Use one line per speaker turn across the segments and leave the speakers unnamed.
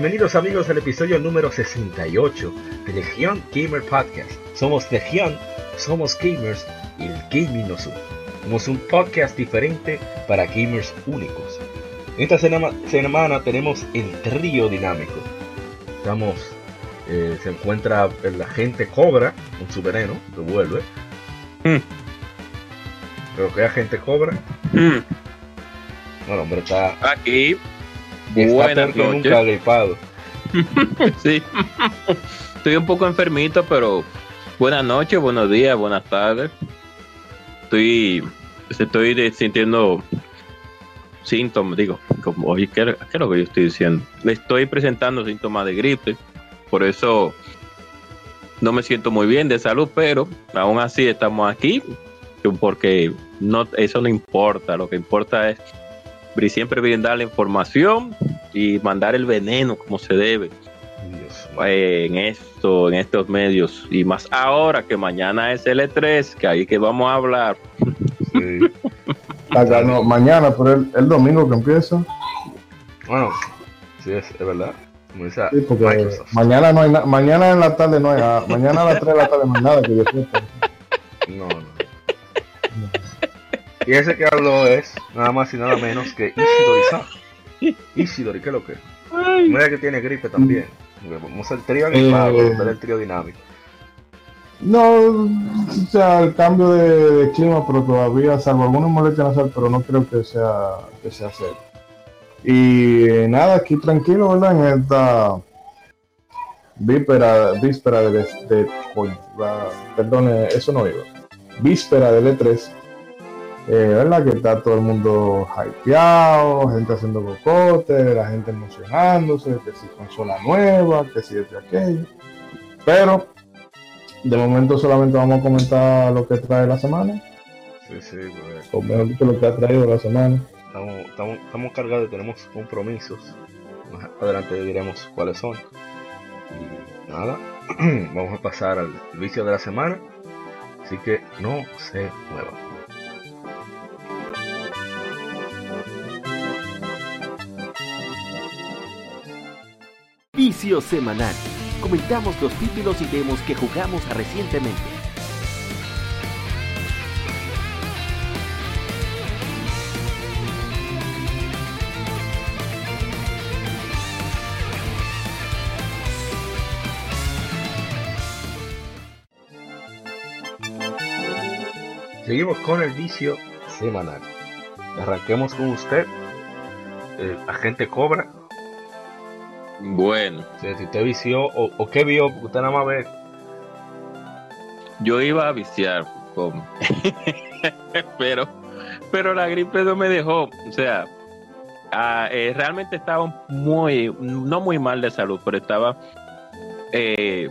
Bienvenidos amigos al episodio número 68 de Legion Gamer Podcast. Somos Legion, somos gamers y el gaming nos une. Somos un podcast diferente para gamers únicos. Esta semana tenemos el trío dinámico. Estamos, eh, se encuentra el agente Cobra, un supereno que vuelve. Mm. Pero que agente Cobra. Mm. Bueno, hombre, está
aquí
Buenas nunca gripado.
sí. Estoy un poco enfermito, pero buenas noches, buenos días, buenas tardes. Estoy, estoy sintiendo síntomas, digo, como, oye, ¿qué, es lo que yo estoy diciendo? Le estoy presentando síntomas de gripe, por eso no me siento muy bien de salud, pero aún así estamos aquí, porque no, eso no importa, lo que importa es siempre brindar la información y mandar el veneno como se debe en esto, en estos medios y más ahora que mañana es el E3, que ahí que vamos a hablar.
mañana, pero el, domingo que empieza.
Bueno, sí, es, verdad.
mañana no hay mañana en la tarde no hay nada, mañana a las 3 de la tarde no hay nada que yo
No, no. Y ese que habló es nada más y nada menos que Isidori Isidori, ¿qué es lo que? Mira que tiene gripe también. Vamos al trío animado, eh, trío dinámico.
No, o sea, el cambio de, clima, pero todavía, salvo algunos molestias nasal, pero no creo que sea que sea serio. Y nada, aquí tranquilo, ¿verdad? En esta víspera, víspera de, de, perdón, eso no iba. Víspera del E3, eh, ¿verdad? Que está todo el mundo hypeado, gente haciendo cocote, la gente emocionándose, que si consola nueva, que si este aquello. Pero de momento solamente vamos a comentar lo que trae la semana.
Sí, sí, pues.
O mejor dicho, lo que ha traído la semana.
Estamos, estamos, estamos cargados, tenemos compromisos. Más adelante diremos cuáles son. Y nada, vamos a pasar al vicio de la semana. Así que no se muevan.
Vicio Semanal. Comentamos los títulos y demos que jugamos recientemente.
Seguimos con el vicio semanal. Arranquemos con usted, el agente Cobra,
bueno.
Si usted vició, o, qué vio, usted nada más ve.
Yo iba a viciar, pero, pero la gripe no me dejó. O sea, ah, eh, realmente estaba muy, no muy mal de salud, pero estaba, eh,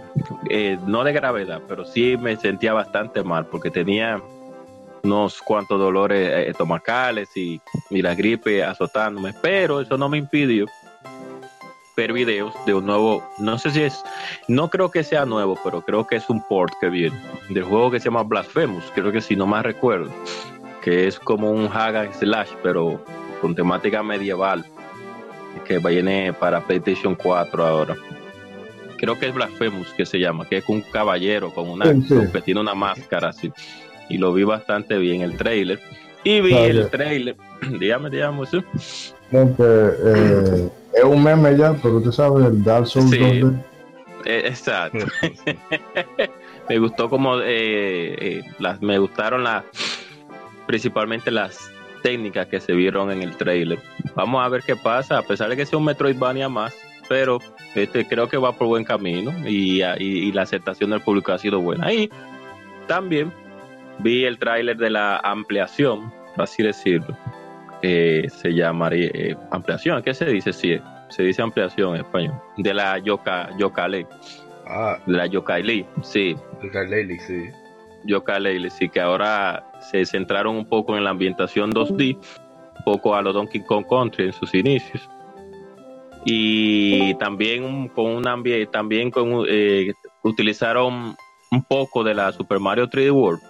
eh, no de gravedad, pero sí me sentía bastante mal porque tenía unos cuantos dolores estomacales y, y la gripe azotándome, pero eso no me impidió ver videos de un nuevo, no sé si es, no creo que sea nuevo, pero creo que es un port que viene, del juego que se llama Blasphemous, creo que si no más recuerdo, que es como un hack slash, pero con temática medieval, que viene para PlayStation 4 ahora. Creo que es Blasphemous que se llama, que es un caballero con una, que tiene una máscara así. Y lo vi bastante bien el trailer. Y vi el trailer, dígame, digamos, ¿sí?
eh, es un meme ya, pero usted sabe, el Dark Souls
sí, eh, exacto. me gustó como, eh, eh, las, me gustaron las, principalmente las técnicas que se vieron en el trailer. Vamos a ver qué pasa, a pesar de que sea un Metroidvania más, pero este creo que va por buen camino y, y, la aceptación del público ha sido buena. Y también vi el tráiler de la ampliación, así decirlo, se llamaría eh, ampliación, ¿qué se dice? Sí, se dice ampliación en español, de la Yoka, Yooka-Laylee.
Ah,
De la Yooka-Laylee, sí.
Yooka-Laylee, sí.
Yooka-Laylee, sí, que ahora se centraron un poco en la ambientación 2D, un poco a los Donkey Kong Country en sus inicios. Y también con un ambiente, también con, eh, utilizaron un poco de la Super Mario 3D World.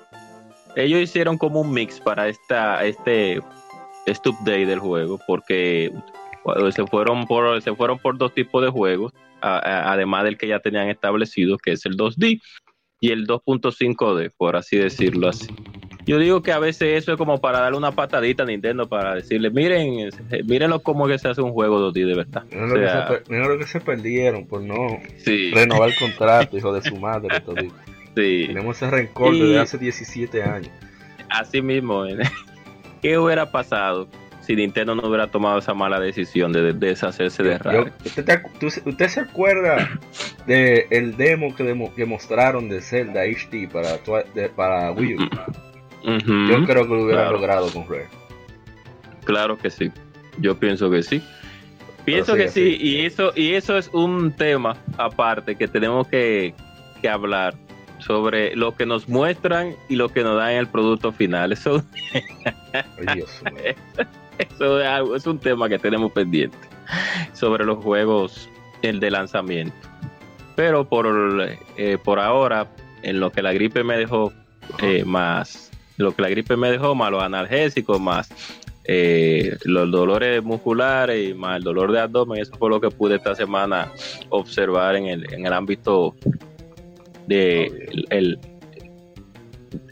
Ellos hicieron como un mix para esta, este, este update del juego, porque se fueron por, se fueron por dos tipos de juegos, a- a- además del que ya tenían establecido, que es el 2D y el 2.5D, por así decirlo así. Yo digo que a veces eso es como para darle una patadita a Nintendo para decirle, miren, mírenlo cómo que se hace un juego 2D de verdad.
Mira
O
lo, que se, per- mira lo que se perdieron por no
sí,
renovar el contrato, hijo de su madre. todo.
sí,
Tenemos ese rencor
Y-
desde hace 17 años.
así mismo. ¿eh? ¿Qué hubiera pasado si Nintendo no hubiera tomado esa mala decisión de, de deshacerse de Rare?
¿usted, te se- usted se acuerda de el demo que, demo- que mostraron de Zelda HD para, de- para Wii U? Yo creo que lo hubieran
claro.
logrado con Rare.
Claro que sí. Yo pienso que sí. Pienso que
sí,
sí, y eso, y eso es un tema aparte que tenemos que, que hablar sobre lo que nos muestran y lo que nos dan en el producto final. Eso, eso es un tema que tenemos pendiente sobre los juegos el de lanzamiento. Pero por, eh, por ahora, en lo que la gripe me dejó eh, más, lo que la gripe me dejó, más los analgésicos, más eh, los dolores musculares y más el dolor de abdomen, eso fue lo que pude esta semana observar en el, en el ámbito de el, el-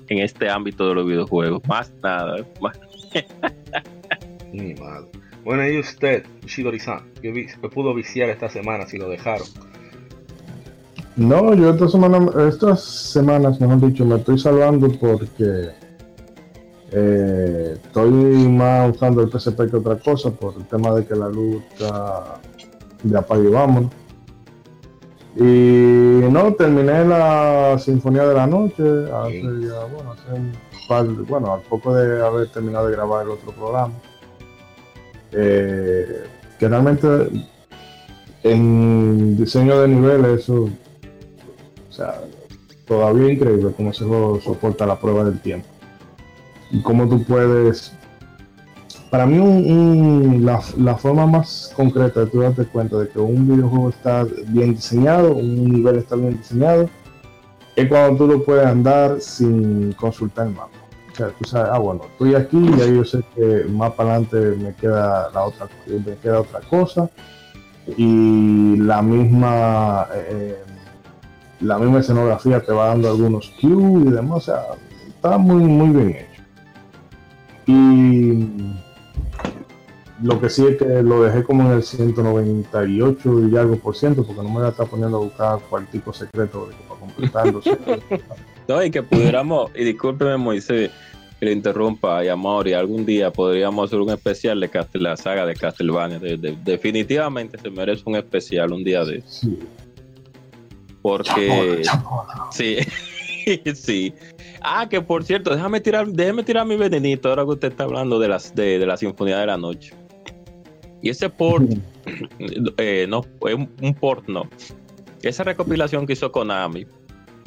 en este ámbito de los videojuegos. Más nada, ¿eh? más
Mi madre. Bueno, y usted, Shidori-san, ¿qué, vi- qué pudo viciar esta semana si lo dejaron?
No, yo esta semana, estas semanas, mejor dicho, me estoy salvando porque eh, estoy más usando el PSP que otra cosa por el tema de que la luz está de apague y vámonos. Y no, terminé la Sinfonía de la Noche hace ya, bueno, hace un par, bueno, al poco de haber terminado de grabar el otro programa. Eh, que realmente en diseño de niveles eso o sea, todavía increíble cómo ese juego soporta la prueba del tiempo. Y cómo tú puedes. Para mí, la forma más concreta de tú darte cuenta de que un videojuego está bien diseñado, un nivel está bien diseñado, es cuando tú lo puedes andar sin consultar el mapa. O sea, tú sabes, ah, bueno, estoy aquí y ahí yo sé que más para adelante me queda la otra, me queda otra cosa. Y la misma. eh, la misma escenografía te va dando algunos cues y demás, o sea, está muy, muy bien hecho. Y lo que sí es que lo dejé como en el 198 y algo por ciento, porque no me voy a estar poniendo a buscar cuartico secreto de- para completarlo.
No, y que pudiéramos, y discúlpeme Moisés, que le interrumpa y amor, y algún día podríamos hacer un especial de Castel- la saga de Castlevania. De- de- definitivamente se merece un especial un día de
Sí.
porque sí, sí. Ah, que por cierto, déjame tirar, déjeme tirar mi venenito ahora que usted está hablando de las de, de la Sinfonía de la Noche. Y ese port, eh, no, es un, un port no. Esa recopilación que hizo Konami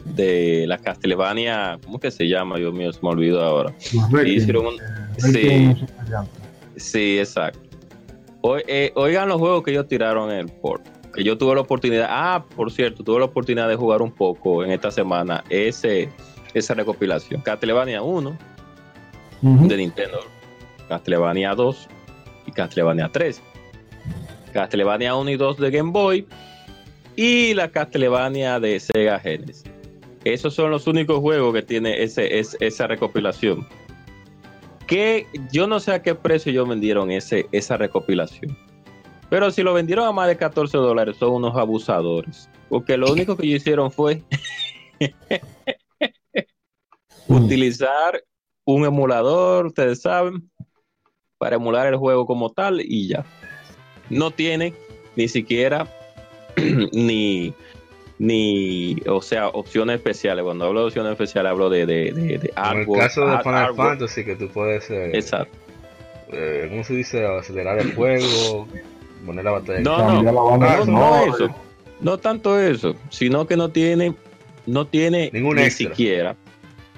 de la Castlevania, ¿cómo que se llama? Dios mío, se me olvidó ahora. Hicieron un- sí. Sí, exacto. O- eh, oigan los juegos que ellos tiraron en el port. Que yo tuve la oportunidad. Ah, por cierto, tuve la oportunidad de jugar un poco en esta semana ese, esa recopilación. Castlevania 1
Ujú.
de Nintendo, Castlevania 2 y Castlevania 3. Castlevania 1 y 2 de Game Boy y la Castlevania de Sega Genesis. Esos son los únicos juegos que tiene esa recopilación. Que yo no sé a qué precio ellos vendieron ese, esa recopilación. Pero si lo vendieron a más de 14 dólares, son unos abusadores. Porque lo único que ellos hicieron fue utilizar un emulador, ustedes saben, para emular el juego como tal y ya. No tiene ni siquiera ni, ni, o sea, opciones especiales. Cuando hablo de opciones especiales, hablo de, de, de, de
Como el caso de
art-
Final
artwork.
Fantasy, que tú puedes, eh,
Exacto.
eh, ¿cómo se dice? Acelerar el juego, Poner la batalla.
No, no, no, no eso. No tanto eso, sino que no tiene, no tiene
Ningún
ni
extra.
siquiera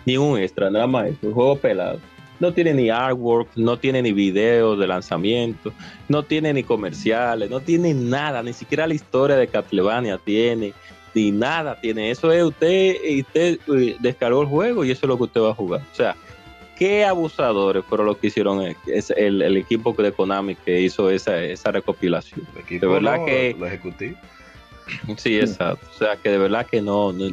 ni un extra, nada más, es un juego pelado. No tiene ni artwork, no tiene ni videos de lanzamiento, no tiene ni comerciales, no tiene nada, ni siquiera la historia de Castlevania tiene, ni nada tiene. Eso es usted, usted descargó el juego y eso es lo que usted va a jugar. O sea, qué abusadores fueron los que hicieron el, el- el equipo de Konami que hizo esa, esa recopilación.
El equipo,
de verdad
no,
que-
Lo ejecutivo.
Sí, exacto. O sea, que de verdad que no, no-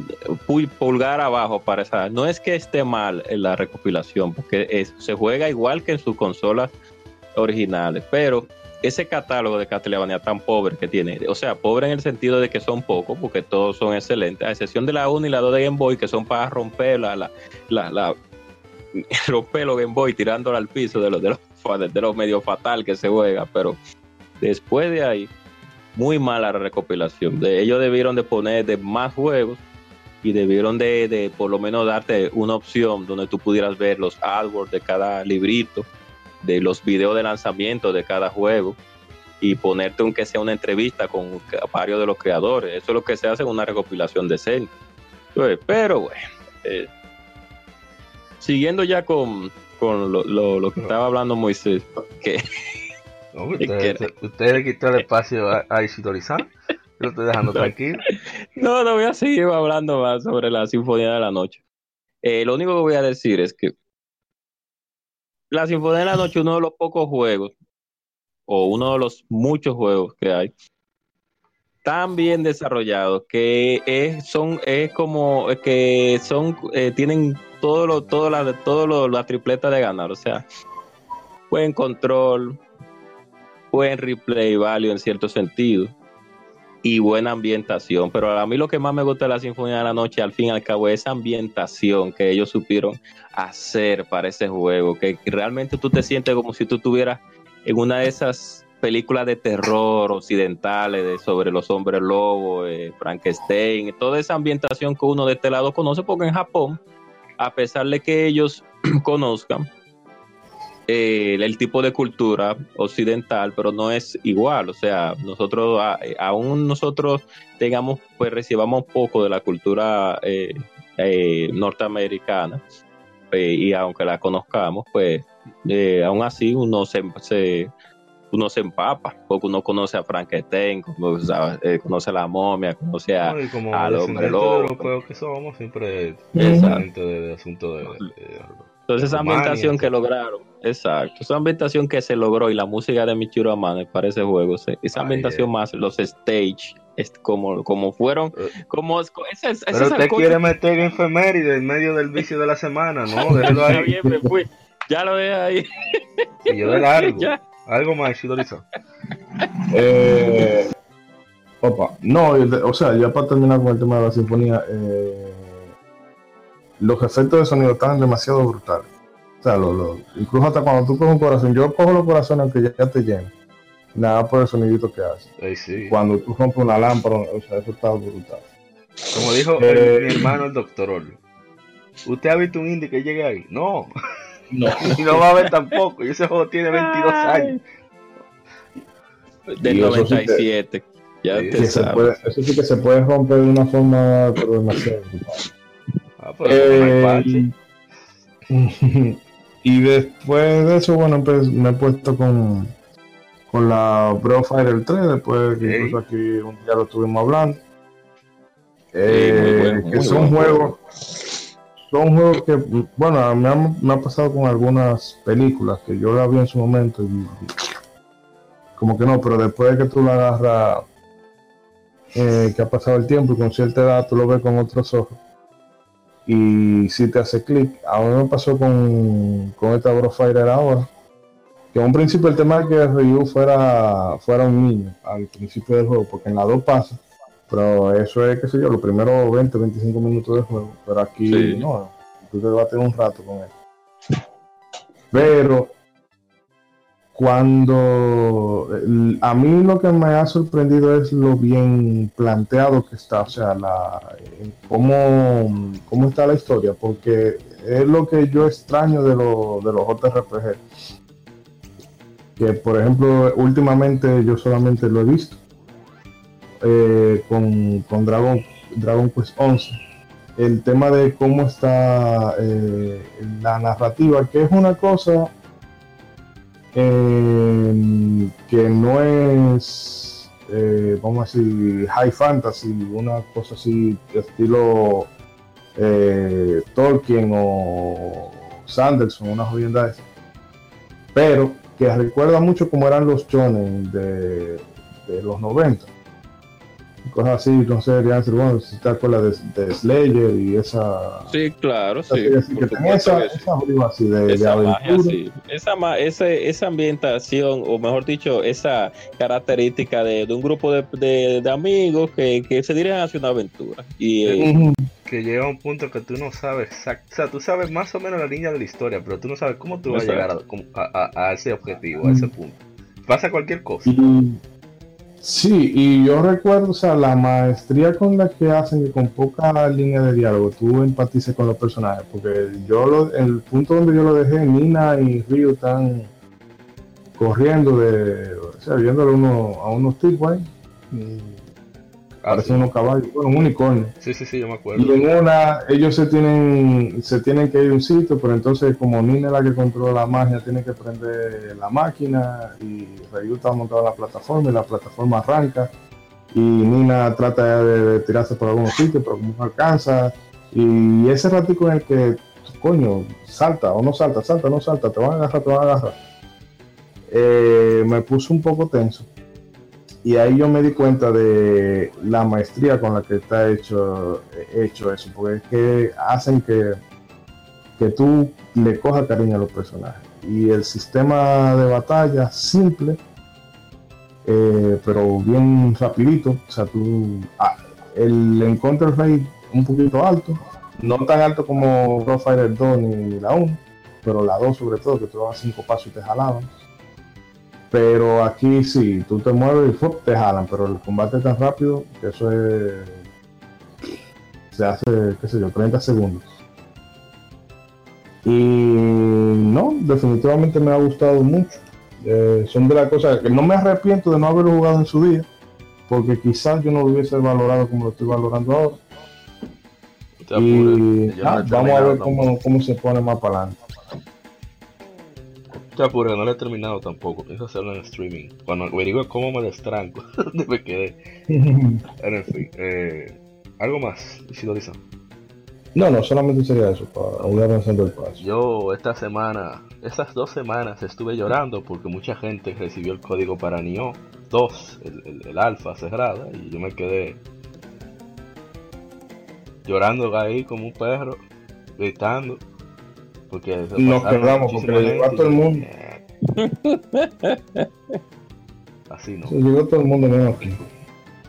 pu- pulgar abajo para esa. No es que esté mal la recopilación, porque es- se juega igual que en sus consolas originales, pero ese catálogo de Castlevania tan pobre que tiene, o sea, pobre en el sentido de que son pocos, porque todos son excelentes, a excepción de la 1 y la 2 de Game Boy, que son para romper la, la, la, la- romper los Game Boy tirándola al piso de los de los, de fatal que se juega, pero después de ahí muy mala la recopilación. Ellos debieron de poner de más juegos y debieron de, de por lo menos darte una opción donde tú pudieras ver los artworks de cada librito, de los videos de lanzamiento de cada juego y ponerte aunque sea una entrevista con varios de los creadores. Eso es lo que se hace en una recopilación decente. Entonces, Pero bueno, eh, siguiendo ya con, con lo que estaba hablando Moisés, que Es
usted,
que-
usted- usted le quitó el espacio a, a lo estoy dejando
No.
tranquilo.
No, no voy a seguir hablando más sobre la Sinfonía de la Noche. Eh, lo único que voy a decir es que la Sinfonía de la Noche, uno de los pocos juegos, o uno de los muchos juegos que hay, tan bien desarrollados que es, son, es como eh, que son, eh, tienen todo lo, todo la, todo lo, la tripleta de ganar. O sea, buen control, buen replay value en cierto sentido y buena ambientación. Pero a mí lo que más me gusta de la Sinfonía de la Noche, al fin y al cabo, es esa ambientación que ellos supieron hacer para ese juego, que realmente tú te sientes como si tú estuvieras en una de esas películas de terror occidentales de sobre los hombres lobos, eh, Frankenstein, toda esa ambientación que uno de este lado conoce, porque en Japón, a pesar de que ellos conozcan eh, el tipo de cultura occidental, pero no es igual. O sea, nosotros, a- eh, aún nosotros tengamos, pues recibamos poco de la cultura eh, eh, norteamericana, eh, y aunque la conozcamos, pues eh, aún así uno se, se- uno se empapa, porque uno conoce a Frankenstein, conoce a, eh, conoce a la momia, conoce a...
No, y como
al hombre
descendientes
lobo.
europeos que somos, siempre de, de asunto de, de-
Entonces esa ambientación que lograron, exacto, esa ambientación que se logró y la música de Michiru Amane para ese juego, esa ambientación más los stage, es como, como fueron,
Eh,
como ese, ese es
Pero
el
usted quiere meter en efeméride en medio del vicio de la semana, ¿no? Déjelo
Está
ahí.
bien, me fui. Ya lo dejé ahí.
Y yo de largo.
Ya.
Algo más, Isidori-san.
Eh, opa, no, de- o sea, ya para terminar con el tema de la sinfonía, eh, los efectos de sonido están demasiado brutales. O sea, lo- lo- incluso hasta cuando tú coges un corazón, yo cojo los corazones aunque ya, ya te llenen, nada por el sonidito que hace.
Ay, sí.
Cuando tú rompes una lámpara, o sea, eso está brutal.
Como dijo
Eh,
el- mi hermano el doctor Olio. ¿Usted ha visto un indie que llegue ahí? No.
No.
Y no va a ver tampoco. Y ese juego tiene 22 años.
Del
Y eso sí que-
97. Ya
Sí,
te
se
sabes.
puede- eso sí que se puede romper de una forma pero demasiado brutal. Eh, y, después de eso, bueno, pues me he puesto con, con la Bro Fighter 3, después que incluso aquí un día lo estuvimos hablando. Eh,
buen-
que son juegos, son juegos que, bueno, me ha, me ha pasado con algunas películas que yo la vi en su momento y, y como que no, pero después de que tú la agarras, eh, que ha pasado el tiempo y con cierta edad tú lo ves con otros ojos y si te hace clic, a mí me pasó con, con esta Bro Fighter ahora, que en un principio el tema de que Ryu fuera, fuera un niño al principio del juego, porque en la 2 pasa, pero eso es, qué sé yo, los primeros 20, 25 minutos del juego, pero aquí
Sí.
no, tú te vas a tener un rato con él. Pero cuando a mí lo que me ha sorprendido es lo bien planteado que está, o sea, la eh, cómo, cómo está la historia, porque es lo que yo extraño de, lo- de los JRPG. que por ejemplo últimamente yo solamente lo he visto eh, con, con Dragon, Dragon Quest 11 el tema de cómo está eh, la narrativa, que es una cosa eh, que no es, eh, vamos a decir, high fantasy, una cosa así de estilo Tolkien o Sanderson, una jodienda esa, pero que recuerda mucho cómo eran los shonen de, de los 90 cosas así, entonces deberían ser bueno, si te acuerdas de, de, Slayer y esa.
Sí, claro, sí.
que tenía esa, esa así de, esa de
magia, sí. esa, ese, esa ambientación, o mejor dicho, esa característica de, de un grupo de, de, amigos que, que, se dirigen hacia una aventura. Y,
eh, que llega a un punto que tú no sabes exacto, o sea, tú sabes más o menos la línea de la historia, pero tú no sabes cómo tú vas a llegar a, a, a, ese objetivo, a ese punto. Pasa cualquier cosa.
Sí, y yo recuerdo, o sea, la maestría con la que hacen que con poca línea de diálogo tú empatices con los personajes, porque yo lo, el punto donde yo lo dejé, Nina y Ryu están corriendo de, o sea, viéndole uno, a unos tipos ahí. Parecen unos caballos, bueno, un unicornio.
Sí, sí, sí, yo me acuerdo.
Y en una, ellos se tienen, se tienen que ir a un sitio, pero entonces como Nina es la que controla la magia, tiene que prender la máquina y Ryu está montado en la plataforma y la plataforma arranca y Nina trata de, tirarse por algunos sitios, pero como no alcanza. Y ese ratico en el que, coño, salta o no salta, salta, no salta, te van a agarrar, te van a agarrar. Eh, me puso un poco tenso y ahí yo me di cuenta de la maestría con la que está hecho, hecho eso, porque es que hacen que, que tú le cojas cariño a los personajes. Y el sistema de batalla simple, eh, pero bien rapidito, o sea, tú, ah, el encounter rate un poquito alto, no tan alto como Pro Fighter 2 ni la 1, pero la 2 sobre todo, que tú dabas 5 pasos y te jalaban pero aquí sí, tú te mueves y te jalan, pero el combate es tan rápido que eso es. Se hace, qué sé yo, 30 segundos. Y no, definitivamente me ha gustado mucho. Eh, son de las cosas que no me arrepiento de no haberlo jugado en su día, porque quizás yo no lo hubiese valorado como lo estoy valorando ahora. Y ah, vamos a ver cómo, cómo se pone más para adelante
no lo he terminado tampoco. Pienso hacerlo en streaming. Cuando averigüe cómo me destranco, donde me quedé. en fin, eh, ¿algo más, Isidoriza?
No, no, solamente sería eso, para ir avanzando el paso.
Yo esta semana, estas dos semanas estuve llorando porque mucha gente recibió el código para NIO 2, el, el, el alfa cerrada, y yo me quedé llorando ahí como un perro, gritando. Porque
nos quedamos porque le llegó a todo el mundo.
Así no.
Se llegó todo el mundo menos aquí.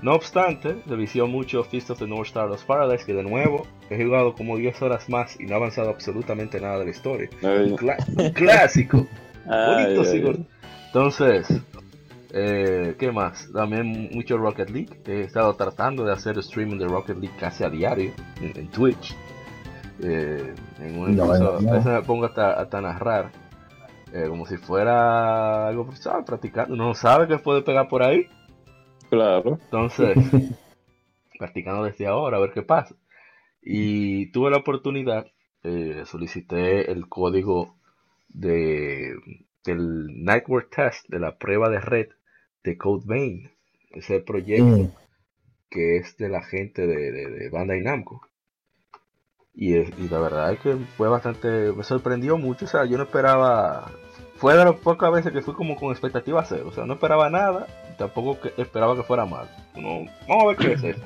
No obstante, revisó mucho Fist of the North Star of Paradise, que de nuevo he jugado como 10 horas más y no ha avanzado absolutamente nada de la historia. Un, clásico. Bonito, ay, Entonces, eh, ¿qué más? También mucho Rocket League. He estado tratando de hacer streaming de Rocket League casi a diario en Twitch. Eh, en un a veces me pongo hasta, hasta narrar, eh, como si fuera algo, ¿sabes? Practicando. No sabe que puede pegar por ahí.
Claro.
Entonces, practicando desde ahora, a ver qué pasa. Y tuve la oportunidad, eh, solicité el código de, del Network Test, de la prueba de red de CodeVein. Ese proyecto mm. que es de la gente de, de, de Bandai Namco. Y, la verdad es que fue bastante, me sorprendió mucho, o sea, yo no esperaba, fue de las pocas veces que fui como con expectativa cero, o sea, no esperaba nada, tampoco que esperaba que fuera mal. vamos a ver qué es esto.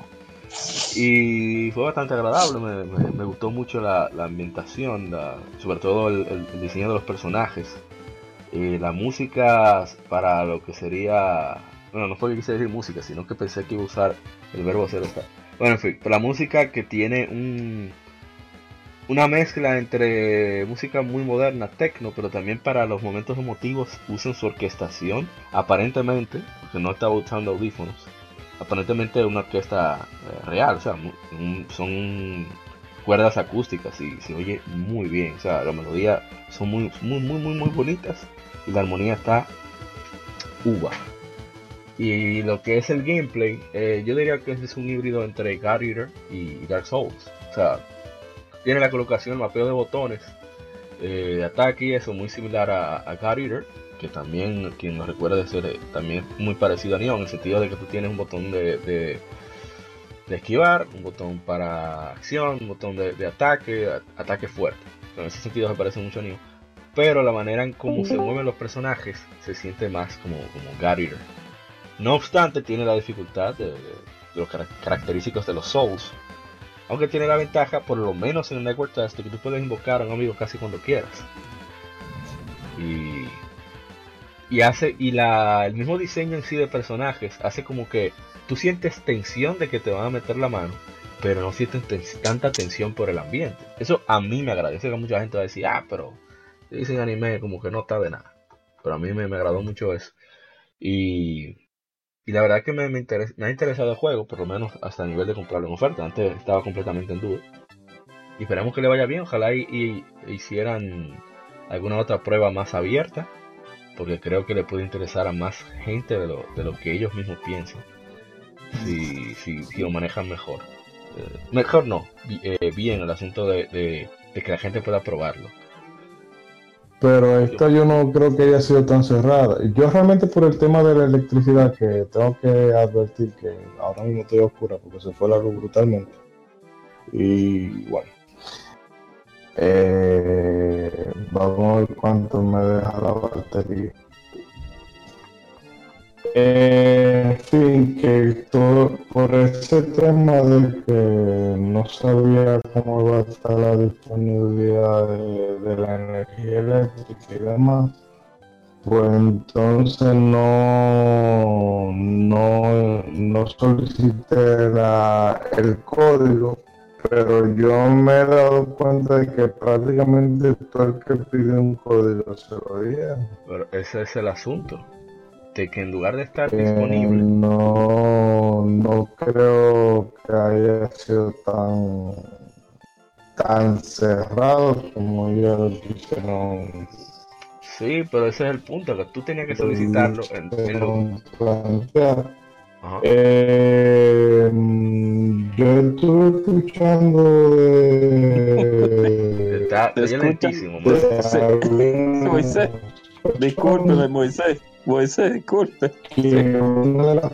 Y fue bastante agradable, me, gustó mucho la, ambientación, sobre todo el, diseño de los personajes, y la música para lo que sería, bueno, no fue que quise decir música, sino que pensé que iba a usar el verbo ser. Bueno, en fin, la música que tiene un una mezcla entre música muy moderna, techno, pero también para los momentos emotivos usan su orquestación, aparentemente, porque no estaba usando audífonos, aparentemente una orquesta eh, real, o sea, son cuerdas acústicas y se oye muy bien, o sea, las melodías son muy, muy, muy, muy, muy bonitas y la armonía está uva. Y lo que es el gameplay, eh, yo diría que es un híbrido entre God y Dark Souls. O sea, tiene la colocación, el mapeo de botones eh, de ataque y eso muy similar a, a God Eater, que también, quien nos recuerda de ser eh, también muy parecido a Neon, en el sentido de que tú tienes un botón de, de, de esquivar, un botón para acción, un botón de, de ataque, a- ataque fuerte. En ese sentido se parece mucho a Neon. Pero la manera en cómo se mueven los personajes se siente más como, como God Eater. No obstante, tiene la dificultad de, de- de los carac- característicos de los Souls. Aunque tiene la ventaja, por lo menos en el Network Test, que tú puedes invocar a un amigo casi cuando quieras. Y, y hace y la, el mismo diseño en sí de personajes hace como que tú sientes tensión de que te van a meter la mano, pero no sientes tanta tensión por el ambiente. Eso a mí me agradece que mucha gente va a decir, ah, pero dicen anime como que no está de nada. Pero a mí me, me agradó mucho eso. Y, y la verdad que me, me, interes- me ha interesado el juego, por lo menos hasta el nivel de comprarlo en oferta. Antes estaba completamente en duda. Esperamos que le vaya bien. Ojalá hicieran alguna otra prueba más abierta. Porque creo que le puede interesar a más gente de lo, de lo que ellos mismos piensan. Si, si, si lo manejan mejor. Eh, mejor no, eh, bien el asunto de- de que la gente pueda probarlo.
Pero esta yo no creo que haya sido tan cerrada. Yo realmente por el tema de la electricidad, que tengo que advertir que ahora mismo estoy oscura porque se fue la luz brutalmente. Y bueno. Eh, vamos a ver cuánto me deja la batería. Eh, en fin, que todo por ese tema de que no sabía cómo iba a estar la disponibilidad de, la energía eléctrica y demás, pues entonces no, no, no solicité el código, pero yo me he dado cuenta de que prácticamente todo el que pide un código se lo dieron.
Pero ese es el asunto. De que en lugar de estar
Eh,
disponible,
no, no creo que haya sido tan tan cerrado como ya lo dijeron
sí, pero ese es el punto, que tú tenías que solicitarlo en, en lo-.
Eh, mm, yo estuve escuchando de,
Está,
de
Moisés. Discúlpeme, Moisés. Moisés, disculpe.
que una de las.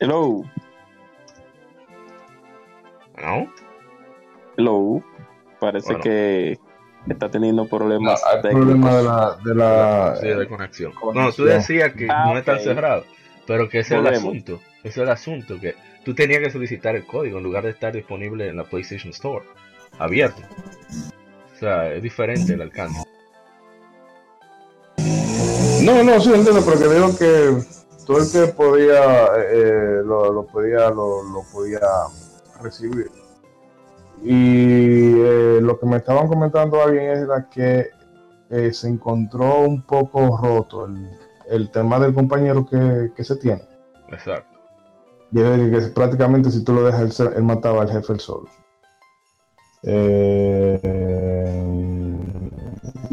Hello.
¿No?
Hello. Parece
Bueno.
que está teniendo
No,
problemas
hay
técnicos.
problema de la, de la
Sí, de conexión. No, tú decías que
Ah,
no es tan
ok.
cerrado, pero que ese es el asunto. Ese es el asunto, que tú tenías que solicitar el código en lugar de estar disponible en la PlayStation Store, abierto. O sea, es diferente el alcance.
No, no, sí entiendo, pero que digo que todo el que podía eh, lo, lo podía lo, lo podía recibir. Y eh, lo que me estaban comentando alguien era que eh, se encontró un poco roto el, el tema del compañero que, que se tiene.
Exacto.
Y es que prácticamente si tú lo dejas, él, él mataba al jefe él solo. Eh,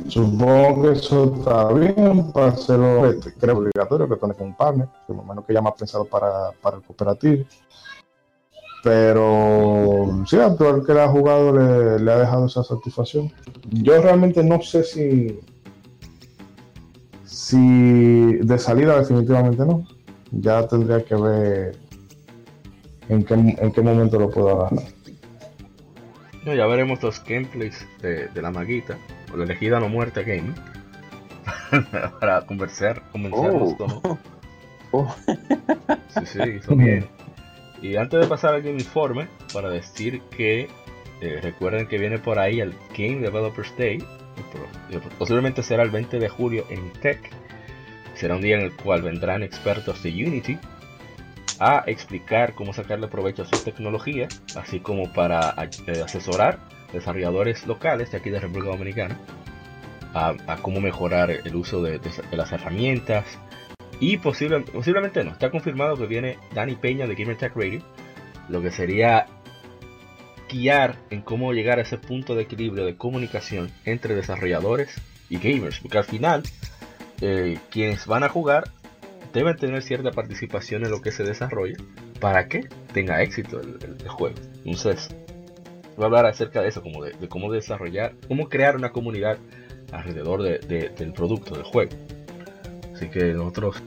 supongo que eso está bien para hacerlo, creo obligatorio que con un partner, que me imagino que ya más pensado para, para el cooperativo. Pero sí, a todo el que le ha jugado le ha dejado esa satisfacción. Yo realmente no sé si, si de salida definitivamente no. Ya tendría que ver en qué, en qué momento lo puedo agarrar.
No, ya veremos los gameplays de, de la maguita, o la elegida no muerta game, para conversar, convencernos
Oh.
todos.
Oh.
Sí, sí, hizo bien. Y antes de pasar al Game Informe, para decir que eh, recuerden que viene por ahí el Game Developers Day, posiblemente será el 20 de julio en Tech. Será un día en el cual vendrán expertos de Unity a explicar cómo sacarle provecho a su tecnología, así como para eh, asesorar desarrolladores locales de aquí de República Dominicana a, cómo mejorar el uso de las herramientas. Y posible- posiblemente no, está confirmado que viene Dani Peña de Gamer Tech Radio, lo que sería guiar en cómo llegar a ese punto de equilibrio de comunicación entre desarrolladores y gamers, porque al final eh, quienes van a jugar deben tener cierta participación en lo que se desarrolla para que tenga éxito el, juego. Entonces, voy a hablar acerca de eso, como de, cómo desarrollar, cómo crear una comunidad alrededor del producto, del juego. Así que nosotros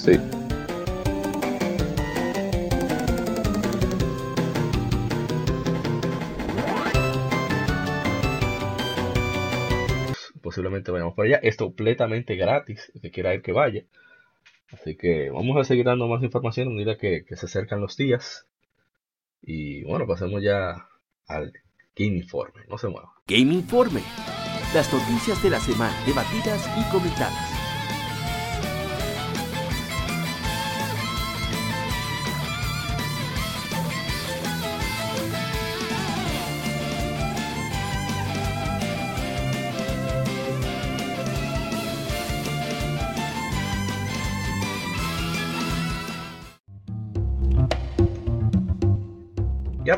Sí.
Vayamos por allá. Es completamente gratis. El que quiera ir que vaya. Así que vamos a seguir dando más información a medida que, que se acercan los días. Y bueno, pasemos ya al Game Informe. No se mueva.
Game Informe. Las noticias de la semana debatidas y comentadas.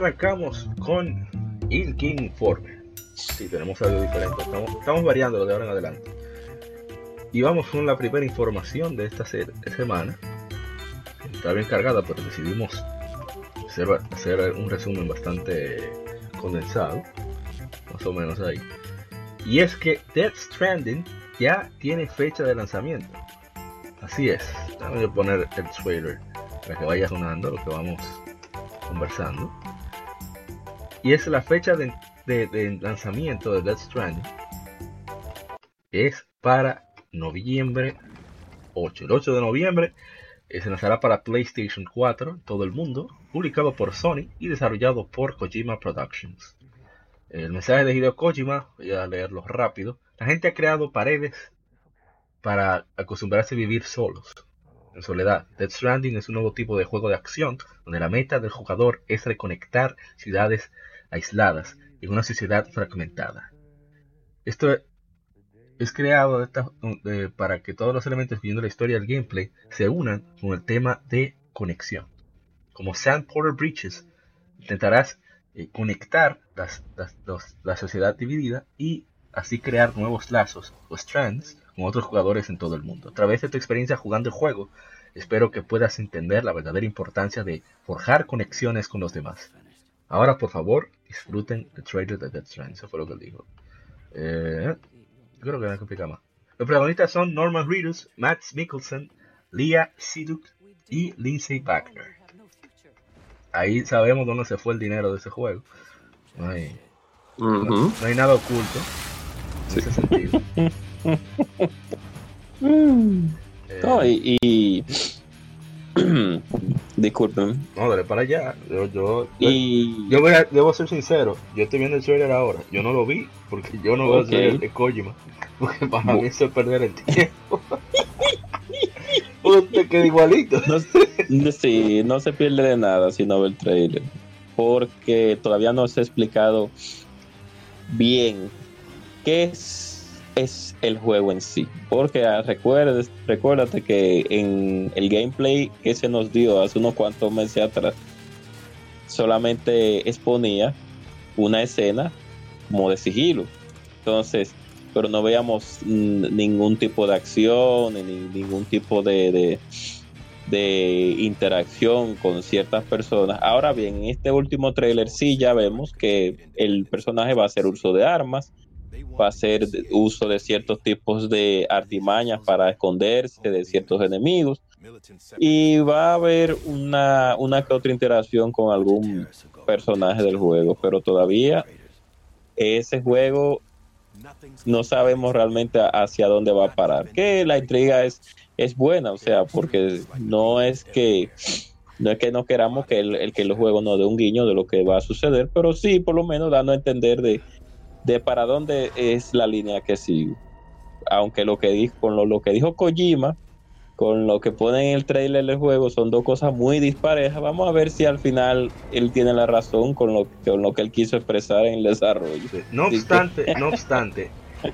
Arrancamos con el King Informe. Si tenemos algo diferente. Estamos, variando de ahora en adelante. Y vamos con la primera información de esta semana. Está bien cargada, pero decidimos hacer, un resumen bastante condensado. Más o menos ahí. Y es que Death Stranding ya tiene fecha de lanzamiento. Así es. A poner el trailer para que vaya sonando lo que vamos conversando. Y es la fecha de, lanzamiento de Death Stranding. Es para noviembre 8. El 8 de noviembre eh, se lanzará para PlayStation 4 en todo el mundo, publicado por Sony y desarrollado por Kojima Productions. El mensaje de Hideo Kojima, voy a leerlo rápido. La gente ha creado paredes para acostumbrarse a vivir solos, en soledad. Death Stranding es un nuevo tipo de juego de acción donde la meta del jugador es reconectar ciudades aisladas en una sociedad fragmentada. Esto es creado para que todos los elementos viendo la historia del gameplay se unan con el tema de conexión. Como Sand Porter Breaches, intentarás eh, conectar la sociedad dividida y así crear nuevos lazos o strands con otros jugadores en todo el mundo. A través de tu experiencia jugando el juego, espero que puedas entender la verdadera importancia de forjar conexiones con los demás. Ahora, por favor, disfruten el trailer de Death Stranding. Eso fue lo que él dijo. Eh, yo creo que no que explicar más. Los protagonistas son Norman Reedus, Max Mikkelsen, Leah Siduk y Lindsay Wagner. Ahí sabemos dónde se fue el dinero de ese juego. No hay, no, hay nada oculto en ese sentido.
eh, y Disculpen.
No, dale para allá. Yo, yo, yo voy a, debo ser sincero. Yo estoy viendo el trailer ahora. Yo no lo vi porque yo no voy a ser el de Kojima. Porque para mí eso es perder el tiempo. Usted queda igualito.
No, sí, no se pierde de nada si no ve el trailer. Porque todavía no se ha explicado bien qué es es el juego en sí. Porque ah, recuerdes, recuérdate que en el gameplay que se nos dio hace unos cuantos meses atrás, solamente exponía una escena como de sigilo. Entonces, pero no veíamos ningún tipo de acción, ni ningún tipo de, de, de, interacción con ciertas personas. Ahora bien, en este último trailer sí ya vemos que el personaje va a hacer uso de armas, va a hacer uso de ciertos tipos de artimañas para esconderse de ciertos enemigos y va a haber una, una que otra interacción con algún personaje del juego, pero todavía ese juego no sabemos realmente hacia dónde va a parar. Que la intriga es, es buena, o sea, porque no es que no es que no queramos que el, el que el juego nos dé un guiño de lo que va a suceder, pero sí por lo menos dando a entender de de para dónde es la línea que sigue. Aunque lo que dijo, con lo, que dijo Kojima, con lo que ponen en el trailer del juego son dos cosas muy disparejas. Vamos a ver si al final él tiene la razón con lo, con lo que él quiso expresar en el desarrollo.
No obstante, no obstante,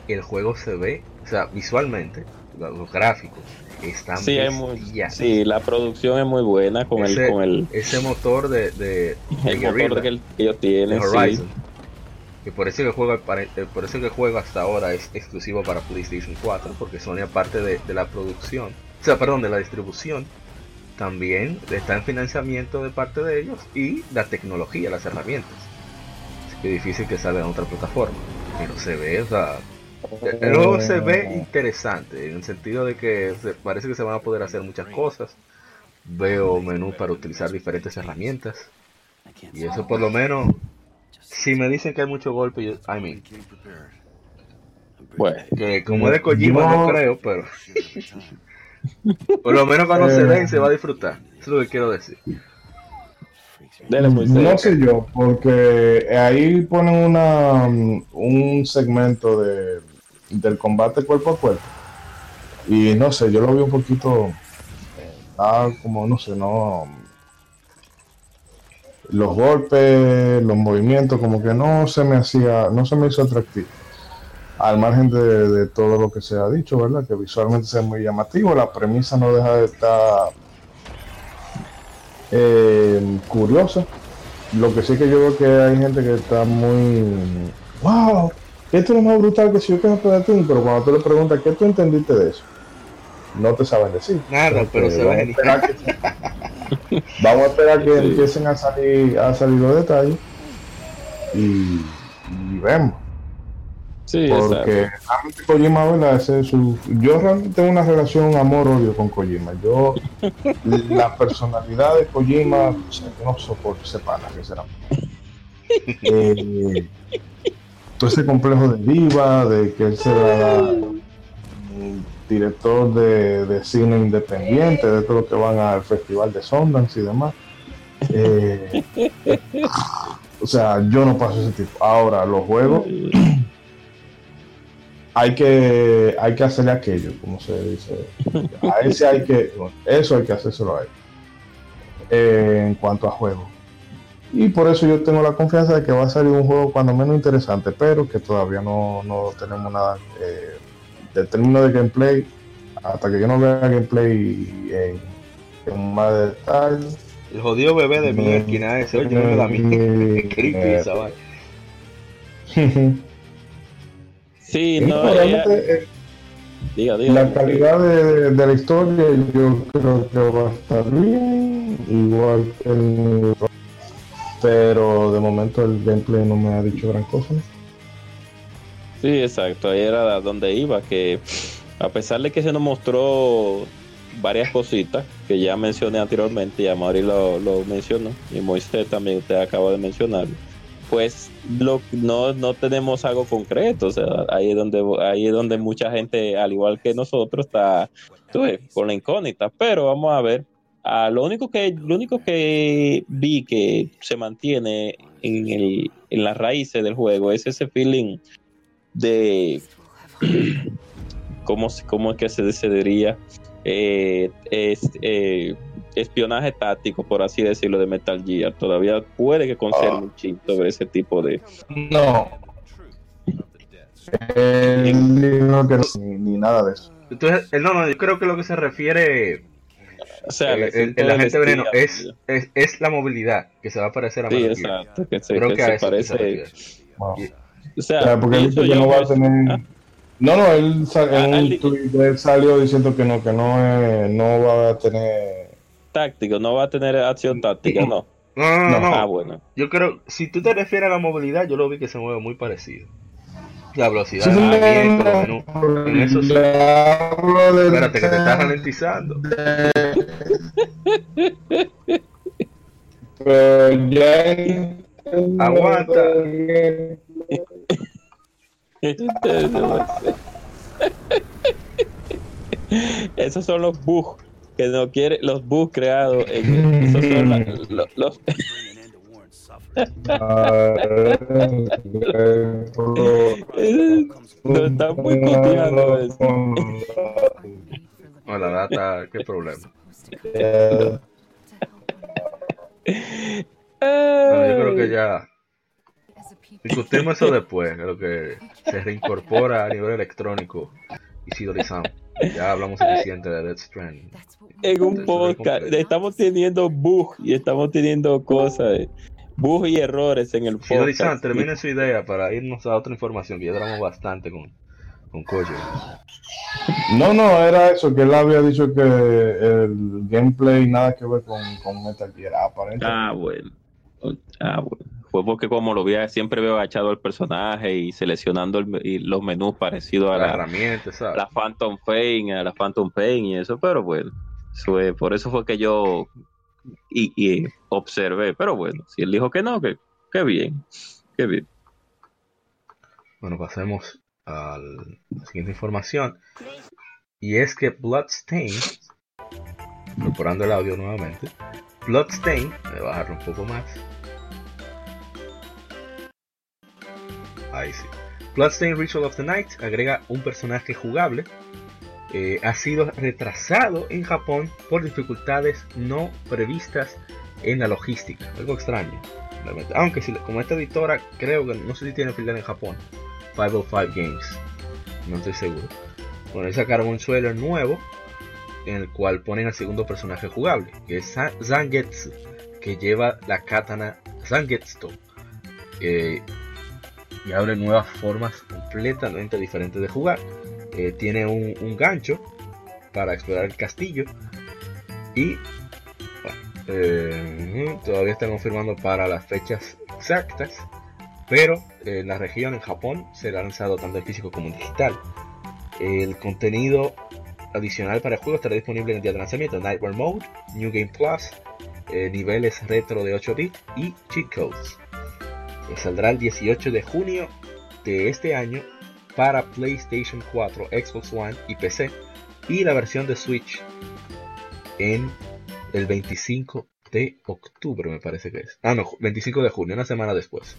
el juego se ve, o sea, visualmente, los gráficos están
sí, muy, sí, la producción es muy buena con
ese,
el con el
ese motor de, de,
el motor que ellos tienen
Horizon. Que por eso que el juego eh, por eso que juego hasta ahora es exclusivo para PlayStation 4 porque Sony aparte de, de la producción o sea, perdón, de la distribución, también está en financiamiento de parte de ellos y la tecnología, las herramientas. Así que difícil que salga en otra plataforma. Pero se ve, o sea, el juego se ve interesante en el sentido de que parece que se van a poder hacer muchas cosas. Veo menú para utilizar diferentes herramientas. Y eso por lo menos, si me dicen que hay mucho golpe, yo, I mean, bueno, que como es de Kojima no creo, pero Por lo menos cuando se den se va a disfrutar. Eso es lo que quiero decir.
No sé yo, porque ahí ponen una, un segmento de, del combate cuerpo a cuerpo. Y no sé, yo lo vi un poquito. Ah, como no sé, no. Los golpes, los movimientos, como que no se me hacía, no se me hizo atractivo al margen de, todo lo que se ha dicho, ¿verdad? Que visualmente es muy llamativo, la premisa no deja de estar eh, curiosa. Lo que sí que yo veo que hay gente que está muy, wow, esto es lo más brutal que si yo quiero ti, pero cuando tú le preguntas, ¿qué tú entendiste de eso? No te saben decir.
Nada, pero se va a
Vamos a esperar que empiecen a salir, a salir los detalles y vemos.
Sí,
porque realmente Kojima, ¿verdad? Ese es su... Yo realmente tengo una relación amor-odio con Kojima. Yo, la personalidad de Kojima, no soporto ese pana que será. Eh, todo ese complejo de diva, de que él sea director de, de, cine independiente, de todo lo que van al festival de Sundance y demás. Eh, o sea, yo no paso ese tipo. Ahora, los juegos hay que, hay que hacerle aquello, como se dice. A ese hay que, eso hay que hacérselo a él. Eh, en cuanto a juego. Y por eso yo tengo la confianza de que va a salir un juego cuando menos interesante, pero que todavía no, no tenemos nada eh, del término de gameplay. Hasta que yo no vea gameplay en, en más detalle.
El jodido bebé de mi esquina ese, oye, no me da creepy esa vaina.
Sí, no, realmente,
eh, La calidad de, de, la historia yo creo que va a estar bien, igual que el... Pero de momento el gameplay no me ha dicho gran cosa.
Sí, exacto, ahí era donde iba, que a pesar de que se nos mostró varias cositas que ya mencioné anteriormente, y a Mauri lo, lo mencionó, y Moisés también usted acaba de mencionarlo pues lo, no, no tenemos algo concreto. O sea, ahí es donde ahí es donde mucha gente, al igual que nosotros, está con la incógnita. Pero vamos a ver. Ah, lo único que lo único que vi que se mantiene en, el, en las raíces del juego es ese feeling de cómo, cómo es que se, se diría eh, eh, espionaje táctico, por así decirlo, de Metal Gear. Todavía puede que conserve ah. un chip sobre ese tipo de.
No. Eh, no, ni, nada de eso.
Entonces, no, no, yo creo que lo que se refiere.
O sea,
el, agente veneno es, es, es, la movilidad que se va a parecer a
Sí, exacto, que se, creo que, se parece.
O sea, porque él dice que no va a tener. Ah. No, no, él en ah, un tweet salió diciendo que no, que no, no va a tener
táctico, no va a tener acción táctica, no.
No, no, no.
Ah, bueno.
Yo creo, si tú te refieres a la movilidad, yo lo vi que se mueve muy parecido. La velocidad sí, de en eso sí. Espérate, que te estás ralentizando.
Pero ya
Aguanta.
Esos son los bugs que no quiere los bugs creados en esos son la, los, los no está muy cotidiano eso.
No, la data, qué problema. Bueno, yo creo que ya discutimos eso después, de lo que se reincorpora a nivel electrónico y Sidori Sound. Ya hablamos suficiente de Death Stranding.
en un podcast estamos teniendo bug y estamos teniendo cosas, eh, bug y errores en el podcast.
termine su idea para irnos a otra información, que ya hablamos bastante con, con Koji.
no, no, era eso, que él había dicho que el gameplay nada que ver con, con Metal Gear, aparentemente.
Ah, bueno. Ah, bueno. Fue porque como lo veía, siempre veo agachado el personaje y seleccionando el me- y los menús parecidos a
La
la,
herramienta, ¿sabes?
la Phantom Pain, a la Phantom Pain y eso, pero bueno, eso es- por eso fue que yo y, y observé, pero bueno, si él dijo que no, que, que bien, que bien.
Bueno, pasemos a la siguiente información. Y es que Bloodstain, incorporando el audio nuevamente, Bloodstain, voy a bajarlo un poco más. Ahí sí. Bloodstain Ritual of the Night agrega un personaje jugable. Eh, ha sido retrasado en Japón por dificultades no previstas en la logística. Algo extraño. Aunque si, como esta editora creo que no sé si tiene filial en Japón. 505 Games. No estoy seguro. Bueno, sacaron un trailer nuevo en el cual ponen al segundo personaje jugable, que es Za- Zangetsu, que lleva la katana Zangetsu. Eh, y abre nuevas formas completamente diferentes de jugar. Eh, tiene un, gancho para explorar el castillo. Y eh, todavía están confirmando para las fechas exactas. Pero en la región, en Japón, será lanzado tanto en físico como en digital. El contenido adicional para el juego estará disponible en el día de lanzamiento: Nightmare Mode, New Game Plus, eh, niveles retro de 8 bits y cheat codes. Saldrá el 18 de junio de este año para PlayStation 4, Xbox One y PC. Y la versión de Switch en el 25 de octubre, me parece que es. Ah, no, 25 de junio, una semana después.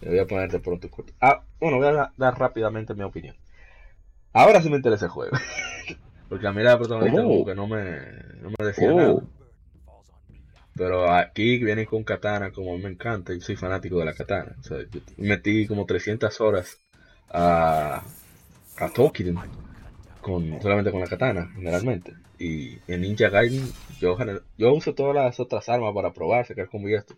Me voy a poner de pronto corto. Ah, bueno, voy a da- dar rápidamente mi opinión. Ahora sí me interesa el juego. Porque a mí la protagonista
Oh.
como que no me, no me decía
Oh.
nada. Pero aquí vienen con katana como a mí me encanta. Yo soy fanático de la katana. O sea, yo metí como 300 horas a, a Tolkien con, solamente con la katana, generalmente. Y en Ninja Gaiden yo, yo uso todas las otras armas para probar, sacar como esto.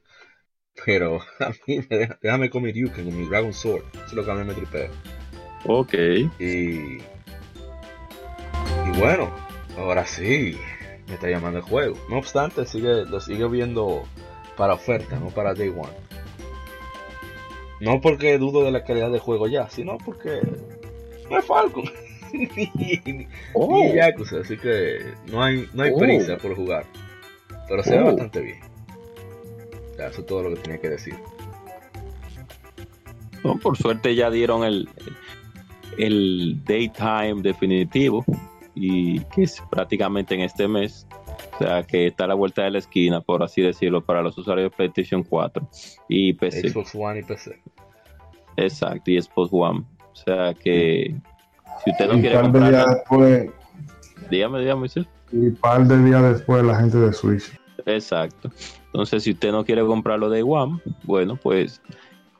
Pero a mí me deja- déjame con mi Ryuken, con mi Dragon Sword. Eso es lo que a mí me tripea.
Ok.
Y, y bueno, ahora sí, me está llamando el juego. No obstante, sigue, lo sigue viendo para oferta, no para Day One. No porque dudo de la calidad del juego ya, sino porque no es Falcon. ni,
Oh.
ni Yakuza, así que no hay, no hay
Oh.
prisa por jugar. Pero se ve
Oh.
bastante bien. Ya, eso es todo lo que tenía que decir.
No, por suerte ya dieron el, el daytime definitivo y que es prácticamente en este mes. O sea que está a la vuelta de la esquina, por así decirlo, para los usuarios de PlayStation 4 y PC.
Xbox One y PC.
Exacto, y Xbox One. O sea que si usted no
y
quiere
par de días
comprar,
después,
dígame, dígame, Moisés.
y par de días después la gente de Switch.
Exacto. Entonces, si usted no quiere comprarlo de One, bueno, pues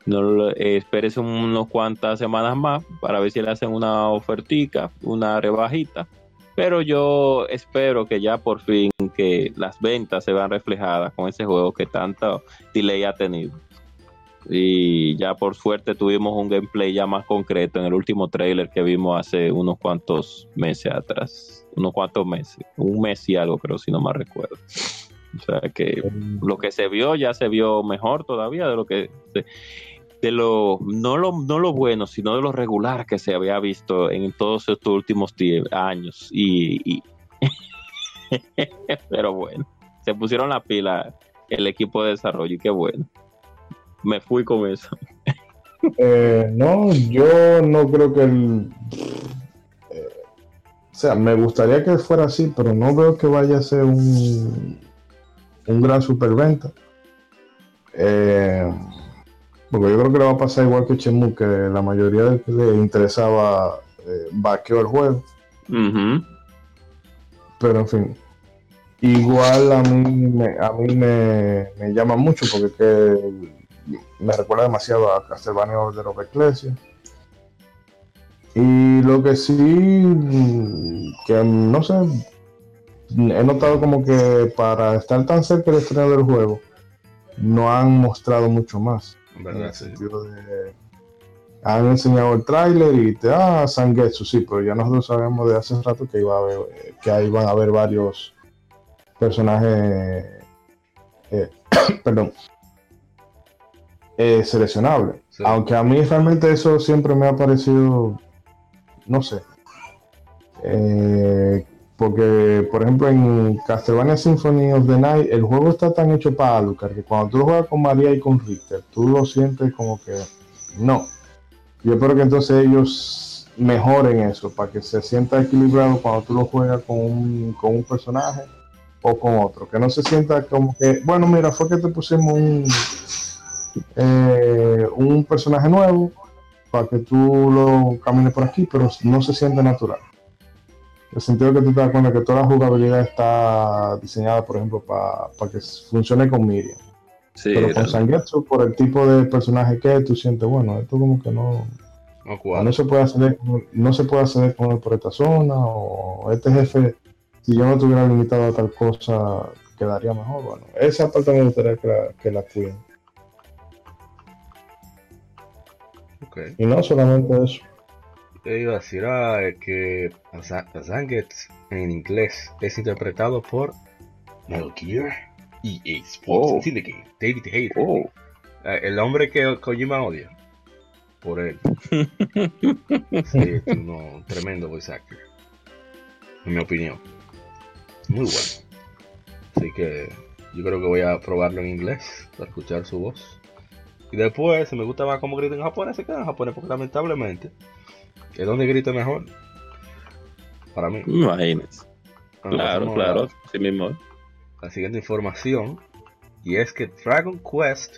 no lo- eh, espérese unos cuantas semanas más para ver si le hacen una ofertica, una rebajita. Pero yo espero que ya por fin que las ventas se vean reflejadas con ese juego que tanto delay ha tenido. Y ya por suerte tuvimos un gameplay ya más concreto en el último trailer que vimos hace unos cuantos meses atrás. Unos cuantos meses. Un mes y algo, creo, si no me recuerdo. O sea que lo que se vio ya se vio mejor todavía de lo que de, de lo no lo no lo bueno sino de lo regular que se había visto en todos estos últimos años y, y- pero bueno se pusieron la pila el equipo de desarrollo y qué bueno me fui con eso
Eh, no, yo no creo que el. eh, o sea, me gustaría que fuera así, pero no veo que vaya a ser un, un gran superventa. Eh, porque yo creo que le va a pasar igual que Chemu, que la mayoría de que le interesaba eh, vaqueó el juego. Pero en fin. Igual a mí me, a mí me, me llama mucho porque que me recuerda demasiado a Castlevania Order of Ecclesia. Y lo que sí, que no sé, he notado como que para estar tan cerca del estreno del juego, no han mostrado mucho más.
¿Verdad?
En el sentido de. Han enseñado el tráiler y te ah, Sangetsu, sí, pero ya nosotros sabemos de hace rato que iba a haber, que ahí van a haber varios personajes eh, perdón eh, seleccionables.
Sí.
Aunque a mí realmente eso siempre me ha parecido, no sé. Eh, porque, por ejemplo, en Castlevania Symphony of the Night, el juego está tan hecho para Alucard que cuando tú lo juegas con María y con Richter, tú lo sientes como que no. Yo espero que entonces ellos mejoren eso para que se sienta equilibrado cuando tú lo juegas con un, con un personaje o con otro. Que no se sienta como que, bueno, mira, fue que te pusimos un, eh, un personaje nuevo para que tú lo camines por aquí, pero no se siente natural. El sentido que tú te das cuenta que toda la jugabilidad está diseñada, por ejemplo, para que funcione con Miriam.
Sí,
pero con. Sangetsu, por el tipo de personaje que es, tú sientes, bueno, esto como que no,
No
se puede hacer, no se puede hacer con él por esta zona, o este jefe, si yo no estuviera limitado a tal cosa, quedaría mejor. Bueno, esa parte me gustaría que la, que la cuiden. Y no solamente eso.
Te iba a decir ah, que Za- Zangetsu en inglés es interpretado por Metal Gear EA Sports
Oh.
Syndicate, David Hayter.
Oh,
Eh, el hombre que Kojima odia. Por él. sí, un tremendo voice actor. En mi opinión. Muy bueno. Así que yo creo que voy a probarlo en inglés para escuchar su voz. Y después, si me gusta más cómo grita en japonés, se queda en japonés, porque lamentablemente es donde grita mejor. Para mí.
imagínese.
Bueno,
Claro, claro,
a
sí mismo.
La siguiente información. Y es que Dragon Quest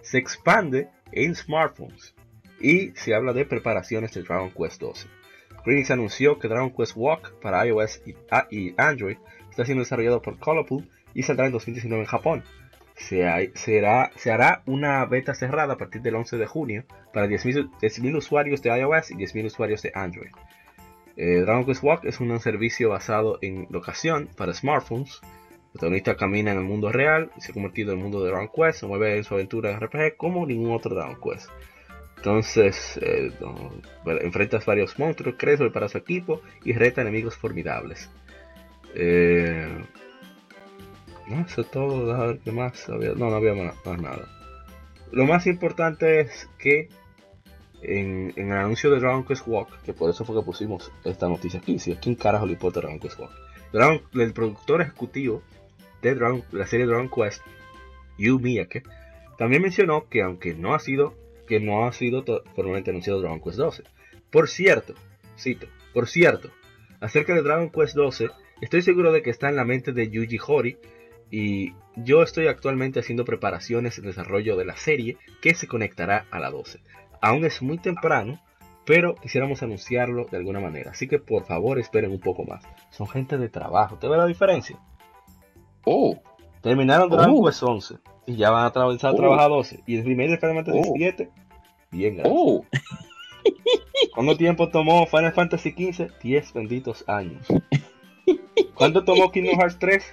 se expande en smartphones. Y se habla de preparaciones de Dragon Quest 12. Greenix anunció que Dragon Quest Walk para iOS y, a- y Android está siendo desarrollado por Colorful y saldrá en 2019 en Japón. Se, será- se hará una beta cerrada a partir del 11 de junio para 10.000 10.000 usuarios de iOS y 10.000 usuarios de Android. Eh, Dragon Quest Walk es un servicio basado en locación para smartphones. El protagonista camina en el mundo real y se ha convertido en el mundo de Dragon Quest, se mueve en su aventura de RPG como ningún otro Dragon Quest. Entonces, eh, enfrentas varios monstruos, crees para su equipo y reta enemigos formidables. Eh, no, eso es todo. A ver qué más. había? no, no había más, nada. Lo más importante es que en, en el anuncio de Dragon Quest Walk, que por eso fue que pusimos esta noticia aquí, si a quién carajo le importa Dragon Quest Walk. Dragon- el productor ejecutivo de Dragon- la serie Dragon Quest, Yu Miyake, también mencionó que aunque no ha sido que no ha sido formalmente anunciado Dragon Quest 12. Por cierto, cito, por cierto, acerca de Dragon Quest 12, estoy seguro de que está en la mente de Yuji Horii y yo estoy actualmente haciendo preparaciones en desarrollo de la serie que se conectará a la 12. Aún es muy temprano, pero quisiéramos anunciarlo de alguna manera, así que por favor esperen un poco más. Son gente de trabajo, ¿te ve la diferencia?
Oh,
Terminaron Dragon
Oh.
Quest 11 y ya van a comenzar a
Oh.
trabajar 12 y el remake de Final Fantasy
Oh.
7 bien gracias.
oh,
¿Cuánto tiempo tomó Final Fantasy XV? 10 benditos años. ¿Cuánto tomó Kingdom Hearts 3?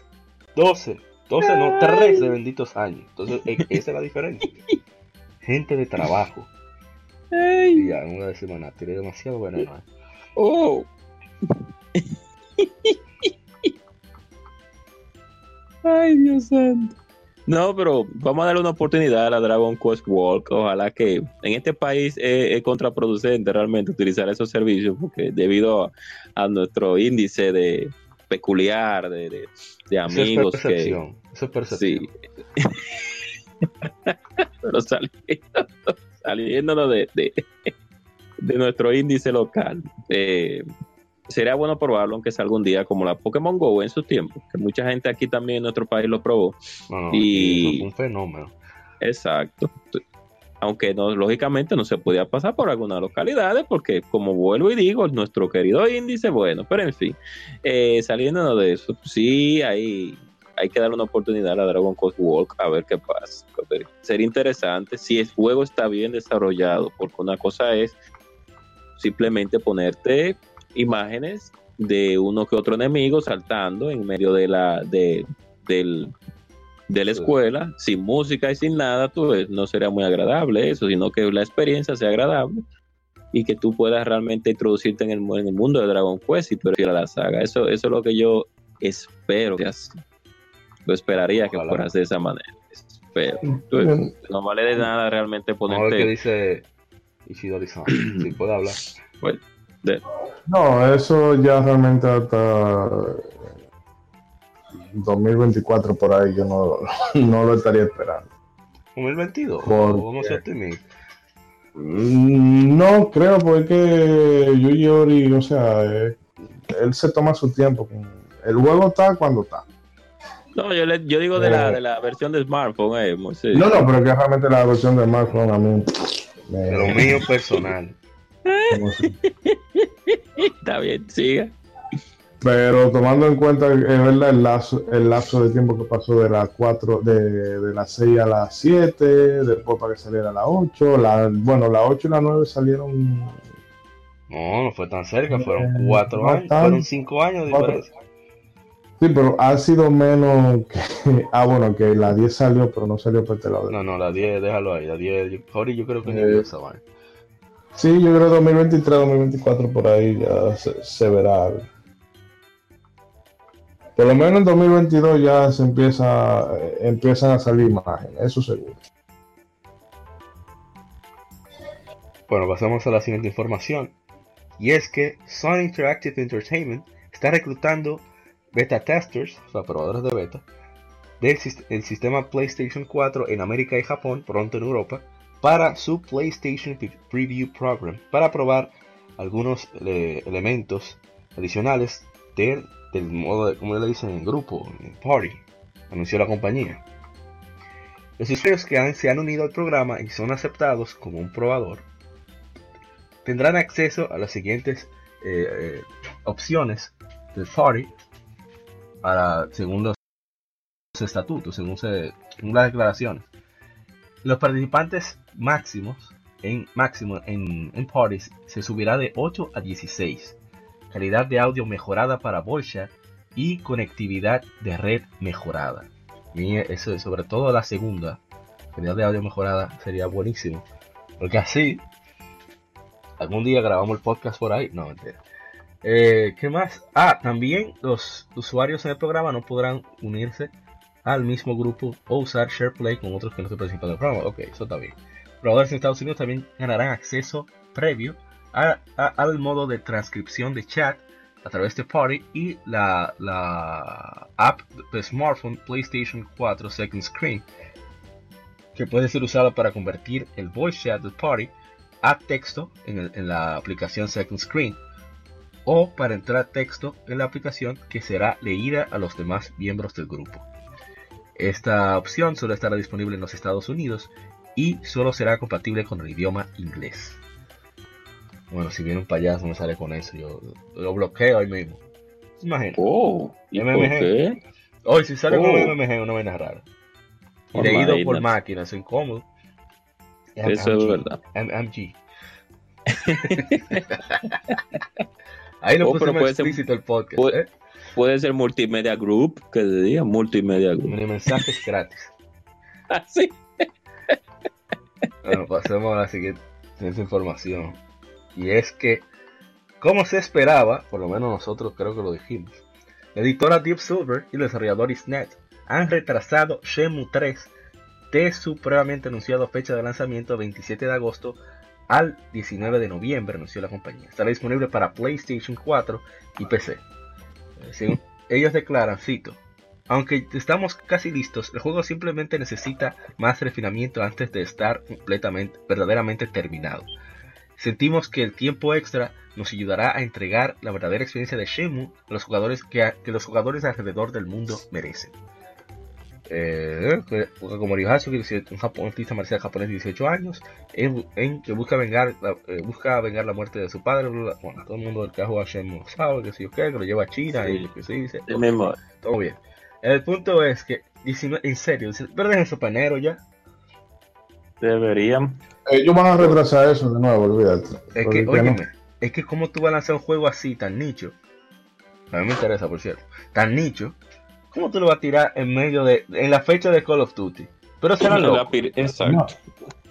12. 12 no, 13 benditos años. Entonces, e- esa es la diferencia. Gente de trabajo.
ay,
Y ya, no voy a decir más nada. Tiré demasiado veneno. eh.
oh. Ay, Dios santo. No, pero vamos a darle una oportunidad a la Dragon Quest Walk. Ojalá que en este país es, es contraproducente realmente utilizar esos servicios, porque debido a, a nuestro índice de peculiar de, de- de
es
amigos que
percepción. Eso es percepción.
sí. pero saliendo, saliéndonos de, de, de nuestro índice local. eh, sería bueno probarlo, aunque sea algún día, como la Pokémon Go en su tiempo, que mucha gente aquí también en nuestro país lo probó. Y-
eso fue un fenómeno.
Exacto. aunque no, lógicamente no se podía pasar por algunas localidades, porque como vuelvo y digo, nuestro querido índice, bueno, pero en fin, eh, saliendo de eso, sí hay, hay que darle una oportunidad a Dragon Quest Walk a ver qué pasa. Sería interesante si el juego está bien desarrollado, porque una cosa es simplemente ponerte imágenes de uno que otro enemigo saltando en medio de la de, del, de la escuela, sin música y sin nada, tú, no sería muy agradable eso, sino que la experiencia sea agradable y que tú puedas realmente introducirte en el, en el mundo de Dragon Quest y tú a la saga. Eso, eso es lo que yo espero que así. Esperaría que fuera de esa manera. Pero no vale de nada realmente ponerte.
A ver qué dice Ishidori-san, si puede hablar.
Bueno,
No, eso ya realmente hasta 2024 por ahí yo no, no lo estaría esperando.
¿2022?
Porque-
no se optimista.
Mm, No creo porque Yuji Ori, o sea, eh, él se toma su tiempo. con- El juego está cuando está.
No, yo, le- yo digo de, la,
Eh.
de la versión de smartphone, eh, Moisés.
No, no, pero que realmente la versión de smartphone a mí me-
lo mío personal.
Está bien, siga.
Pero tomando en cuenta es verdad el lapso, el lapso de tiempo que pasó de las 4, de, de las 6 a las 7, después para que saliera a las 8, la, bueno, las 8 y las 9 salieron
No, no fue tan cerca, fueron
Eh,
cuatro
no
años,
tan-
fueron cinco años de
cuatro.
diferencia.
Sí, pero ha sido menos que. Ah, bueno, que la 10 salió, pero no salió por este lado.
No, no, la 10, déjalo ahí, la 10, yo, Jori, yo creo que ni
Eh,
esa vaina.
Sí, yo creo que 2023, 2024 por ahí ya se, se verá. algo. Por lo menos en 2022 ya se empieza, eh, empiezan a salir imágenes, eso seguro.
Bueno, pasamos a la siguiente información. Y es que Sony Interactive Entertainment está reclutando beta testers, o sea, probadores de beta, del el sistema PlayStation 4 en América y Japón, pronto en Europa, para su PlayStation Pre- Preview Program, para probar algunos eh, elementos adicionales del, modo, de, como le dicen, en grupo, en party, anunció la compañía. Los usuarios que se han unido al programa y son aceptados como un probador tendrán acceso a las siguientes eh, eh, opciones del party para, según los estatutos, según, se, las declaraciones. Los participantes máximos en máximo en, en parties se subirá de 8 a 16. Calidad de audio mejorada para voice y conectividad de red mejorada. Y eso, sobre todo la segunda, calidad de audio mejorada sería buenísimo. Porque así algún día grabamos el podcast por ahí. No, mentira. Eh, ¿Qué más? Ah, también los usuarios en el programa no podrán unirse al mismo grupo o usar SharePlay con otros que no se participan del programa. Ok, eso está bien. Probadores en Estados Unidos también ganarán acceso previo al modo de transcripción de chat a través de Party y la, app de smartphone PlayStation 4 Second Screen que puede ser usada para convertir el voice chat del Party a texto el- en la aplicación Second Screen o para entrar texto en la aplicación que será leída a los demás miembros del grupo. Esta opción solo estará disponible en los Estados Unidos y solo será compatible con el idioma inglés. Bueno, si viene un payaso me sale con eso, yo lo bloqueo ahí mismo. Imagina.
Oh, ¿y por
MMG.
qué?
Hoy si sale con
Oh.
MMG una vaina rara.
Oh,
Leído por
imagínate.
máquina, es incómodo.
Eso es
MMG.
verdad.
MMG. Ahí lo
Oh, pero
pusimos
puede ser-
el podcast.
puede-
¿eh?
Puede ser multimedia group, que se diga multimedia group.
Mini mensajes gratis.
Así.
Bueno, pasemos a la siguiente información. Y es que, como se esperaba, por lo menos nosotros creo que lo dijimos, la editora Deep Silver y el desarrollador Isnet han retrasado Shenmue 3 de su previamente anunciada fecha de lanzamiento 27 de agosto al 19 de noviembre, anunció la compañía. Estará disponible para PlayStation 4 y PC. Eh, según ellos declaran, cito, aunque estamos casi listos, el juego simplemente necesita más refinamiento antes de estar completamente, verdaderamente terminado. Sentimos que el tiempo extra nos ayudará a entregar la verdadera experiencia de Shenmue a los jugadores que, que los jugadores alrededor del mundo merecen. Eh, como Ryohazuki, un, un artista marcial japonés de 18 años, en, en, que busca vengar, eh, busca vengar la muerte de su padre. Bueno, todo el mundo que ha jugado Shenmue sabe que si yo qué, que lo lleva a China
Sí.
y que se dice.
El mismo.
Todo bien. El punto es que, 19 en serio, pierden eso para enero ya.
Deberían.
Ellos van a retrasar eso de nuevo, olvídate.
Es que,
no.
óyeme, es que como tú vas a lanzar un juego así, tan nicho. A mí me interesa, por cierto. Tan nicho. ¿Cómo tú lo vas a tirar en medio de. en la fecha de Call of Duty? Pero será
La
loco.
Exacto.
No.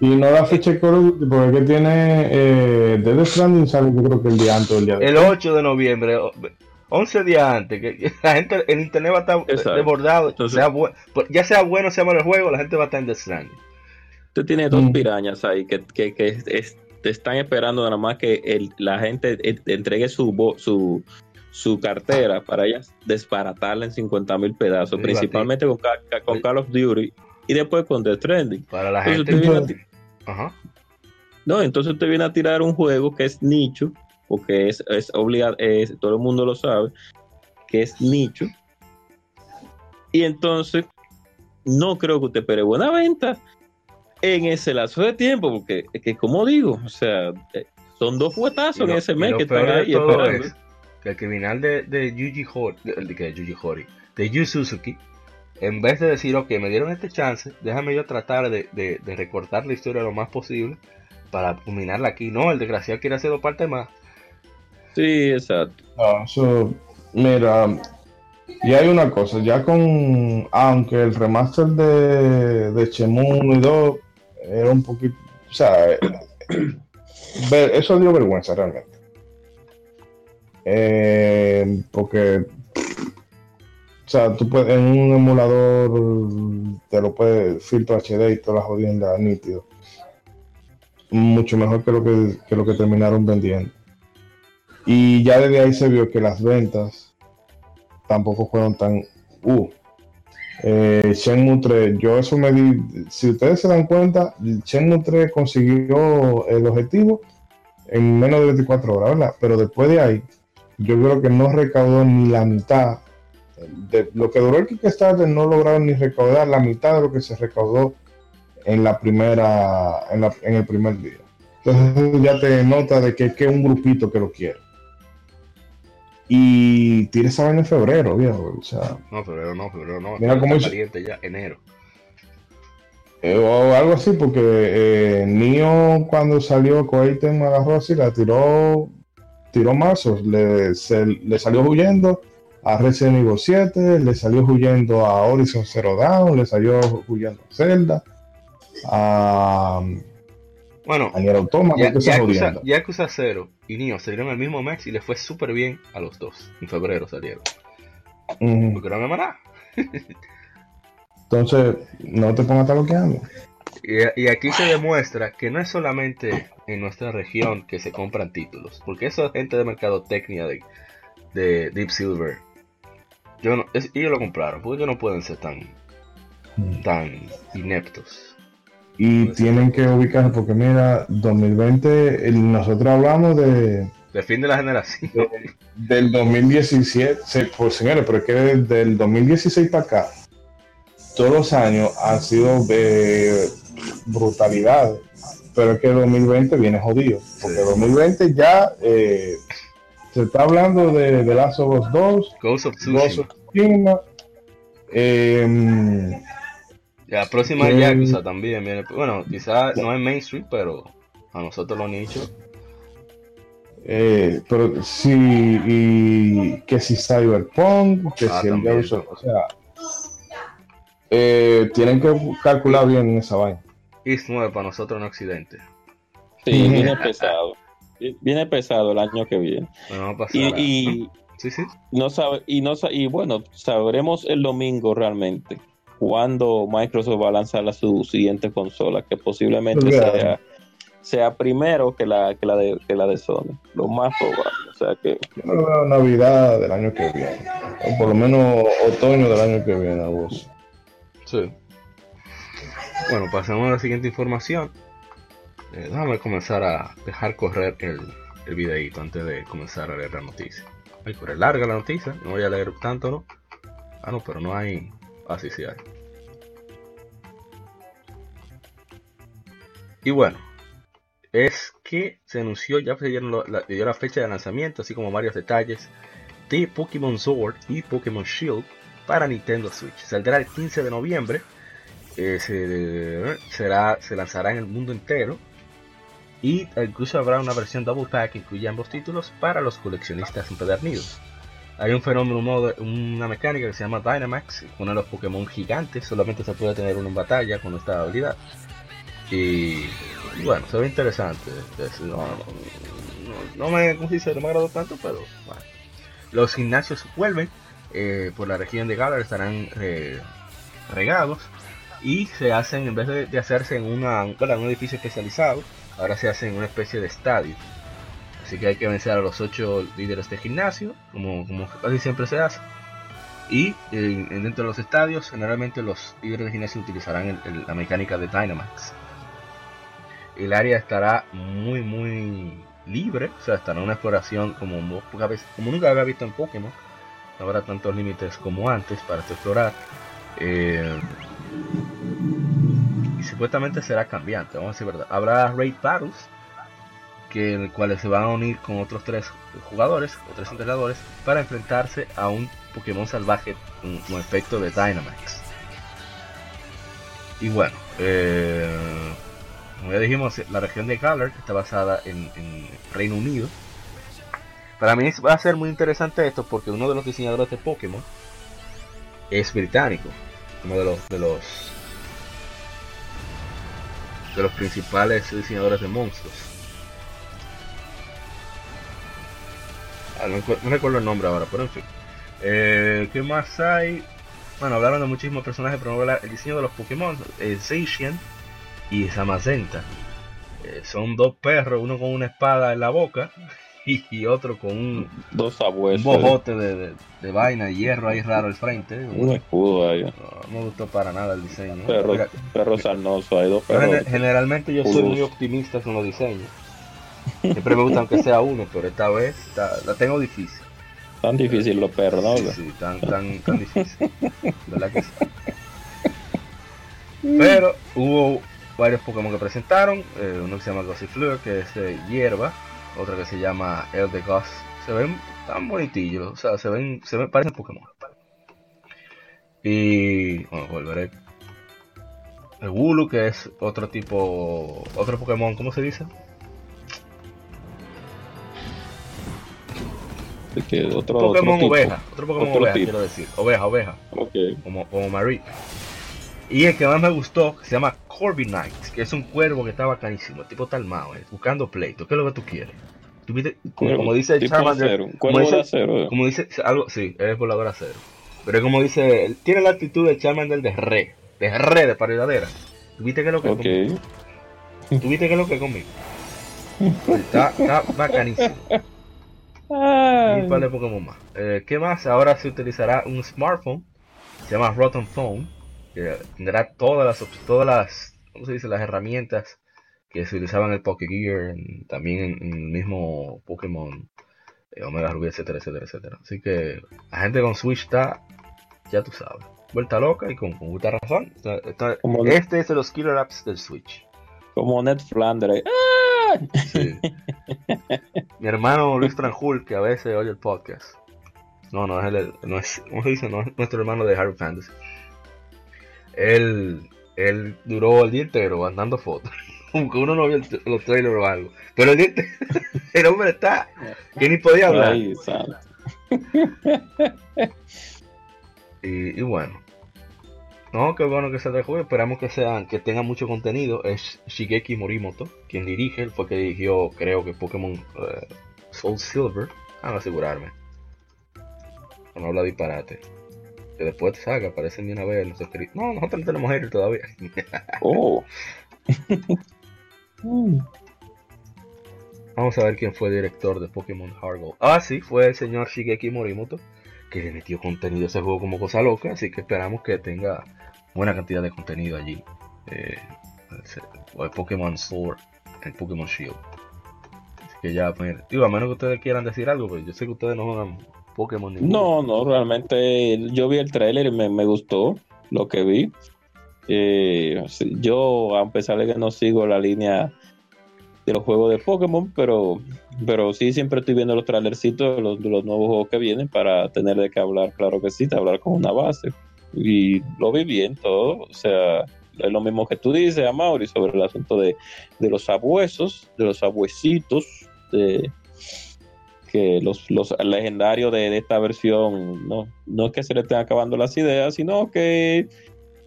Y no la fecha de Call of Duty, porque es que tiene eh, Death Stranding sale yo creo que el día antes o el día
El
después.
8 de noviembre, o- 11 días antes, que la gente, el internet va a estar
Exacto.
desbordado.
Entonces-
sea bu- ya sea bueno o sea malo el juego, la gente va a estar en Death Stranding.
Tú tienes dos
Mm.
pirañas ahí que, que, que es- te están esperando nada más que el- la gente eh, entregue su, su, su cartera para ellas desbaratarla en 50 mil pedazos,
Sí,
principalmente con, con. Call of Duty y después con The Trending.
Para la
Entonces
gente.
usted
Ajá.
no, entonces usted viene a tirar un juego que es nicho, porque es, es obligado, es- todo el mundo lo sabe, que es nicho. Y entonces, no creo que usted espere buena venta en ese lazo de tiempo, porque que como digo, o sea, eh, son dos fuetazos en ese mes que están ahí esperando.
es que el criminal de, de Yuji Hori, de, Yuji Hori, de Yu Suzuki, en vez de decir, ok, me dieron este chance, déjame yo tratar de, de- de recortar la historia lo más posible para culminarla aquí. No, el desgraciado quiere hacer dos partes más.
Sí, exacto.
No, eso, mira, y hay una cosa, ya con, aunque el remaster de, de 1 y 2 era un poquito, o sea, eh, eso dio vergüenza realmente. Eh, porque, o sea, tú puedes, en un emulador te lo puedes, filtro HD y todas las jodiendas nítido. Mucho mejor que lo que, que lo que terminaron vendiendo. Y ya desde ahí se vio que las ventas tampoco fueron tan. Uh, eh, Shenmue 3, yo eso me di. Si ustedes se dan cuenta, Shenmue 3 consiguió el objetivo en menos de 24 horas, ¿verdad? Pero después de ahí, yo creo que no recaudó ni la mitad. De lo que duró el Kickstarter, no lograron ni recaudar la mitad de lo que se recaudó en la primera, en, la- en el primer día. Entonces ya te nota de que es que un grupito que lo quiere. Y tira esa vaina en febrero, viejo. O sea,
No, febrero no, febrero no.
Mira cómo
caliente ya, enero.
eh, o algo así, porque eh, Nio cuando salió Koei me agarró así, la tiró, tiró mazos, le, se- le salió huyendo a Resident Evil 7, le salió huyendo a Horizon Zero Dawn, le salió huyendo a Zelda, a,
Bueno,
a Automata,
ya, Yakuza. Yakuza 0 y Nioh salieron el mismo mes y les fue súper bien a los dos. En febrero salieron. Porque no me maná.
Entonces, no te pongas bloqueando.
Y, y aquí se demuestra que no es solamente en nuestra región que se compran títulos, porque eso es gente de mercadotecnia de, de Deep Silver. Yo no, es- ellos lo compraron, porque ellos no pueden ser tan, tan ineptos.
Y tienen que ubicarse porque mira, 2020, el- nosotros hablamos de,
De fin de la generación.
del 2017, se- pues señores, pero es que desde el 2016 para acá, todos los años han sido de brutalidades, pero es que el 2020 viene jodido, porque
Sí.
2020 ya eh, se está hablando de, de Last of Us 2,
Ghost of
Ghost
Tsushima.
of Tsushima, em,
La próxima
Sí.
Yakuza también viene. Bueno, quizás no es mainstream, pero a nosotros los nichos.
Eh, pero sí, y que si Cyberpunk, que
Ah,
si el. Deus Ex, o sea, eh, tienen que calcular bien esa vaina.
East 9 para nosotros en Occidente.
Sí, viene pesado. Viene pesado el año que viene.
No va a pasar.
Y, y
Sí, sí.
no sabe, y no y bueno, sabremos el domingo realmente cuándo Microsoft va a lanzar la, su siguiente consola, que posiblemente
Claro.
sea, sea primero que la, que la de que la de Sony, lo más probable. O sea que
Yo no veo Navidad del año que viene, o por lo menos otoño del año que viene, a vos.
Bueno, pasamos a la siguiente información. Eh, déjame comenzar a dejar correr el, el videito antes de comenzar a leer la noticia. Ay, pero es larga la noticia, no voy a leer tanto, ¿no? Ah, no, pero no hay... Así ah, sí hay. Y bueno, es que se anunció, ya se dieron la, dio la fecha de lanzamiento, así como varios detalles de Pokémon Sword y Pokémon Shield para Nintendo Switch. Saldrá el 15 de noviembre, eh, se, será, se lanzará en el mundo entero y incluso habrá una versión Double Pack que incluye ambos títulos para los coleccionistas empedernidos. Hay un fenómeno, una mecánica que se llama Dynamax, uno de los Pokémon gigantes, solamente se puede tener uno en batalla con esta habilidad. Y bueno, se ve interesante. No, me, no me agradó tanto, pero. Los gimnasios vuelven eh, por la región de Galar, estarán eh, regados y se hacen, en vez de, hacerse en una, un edificio especializado, ahora se hace en una especie de estadio. Así que hay que vencer a los ocho líderes de gimnasio, como, como casi siempre se hace. Y eh, dentro de los estadios, generalmente los líderes de gimnasio utilizarán la mecánica de Dynamax el área estará muy, muy libre, o sea, estará una exploración como, como nunca había visto en Pokémon. No habrá tantos límites como antes para explorar. Eh, y supuestamente será cambiante, vamos a decir verdad. Habrá raid battles, que en cuales se van a unir con otros tres jugadores o tres entrenadores para enfrentarse a un Pokémon salvaje con, efecto de Dynamax. Y bueno, eh, como ya dijimos, la región de Galar está basada en, Reino Unido. Para mí va a ser muy interesante esto porque uno de los diseñadores de Pokémon es británico. Uno de los de los de los principales diseñadores de monstruos. Ah, no, recuerdo el nombre ahora, pero en fin. Eh, ¿Qué más hay? Bueno, hablaron de muchísimos personajes, pero el diseño de los Pokémon. Eh, Zacian y Samacenta. Eh, son dos perros, uno con una espada en la boca y, otro con un,
dos abuelos.
bojote de, de, vaina de hierro ahí raro al frente.
Un escudo ahí.
No, me gustó para nada el diseño.
Perro, perro sarnoso, hay dos perros.
Generalmente yo soy muy optimista con los diseños. Siempre me gusta aunque sea uno, pero esta vez la tengo difícil.
Tan difícil los perros, ¿no?
Sí, sí tan, tan, tan difícil. ¿Verdad que sí? Pero hubo varios Pokémon que presentaron. Eh, uno que se llama Gossifleur, que es de hierba. Otro que se llama El de Goss. Se ven tan bonitillos. O sea, se ven, se ven, parecen Pokémon. Y bueno, volveré. El Wooloo, que es otro tipo. Otro Pokémon, ¿cómo se dice?
otro,
Pokémon oveja. Otro Pokémon oveja, quiero decir. Oveja, oveja. Como, como Marie. Y el que más me gustó, se llama Corby Knight, que es un cuervo que está bacanísimo. El tipo está armado, eh, buscando pleito. ¿Qué es lo que tú quieres? como, dice Charmander, como dice, acero, como dice algo, sí, es volador acero. Pero como dice, tiene la actitud de Charmander de re, de re de paridadera. ¿Tuviste qué es lo que okay. conmigo? ¿Tuviste qué es lo que conmigo? Está, está bacanísimo. Y vale Pokémon más. Eh, ¿Qué más? Ahora se utilizará un smartphone, se llama Rotten Phone tendrá todas las, todas las, ¿cómo se dice? Las herramientas que se utilizaban en el Poké Gear, también en, el mismo Pokémon eh, Omega Ruby, etcétera, etcétera, etcétera. Así que la gente con Switch está, ya tú sabes, vuelta loca y con, con mucha razón. este es de los killer apps del Switch.
Como Ned Flanders.
Mi hermano Luis Tranjul, que a veces oye el podcast. No, no es el, no es, ¿cómo se dice? No es nuestro hermano de Harry Fantasy él, él duró el día entero mandando fotos. Aunque uno no vio los trailers o algo. Pero el, día el hombre está que ni podía hablar. y, bueno. No, qué bueno que se dejó. Esperamos que sean, que tenga mucho contenido. Es Shigeki Morimoto, quien dirige. Él fue que dirigió, creo que Pokémon eh, Soul Silver. A asegurarme. No habla disparate que después te saca, aparecen de una vez los escritos. No, nosotros no tenemos aire todavía. oh. Vamos a ver quién fue director de Pokémon Hargo. Ah, sí, fue el señor Shigeki Morimoto, que le metió contenido a ese juego como cosa loca, así que esperamos que tenga buena cantidad de contenido allí. Eh, el Pokémon Sword, el Pokémon Shield. Así que ya, pues, digo, a menos que ustedes quieran decir algo, pero yo sé que ustedes no juegan Pokémon.
No, no, realmente yo vi el tráiler y me, gustó lo que vi. Eh, yo, a pesar de que no sigo la línea de los juegos de Pokémon, pero, pero sí siempre estoy viendo los trailercitos de los, de los nuevos juegos que vienen para tener de qué hablar, claro que sí, hablar con una base. Y lo vi bien todo, o sea, es lo mismo que tú dices, Amaury, sobre el asunto de, de los abuesos, de los abuesitos, de que los, los legendarios de, de, esta versión no, no es que se le estén acabando las ideas, sino que,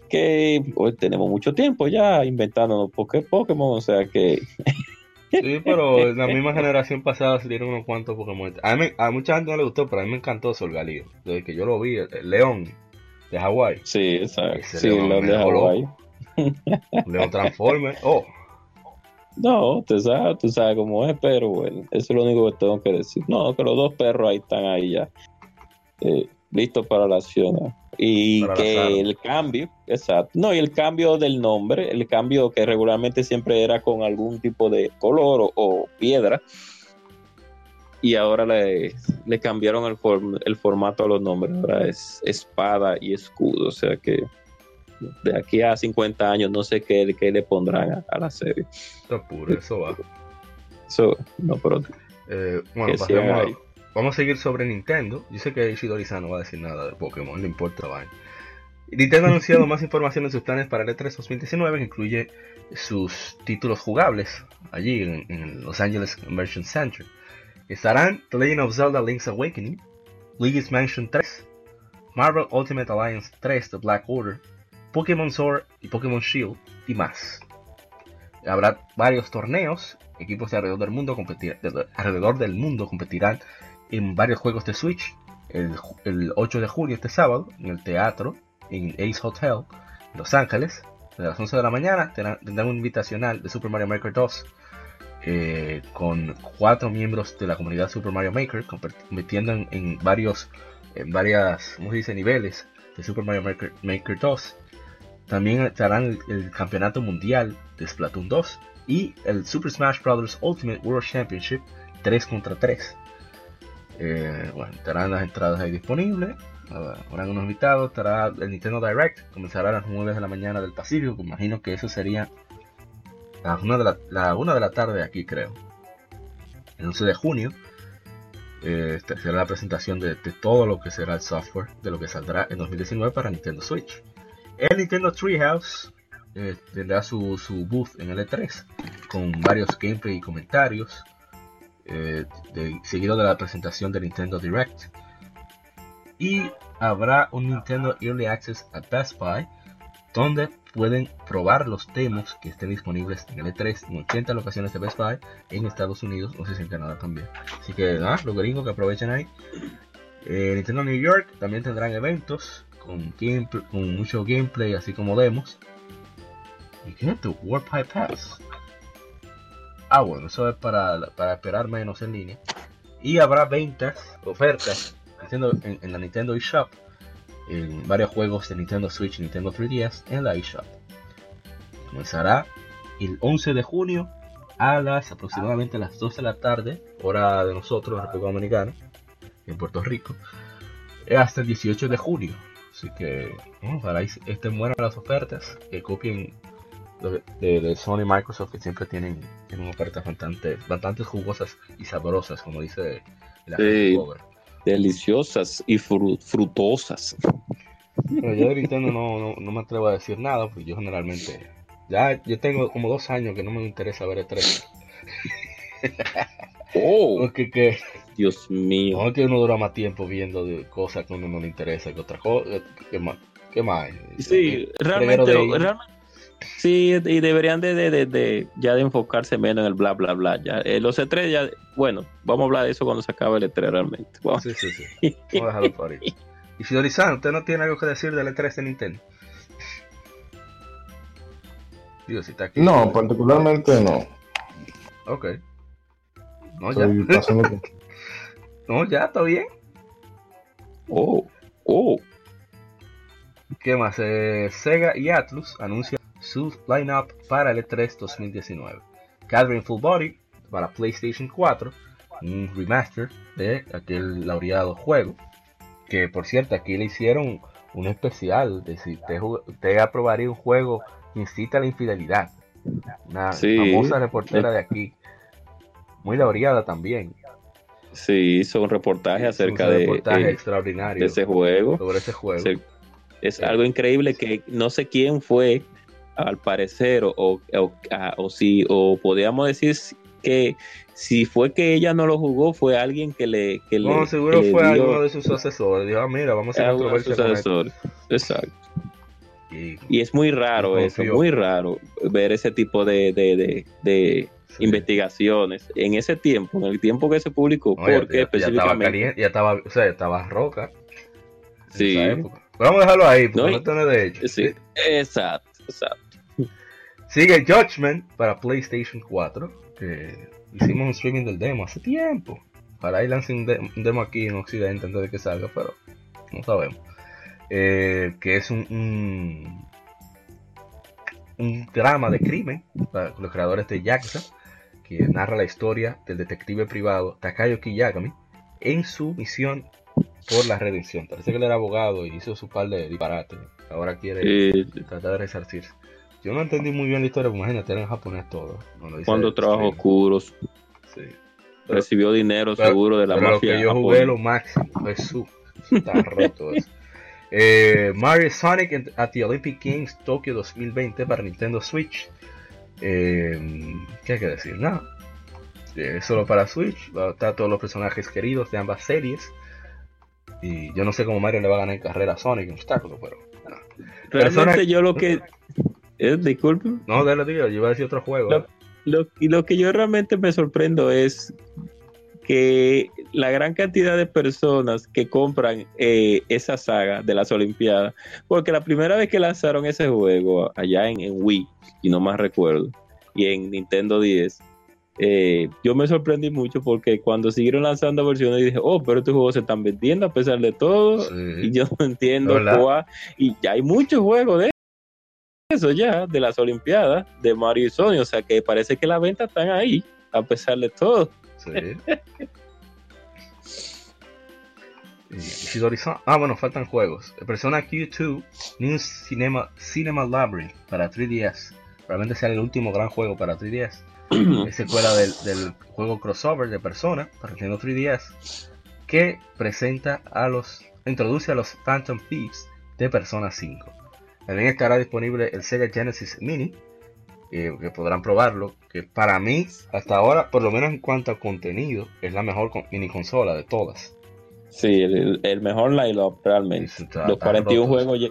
que hoy tenemos mucho tiempo ya inventando Pokémon, o sea que...
Sí, pero en la misma generación pasada salieron unos cuantos Pokémon. A, mí, a mucha gente no le gustó, pero a mí me encantó Solgaleo. Desde que yo lo vi, el, León de Hawái.
Sí, exacto. Sí, el León de Hawái.
León Transformer. Oh,
no, sabes, tú sabes cómo es, pero bueno, eso es lo único que tengo que decir. No, que los dos perros ahí están ahí ya, eh, listos para la acción. ¿eh? Y para que el cambio, exacto, no, y el cambio del nombre, el cambio que regularmente siempre era con algún tipo de color o, o piedra, y ahora le, le cambiaron el, form, el formato a los nombres, ahora es espada y escudo, o sea que de aquí a 50 años no sé qué, qué le pondrán a, a la serie.
Está puro, eso va.
So, no, pero,
eh, bueno, pasemos, vamos a seguir sobre Nintendo. Yo sé que Ishidori no va a decir nada de Pokémon, no importa vaina. Nintendo ha anunciado más información en sus planes para el E3 2019, que incluye sus títulos jugables allí en, en Los Angeles Convention Center. Estarán The Legend of Zelda Link's Awakening, Luigi's Mansion 3, Marvel Ultimate Alliance 3 The Black Order, Pokémon Sword y Pokémon Shield y más. Habrá varios torneos, equipos de alrededor del mundo, competir, de, alrededor del mundo competirán en varios juegos de Switch. El, el, 8 de julio, este sábado, en el teatro, en Ace Hotel, Los Ángeles, de las 11 de la mañana, tendrán, un invitacional de Super Mario Maker 2 eh, con cuatro miembros de la comunidad Super Mario Maker compitiendo en, en varios en varias ¿cómo se dice? niveles de Super Mario Maker, Maker 2 también estarán el, el, campeonato mundial de Splatoon 2 y el Super Smash Bros. Ultimate World Championship 3 contra 3. Eh, bueno, estarán las entradas ahí disponibles. Habrán unos invitados. Estará el Nintendo Direct. Comenzará a las 9 de la mañana del Pacífico. Imagino que eso sería a 1 de la, la, 1 de la tarde aquí, creo. El 11 de junio. Eh, será la presentación de, de todo lo que será el software de lo que saldrá en 2019 para Nintendo Switch. El Nintendo Treehouse eh, tendrá su, su, booth en el E3 con varios gameplay y comentarios, eh, seguido de la presentación de Nintendo Direct. Y habrá un Nintendo Early Access at Best Buy, donde pueden probar los demos que estén disponibles en el E3 en 80 locaciones de Best Buy en Estados Unidos, no sé si en Canadá también. Así que ah, los gringos que aprovechen ahí. Eh, Nintendo New York también tendrán eventos con, gameplay, con mucho gameplay, así como demos. ¿Y qué es esto? Warpipe Pass. Ah, bueno, eso es para, para esperar menos en línea. Y habrá ventas, ofertas, haciendo en, la Nintendo eShop, en varios juegos de Nintendo Switch y Nintendo 3DS en la eShop. Comenzará el 11 de junio a las aproximadamente las 12 de la tarde, hora de nosotros, República Dominicana, en Puerto Rico, hasta el 18 de junio. Así que bueno, ojalá estén buenas las ofertas, que copien de, de, Sony y Microsoft que siempre tienen, tienen ofertas bastante, bastante jugosas y sabrosas, como dice la
sí, deliciosas y frut, frutosas.
Pero yo de Nintendo no, no, no, me atrevo a decir nada, porque yo generalmente ya yo tengo como dos años que no me interesa ver E3.
oh.
Porque que
Dios mío.
No es que uno dura más tiempo viendo de cosas que a uno no le interesa que otra cosa. ¿Qué más? ¿Qué más?
Sí, realmente, realmente, Sí, y deberían de, de, de, de, ya de enfocarse menos en el bla bla bla. Ya, eh, los E3 ya, bueno, vamos a hablar de eso cuando se acabe el E3 realmente. Wow.
Sí, sí, sí. Vamos a dejarlo por ahí. Y Fiorizano, ¿usted no tiene algo que decir del E3 de Nintendo? Digo, si está aquí.
No, particularmente no.
Ok. No, ya. no, ya, está bien.
Oh, oh.
¿Qué más? Eh, Sega y Atlus anuncian su lineup para el E3 2019. Gathering Full Body para PlayStation 4, un remaster de aquel laureado juego. Que por cierto, aquí le hicieron un especial de si usted, usted aprobaría un juego que incita a la infidelidad. Una
Sí.
famosa reportera de aquí. Muy laureada también.
Sí, hizo un reportaje acerca
un
de,
reportaje
eh,
extraordinario
de ese juego.
sobre ese juego.
Se- es
Sí.
algo increíble que no sé quién fue, al parecer, o, o, a- o si, o podríamos decir que si fue que ella no lo jugó, fue alguien que le, que
No,
le,
seguro
que
fue
dio
alguno de sus asesores. Dijo, ah, mira, vamos a hacer
de asesores. Exacto.
Y-
Y es muy raro eso, muy raro ver ese tipo de, de, de, de
sí.
investigaciones en ese tiempo, en el tiempo que se publicó,
No, ya-
porque
ya, ya estaba
específicamente
caliente, ya estaba, o sea, estaba roca.
Sí.
vamos a dejarlo ahí, porque
No,
no, tiene de hecho.
Sí, exacto, exacto.
Sigue Judgment para PlayStation 4, que hicimos un streaming del demo hace tiempo. Para ahí lancen un, de- un demo aquí en Occidente antes de que salga, pero no sabemos. Eh, que es un, un, un drama de crimen para los creadores de Yakuza, que narra la historia del detective privado Takayo Kiyagami en su misión por la redención. Parece que él era abogado y hizo su par de disparates. Ahora quiere
Eh,
tratar de resarcirse. Yo no entendí muy bien la historia, porque imagínate, era en japonés todo. Lo
cuando trabajos oscuros,
Sí. Pero-
recibió dinero
pero-
seguro de la
Pero lo
mafia.
que yo jugué lo máximo, Jesús. Está roto eso. Eh, Mario Sonic at the Olympic Games Tokyo 2020 para Nintendo Switch. Eh, ¿Qué hay que decir? Nada. Eh, solo para Switch. Va a estar todos los personajes queridos de ambas series. Y yo no sé cómo Mario le va a ganar en carrera a Sonic en obstáculos, pero. No,
Realmente
Persona-
yo lo que... Eh, disculpe.
no dale, tío, yo iba a decir otro juego.
Lo- Lo, y lo que yo realmente me sorprendo es que la gran cantidad de personas que compran eh, esa saga de las Olimpiadas, porque la primera vez que lanzaron ese juego allá en, en Wii, y no más recuerdo, y en Nintendo 10, eh, yo me sorprendí mucho porque cuando siguieron lanzando versiones dije, oh, pero estos juegos se están vendiendo a pesar de todo,
Sí.
y yo no entiendo cuál- y ya hay muchos juegos de eso ya, de las Olimpiadas, de Mario y Sony, o sea que parece que las ventas están ahí, a pesar de todo.
Sí. Ah, bueno, faltan juegos. Persona Q2, New Cinema, Cinema Labyrinth para 3DS. Probablemente sea el último gran juego para 3DS. Es secuela del, del juego crossover de Persona para Nintendo 3DS. Que presenta a los. introduce a los Phantom Thieves de Persona 5. También estará disponible el Sega Genesis Mini. Eh, que podrán probarlo. Que para mí, hasta ahora, por lo menos en cuanto a contenido, es la mejor mini consola de todas.
Sí, el, el mejor line-up realmente. Los
está
41
roto.
juegos ya,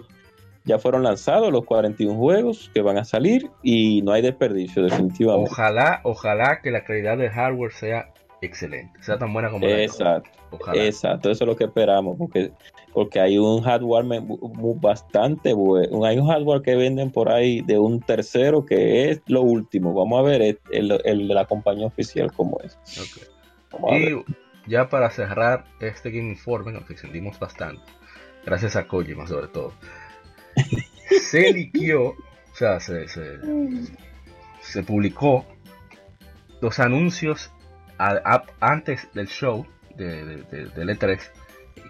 ya fueron lanzados, los 41 juegos que van a salir y no hay desperdicio definitivamente.
Ojalá, ojalá que la calidad del hardware sea excelente, sea tan buena como la
Exacto. Exacto, eso es lo que esperamos, porque, porque hay un hardware bastante bueno. Hay un hardware que venden por ahí de un tercero que es lo último. Vamos a ver el, el- el de la compañía oficial como es.
Ok.
Vamos a ver.
Y ya para cerrar este Game Informe, nos extendimos bastante, gracias a Kojima sobre todo, se liquió, o sea, se, se, se publicó los anuncios a- a- antes del show de, de, de- del E3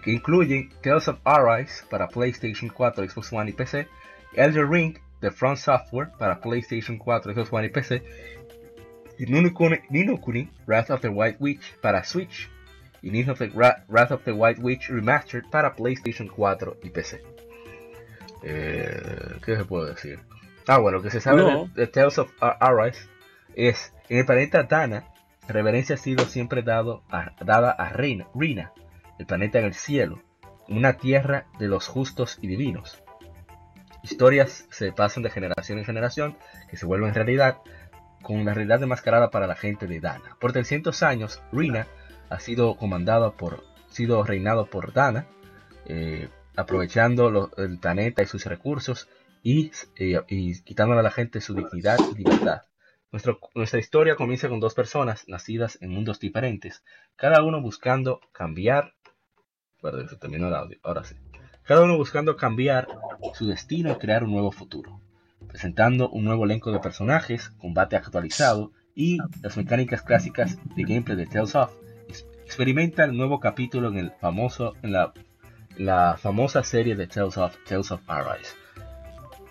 que incluyen Tales of Arise para PlayStation 4, Xbox One y PC, Elder Ring de Front Software para PlayStation 4, Xbox One y PC, y Nino Kuni, Ni no Kuni, Wrath of the White Witch para Switch y Nino of the Ra- Wrath of the White Witch Remastered para PlayStation 4 y PC. Eh, ¿Qué se puede decir? Ah, bueno, lo que se sabe
No.
de, de Tales of Ar- Arise es en el planeta Dana, reverencia ha sido siempre dado a- dada a Reina, Rina, el planeta en el cielo, una tierra de los justos y divinos. Historias se pasan de generación en generación, que se vuelven realidad, con la realidad demascarada para la gente de Dana. Por 300 años, Rina ha sido comandado por, sido reinado por Dana, eh, aprovechando el planeta y sus recursos y, eh, y quitándole a la gente su dignidad y libertad. Nuestro- nuestra historia comienza con dos personas nacidas en mundos diferentes, cada uno buscando cambiar. Cada uno buscando cambiar su destino y crear un nuevo futuro, presentando un nuevo elenco de personajes, combate actualizado y las mecánicas clásicas de gameplay de Tales of. Ex- Experimenta el nuevo capítulo en el famoso en la la famosa serie de Tales of, Tales of Arise.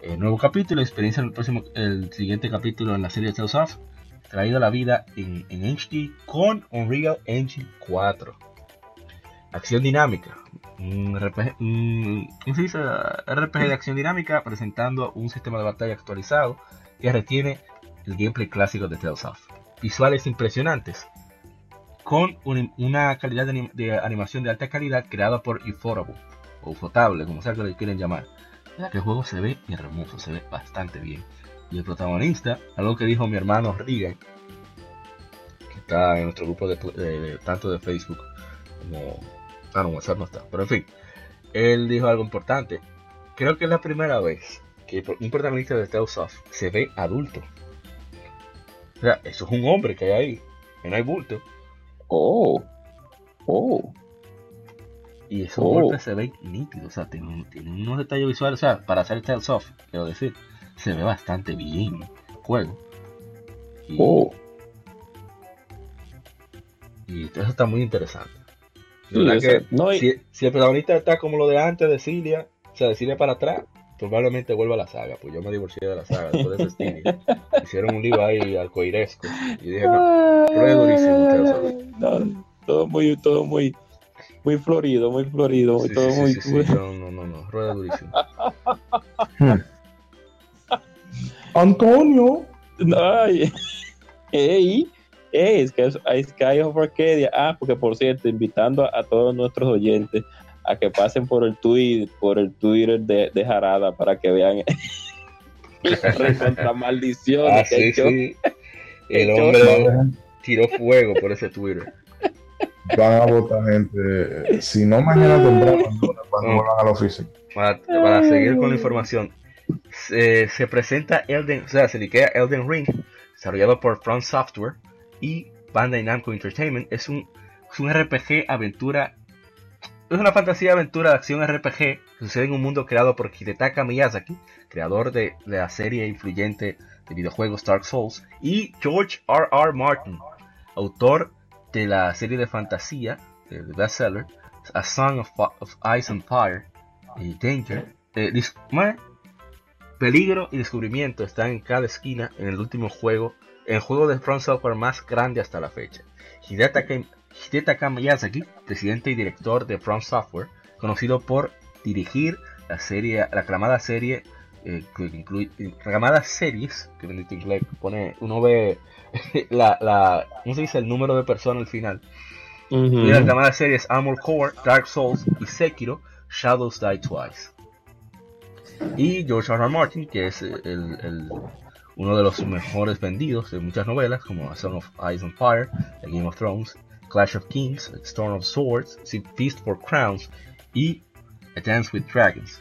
El nuevo capítulo, experiencia en el próximo, el siguiente capítulo en la serie de Tales of, traído a la vida en, en HD con Unreal Engine 4. Acción dinámica, un RPG, un. RPG de acción dinámica presentando un sistema de batalla actualizado que retiene el gameplay clásico de Tales of. Visuales impresionantes, con un- una calidad de, anim- de animación de alta calidad creada por Ufotable, o Ufotable, como sea que lo quieren llamar. Que el juego se ve hermoso, se ve bastante bien. Y el protagonista, algo que dijo mi hermano Regan, que está en nuestro grupo de, tu- de- de- tanto de Facebook como... Ah, no, WhatsApp no está, pero en fin. Él dijo algo importante. Creo que es la primera vez que un protagonista de Tales of se ve adulto. O sea, eso es un hombre que hay ahí, que no hay bulto.
Oh. Oh.
Y esos
Oh.
golpes se ven nítidos, o sea, tienen, tienen unos detalles visuales, o sea, para hacer Tales of, quiero decir, se ve bastante bien el juego. Y,
Oh.
y eso está muy interesante. De
Sí,
verdad
o sea,
que
no, y-
si, si el protagonista está como lo de antes de Cilia, o sea, de Cilia para atrás, probablemente vuelva a la saga, pues yo me divorcié de la saga después de. Hicieron un libro ahí arcoiresco y dije, no, Rueda durísimo, Tales of.
No, todo muy, todo muy, muy florido, muy florido,
sí,
todo
sí,
muy.
sí, no, no, no, no, rueda durísimo.
Antonio.
Ay, ey, es que es hay Sky of Arcadia. Ah, porque por cierto, invitando a, a todos nuestros oyentes a que pasen por el tweet, por el Twitter de, de Jarada para que vean la maldición
Ah,
que
sí,
echó.
sí. El hombre tiró fuego por ese Twitter.
Van a votar gente. Si no, mañana temprano, cuando
Mm.
vuelvan a la oficina.
Para, para seguir con la información, se, se presenta Elden, o sea, se liquea Elden Ring, desarrollado por Front Software y Bandai Namco Entertainment. Es un, un RPG aventura, es una fantasía aventura de acción RPG que sucede en un mundo creado por Hidetaka Miyazaki, creador de, de la serie influyente de videojuegos Dark Souls, y George R. R. Martin, autor de la serie de fantasía, el bestseller, A Song of, Ice and Fire, y Danger, eh, peligro y descubrimiento están en cada esquina en el último juego, el juego de Front Software más grande hasta la fecha. Hidetaka, Miyazaki, presidente y director de Front Software, conocido por dirigir la serie, la aclamada serie eh, que incluye aclamadas series que bendito inglés pone uno ve la, la ¿cómo se dice? el número de personas al final
Ujú.
y las series Armor Core, Dark Souls y Sekiro, Shadows Die Twice. Y George R. R. Martin, que es el, el- uno de los mejores vendidos de muchas novelas, como A Song of Ice and Fire, The Game of Thrones, Clash of Kings, Storm of Swords, Feast for Crowns y A Dance with Dragons.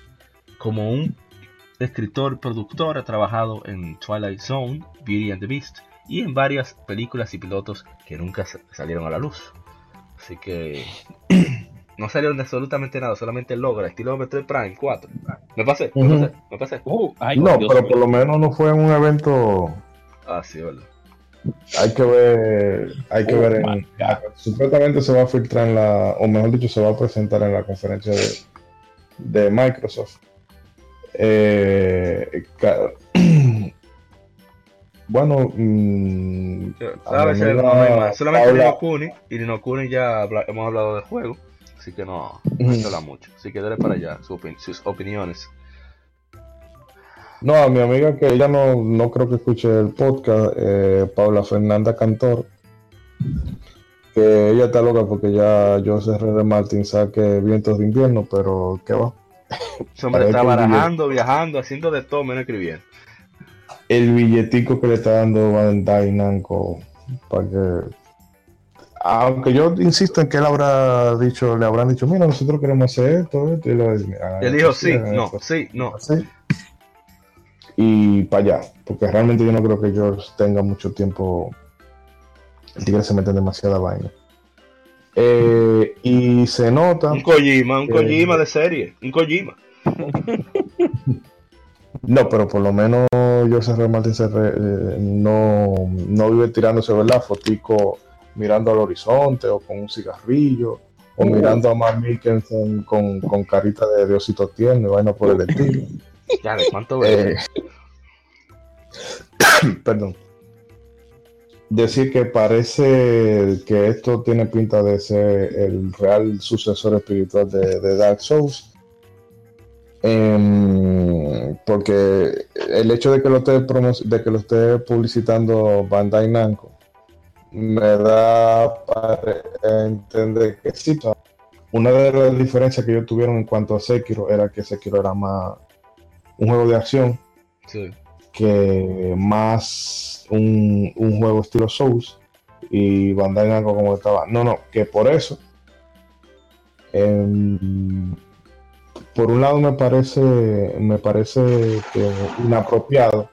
Como un escritor productor ha trabajado en Twilight Zone, Beauty and the Beast y en varias películas y pilotos que nunca sa- salieron a la luz. Así que no salieron de absolutamente nada, solamente el logo, el estilo Metroid Prime 4. Me pasé, me pasé, me pasé.
Ay,
No,
Dios
pero por lo menos no fue un evento.
Ah, sí, verdad.
Hay que ver. Hay que
Oh
ver. En, supuestamente se va a filtrar en la. O mejor dicho, se va a presentar en la conferencia de, de Microsoft. Eh, bueno, mm,
A veces
amiga
no, hay más. Solamente Nino Kuni, y Nino Kuni ya habla- hemos hablado del juego, así que no, no se habla mucho. Así que dale para allá su opin- sus opiniones.
No, a mi amiga que ella no, no creo que escuche el podcast, eh, Paula Fernanda Cantor, que ella está loca porque ya José R. Martin saque vientos de invierno, pero ¿qué va?
Ese hombre está barajando, viajando, haciendo de todo menos escribiendo.
El billetico que le está dando Bandai Namco para que... Aunque yo insisto en que él habrá dicho, le habrán dicho, mira, nosotros queremos hacer esto, esto", y él "Ah,
dijo sí, no,
esto".
sí, no.
Y para allá, porque realmente yo no creo que George tenga mucho tiempo. El tigre se mete en demasiada vaina. Eh, y se nota,
Un Kojima, un. Kojima de serie, un Kojima.
no, pero por lo menos George R. Martin se re- eh, no, no vive tirándose, ¿verdad? Fotico mirando al horizonte o con un cigarrillo O mirando a Mark Mickelson con, con carita de Diosito tierno y vaina por el estilo.
Ya, ¿de cuánto?
Eh, perdón. Decir que parece que esto tiene pinta de ser el real sucesor espiritual de, de Dark Souls. Em, porque el hecho de que lo esté de que lo esté publicitando Bandai Namco me da para entender que sí. Una de las diferencias que ellos tuvieron en cuanto a Sekiro era que Sekiro era más un juego de acción
Sí.
que más un, un juego estilo Souls y Bandai Namco como estaba. No, no, que por eso, em, por un lado me parece, me parece que inapropiado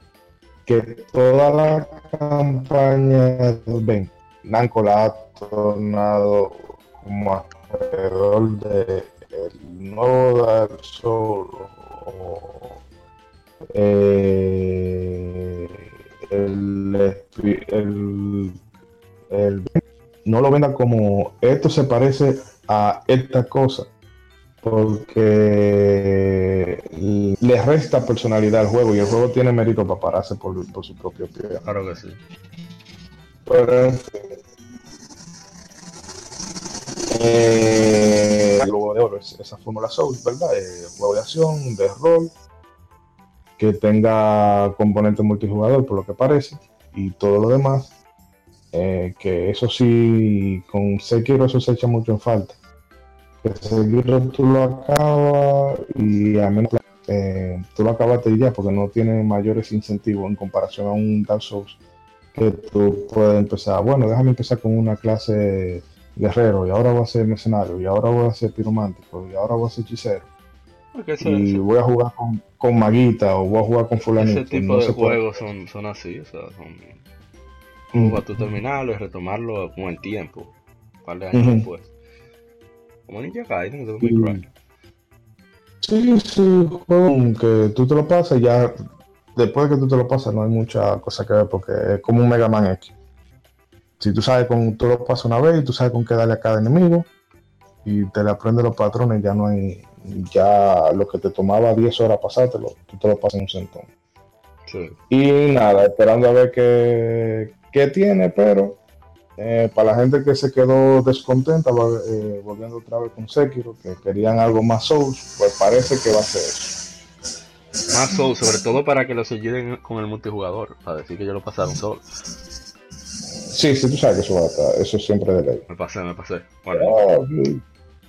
que toda la campaña, ven, Namco la ha tornado como alrededor de el nuevo Dark Souls eh, el, el- el- no lo venda como esto se parece a esta cosa porque le resta personalidad al juego y el juego tiene mérito para pararse por, por su propio pie.
Claro que sí.
Pero. Eh, el de Oro es esa fórmula Souls, ¿verdad? Eh, juego de acción, de rol, que tenga componente multijugador, por lo que parece, y todo lo demás. eh, que eso sí, con Sekiro eso se echa mucho en falta. Tú lo acabas y a menos eh, tú lo acabaste y ya, porque no tiene mayores incentivos en comparación a un Dark Souls que tú puedes empezar, bueno, déjame empezar con una clase guerrero y ahora voy a ser mercenario y ahora voy a ser piromántico y ahora voy a ser hechicero y voy a jugar con, con maguita o voy a jugar con fulanito.
ese tipo
No
de juegos son, son así, o sea, son
Mm.
para tú terminarlo y retomarlo con el tiempo, un par de años después. Como Ninja Gaiden, de Devil May Cry.
Sí, sí, juego que tú te lo pasas ya después de que tú te lo pasas no hay mucha cosa que ver porque es como un Mega Man X. Si tú sabes con, tú lo pasas una vez y tú sabes con qué darle a cada enemigo y te le aprendes los patrones, ya no hay, ya lo que te tomaba 10 horas pasártelo, tú te lo pasas en un centón.
Sí.
Y nada, esperando a ver qué, qué tiene, pero eh, para la gente que se quedó descontenta, eh, volviendo otra vez con Sekiro, que querían algo más Souls, pues parece que va a ser eso.
Más Souls, sobre todo para que los ayuden con el multijugador, para decir que yo lo pasaron solo.
Sí, sí, tú sabes que eso va a estar, eso siempre es de ley.
Me pasé, me pasé. Bueno,
Oh,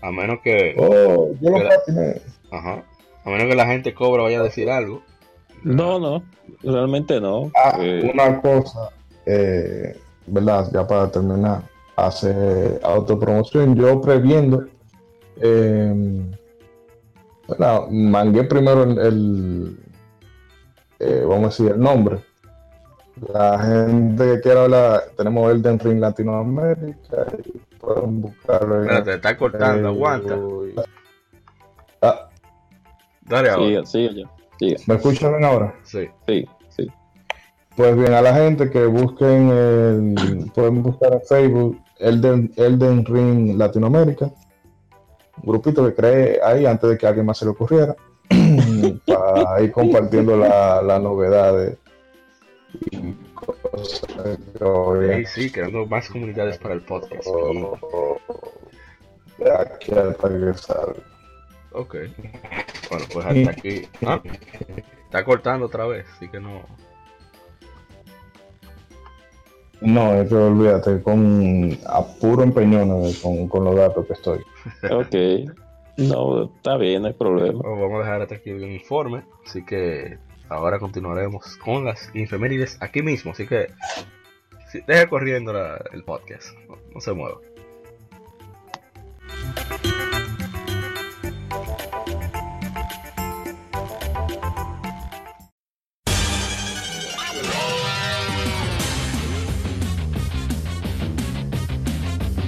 a menos que,
Oh, yo lo
Pero-
platiné.
ajá, a menos que la gente cobra vaya a decir algo.
No, no, realmente no.
Ah,
Eh,
una cosa, eh, ¿verdad? Ya para terminar, hace autopromoción. Yo previendo, eh, bueno, mangué primero el, el, eh, vamos a decir, el nombre. La gente que quiera hablar, tenemos Elden Ring Latinoamérica y pueden buscarlo en
Espérate, te está cortando, aguanta.
Y- Ah,
Dale ahora.
ya. Siga.
¿Me escuchan bien ahora?
Sí,
sí.
Pues bien, a la gente que busquen, el, pueden buscar en Facebook Elden, Elden Ring Latinoamérica, un grupito que cree ahí antes de que a alguien más se le ocurriera, para ir compartiendo la, la novedades y cosas que
Sí, sí, creando más comunidades para el podcast.
de aquí hasta que salga.
Ok. Bueno, pues hasta aquí. Ah, Está cortando otra vez, así que no.
No, es que olvídate, con a puro empeñón con, con los datos que estoy.
Ok. No, está bien, no hay problema.
Bueno, vamos a dejar hasta aquí el informe. Así que ahora continuaremos con las infemérides aquí mismo. Así que sí, deje corriendo la- el podcast. No, no se mueva.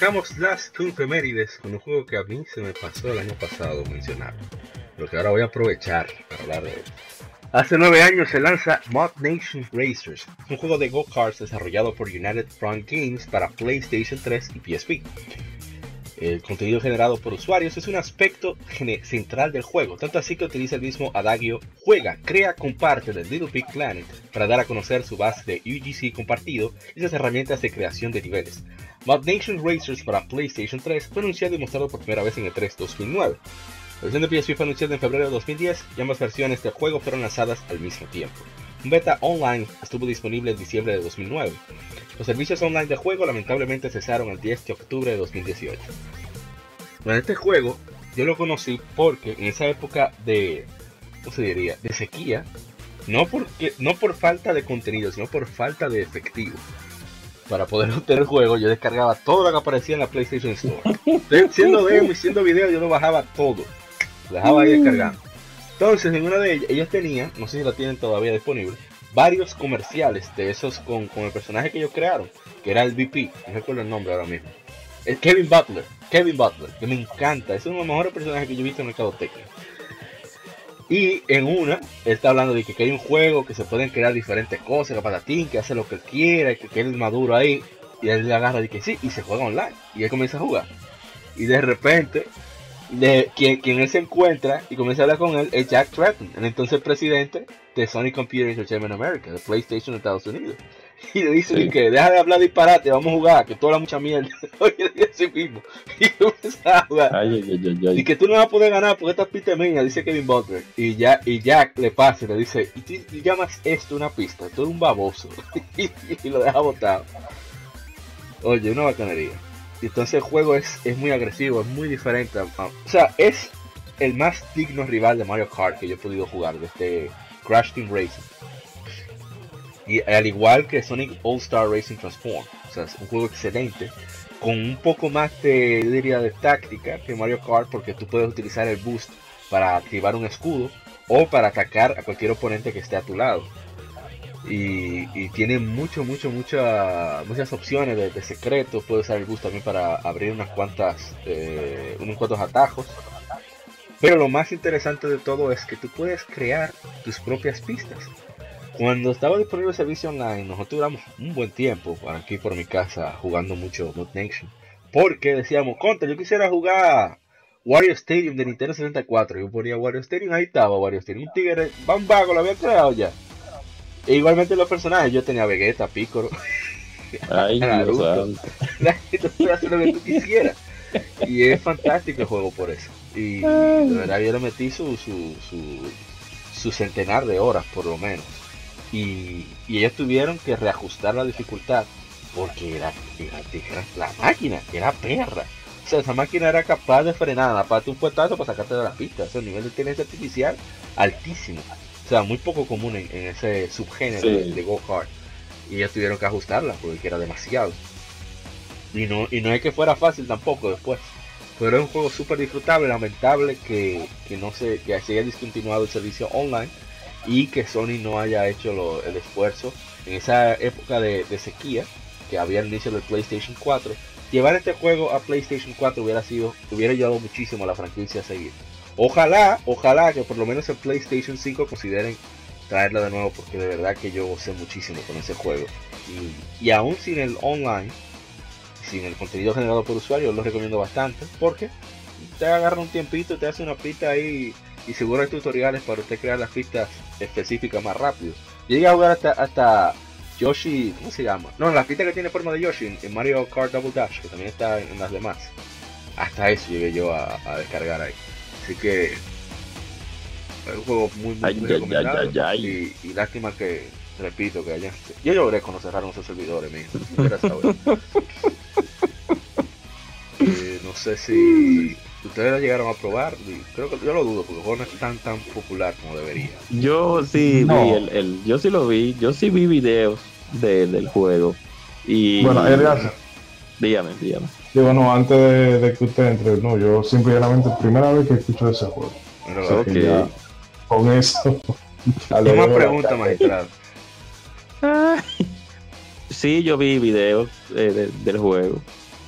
Arrancamos las efemérides con un juego que a mí se me pasó el año pasado mencionar, lo que ahora voy a aprovechar para hablar de él. Hace nueve años se lanza Mod Nation Racers, un juego de go-karts desarrollado por United Front Games para PlayStation 3 y PSP. El contenido generado por usuarios es un aspecto central del juego, tanto así que utiliza el mismo adagio juega, crea, comparte del Little Big Planet para dar a conocer su base de UGC compartido y las herramientas de creación de niveles. Mod Nation Racers para PlayStation 3 fue anunciado y mostrado por primera vez en el 3 2009. La versión de PSP fue anunciada en febrero de 2010 y ambas versiones del juego fueron lanzadas al mismo tiempo. Un beta online estuvo disponible en diciembre de 2009. Los servicios online del juego lamentablemente cesaron el 10 de octubre de 2018. Bueno, este juego yo lo conocí porque en esa época de, ¿cómo se diría? De sequía, no, porque, no por falta de contenido, sino por falta de efectivo. Para poder obtener el juego, yo descargaba todo lo que aparecía en la PlayStation Store. siendo demo y siendo video, yo lo bajaba todo. Lo dejaba ahí descargando. Entonces, en una de ellas, ellos tenían, no sé si la tienen todavía disponible, varios comerciales de esos con, con el personaje que ellos crearon, que era el VP, no recuerdo el nombre ahora mismo. El Kevin Butler, Kevin Butler, que me encanta, es uno de los mejores personajes que yo he visto en el Mercadotecnia. Y en una, él está hablando de que, hay un juego, que se pueden crear diferentes cosas, que patatín, que hace lo que quiera, que, que es maduro ahí. Y él le agarra y que sí, y se juega online. Y él comienza a jugar. Y de repente, de quien, quien él se encuentra y comienza a hablar con él es Jack Tratton, el entonces presidente de Sony Computer Entertainment America, de PlayStation de Estados Unidos. Y le dice que deja de hablar disparate, vamos a jugar, que toda la mucha mierda. Oye, le así mismo. Y comienza a jugar. y que tú no vas a poder ganar porque esta pista es mía, dice Kevin Butler. Y, ya, y Jack le pasa y le dice, y tú llamas esto una pista, tú eres un baboso. y, lo deja botado. Oye, una bacanería. Y entonces el juego es, es muy agresivo, es muy diferente. O sea, es el más digno rival de Mario Kart que yo he podido jugar desde Crash Team Racing. Y al igual que Sonic All Star Racing Transform. O sea, es un juego excelente. Con un poco más de, diría, de táctica que Mario Kart porque tú puedes utilizar el boost para activar un escudo o para atacar a cualquier oponente que esté a tu lado. Y, tiene mucho, mucho, mucha, muchas opciones de, secretos. Puedes usar el boost también para abrir unas cuantas, eh, unos cuantos atajos. Pero lo más interesante de todo es que tú puedes crear tus propias pistas. Cuando estaba disponible el servicio online, nosotros duramos un buen tiempo aquí por mi casa jugando mucho Mod Nation. Porque decíamos, contra, yo quisiera jugar Wario Stadium de Nintendo 64. Yo ponía Wario Stadium, ahí estaba Wario Stadium. Un tigre, Bambago, lo había creado ya. E igualmente los personajes, yo tenía Vegeta, Piccolo. Ay, Naruto. Hacer lo que tú quisieras. Y es fantástico el juego por eso. Y de verdad yo le metí su, su, su, su centenar de horas por lo menos y, ellos tuvieron que reajustar la dificultad porque era, la máquina, era perra. O sea, esa máquina era capaz de frenar, aparte un puestazo para sacarte de la pista. O sea, el nivel de inteligencia artificial altísimo. O sea, muy poco común en, ese subgénero de, go-kart. Y ellos tuvieron que ajustarla porque era demasiado. Y no, y no es que fuera fácil tampoco después. pero es un juego súper disfrutable, lamentable que, que no se, que se haya discontinuado el servicio online y que Sony no haya hecho el esfuerzo en esa época de, sequía que había al inicio del PlayStation 4. Llevar este juego a PlayStation 4 hubiera sido, hubiera ayudado muchísimo a la franquicia a seguir. Ojalá, ojalá que por lo menos el PlayStation 5 consideren traerla de nuevo porque de verdad que yo gocé muchísimo con ese juego. Y, y aún sin el online, sin el contenido generado por usuario, lo recomiendo bastante porque te agarra un tiempito, te hace una pista ahí y seguro hay tutoriales para usted crear las pistas específicas más rápido. Llegué a jugar hasta, hasta Yoshi, ¿cómo se llama? No, la pista que tiene forma de Yoshi en Mario Kart Double Dash, que también está en, las demás. Hasta eso llegué yo a, descargar ahí. Así que es un juego muy, muy, recomendado. y, lástima que, repito, que hayan... Yo lloré cuando cerraron esos servidores, mismo. eh, no sé si ustedes lo llegaron a probar. Creo que yo lo dudo porque el juego no es tan tan popular como debería.
Yo sí vi el, el, yo sí lo vi, yo sí vi videos de, del juego. Y
bueno, Edgar,
dígame, dígame.
Sí, bueno, antes de, que usted entre, no, yo simplemente primera vez que escucho ese juego. con eso.
Una pregunta, magistrado.
sí, yo vi videos eh, del juego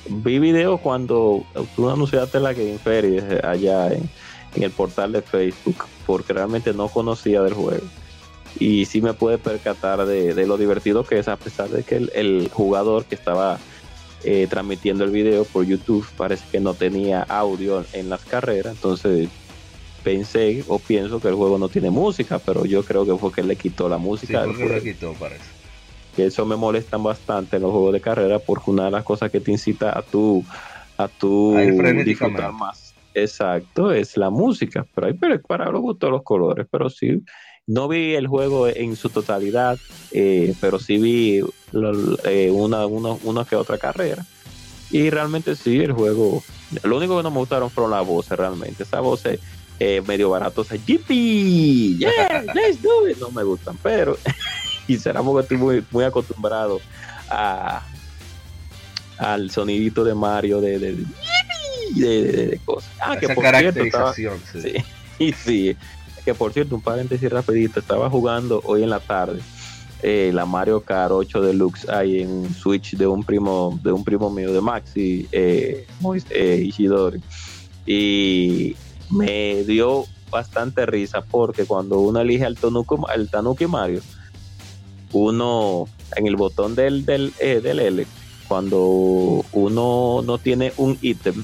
vi videos cuando tú anunciaste la Game Fair allá en, el portal de Facebook, porque realmente no conocía del juego. Y sí me pude percatar de, lo divertido que es, a pesar de que el, jugador que estaba eh, transmitiendo el video por YouTube parece que no tenía audio en las carreras, entonces pensé o pienso que el juego no tiene música, pero yo creo que fue que le quitó la música.
Sí, le quitó, parece.
Que eso me molesta bastante en los juegos de carrera porque una de las cosas que te incita a tu a tu disfrutar más. Exacto es la música pero hay para los gustos los colores pero sí no vi el juego en su totalidad eh, pero sí vi eh, una, una, que otra carrera. Y realmente sí el juego lo único que no me gustaron fueron las voces realmente. Esas voces eh, medio baratos Yippee, yeah, let's do it. No me gustan pero y será porque estoy muy, muy acostumbrado a al sonidito de Mario de, de, de, cosas.
Ah, que por cierto, sí.
Y sí, que por cierto, un paréntesis rapidito, estaba jugando hoy en la tarde eh, la Mario Kart 8 Deluxe ahí en Switch de un primo de un primo mío de Maxi eh, eh, Ishidori. Y me dio bastante risa porque cuando uno elige al Tanuki, al Tanuki Mario uno en el botón del, del, eh, del L, cuando uno no tiene un ítem,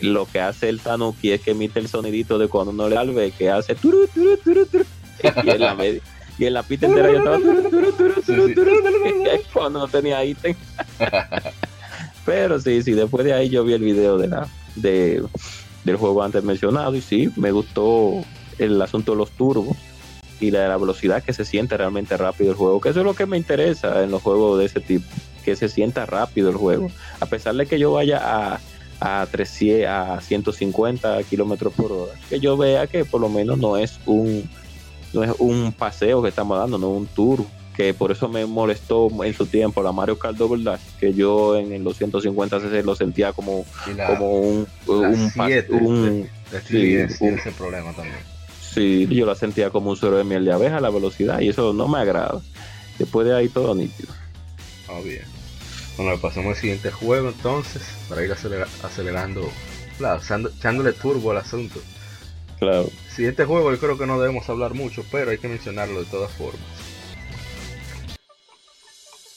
lo que hace el Tanuki es que emite el sonidito de cuando uno le alve, que hace y en la y en la pista entera yo estaba cuando no tenía ítem. Pero sí, sí, después de ahí yo vi el video de la de, del juego antes mencionado y sí, me gustó el asunto de los turbos y la, la velocidad que se siente realmente rápido el juego, que eso es lo que me interesa en los juegos de ese tipo, que se sienta rápido el juego, a pesar de que yo vaya a a 300 a 150 kilómetros por hora que yo vea que por lo menos no es un no es un paseo que estamos dando no es un tour que por eso me molestó en su tiempo la Mario Kart Double Dash que yo en, los 150 cc lo sentía como como un un,
un, ese problema también
Sí, yo la sentía como un suero de miel de abeja la velocidad y eso no me agrada. Después de ahí todo nítido.
Ah, bien. Bueno, pasamos al siguiente juego entonces, para ir acelerando, claro, echándole turbo al asunto.
Claro.
Siguiente juego yo creo que no debemos hablar mucho, pero hay que mencionarlo de todas formas.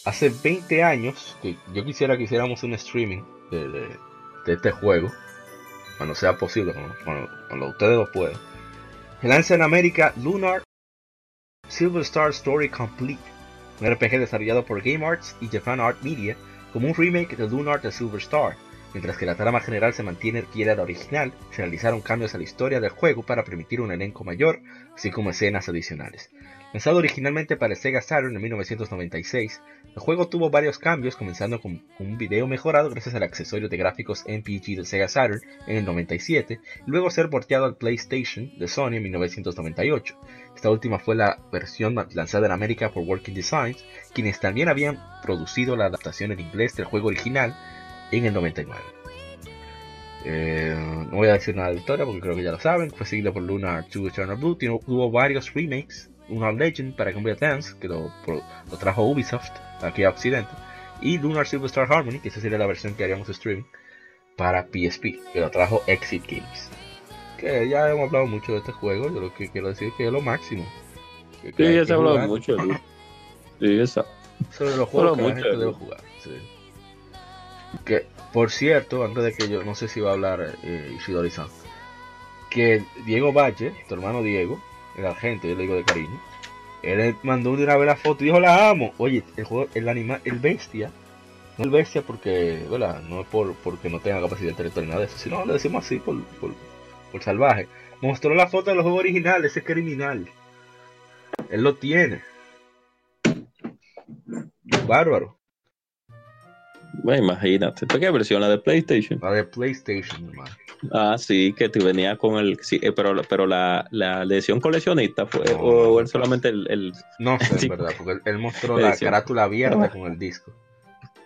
Hace 20 años que yo quisiera que hiciéramos un streaming de, este juego, cuando sea posible, cuando ustedes lo puedan lanza en América Lunar Silver Star Story Complete, un RPG desarrollado por Game Arts y Japan Art Media como un remake de Lunar The Silver Star. Mientras que la trama general se mantiene fiel a la original, se realizaron cambios a la historia del juego para permitir un elenco mayor, así como escenas adicionales. Lanzado originalmente para Sega Saturn en 1996, el juego tuvo varios cambios, comenzando con un video mejorado gracias al accesorio de gráficos MPG de Sega Saturn en el 97, y luego ser porteado al PlayStation de Sony en 1998. Esta última fue la versión lanzada en América por Working Designs, quienes también habían producido la adaptación en inglés del juego original en el 99. Eh, no voy a decir nada de la historia porque creo que ya lo saben. Fue seguido por Lunar 2 Eternal Blue. tuvo varios remakes. Lunar Legend para Game Boy Advance, que lo, lo, trajo Ubisoft aquí a Occidente. Y Lunar Superstar Harmony, que esa sería la versión que haríamos streaming para PSP, que lo trajo Exit Games. Que ya hemos hablado mucho de este juego. Yo lo que quiero decir es que es lo máximo.
sí, ya se ha hablado mucho. Sí, esa.
Sobre los juegos que la gente debe jugar. Sí. Que, por cierto, antes de que yo, no sé si va a hablar eh, Ishidori-san, que Diego Valle, tu hermano Diego, el argento, yo le digo de cariño, él mandó de una vez la foto y dijo, la amo. Oye, el juego, el animal, el bestia, no el bestia porque, ¿verdad? No es por, porque no tenga capacidad ni nada de eso, sino le decimos así por, por, por salvaje. Mostró la foto de los juegos originales, ese criminal. Él lo tiene. Bárbaro.
Bueno, imagínate. ¿Qué versión? ¿La de PlayStation?
La de PlayStation, hermano.
Ah, sí, que te venía con el. Sí, eh, pero pero la, la edición coleccionista fue. o, solamente el,
No sé, en verdad, porque él, mostró la carátula abierta con el disco.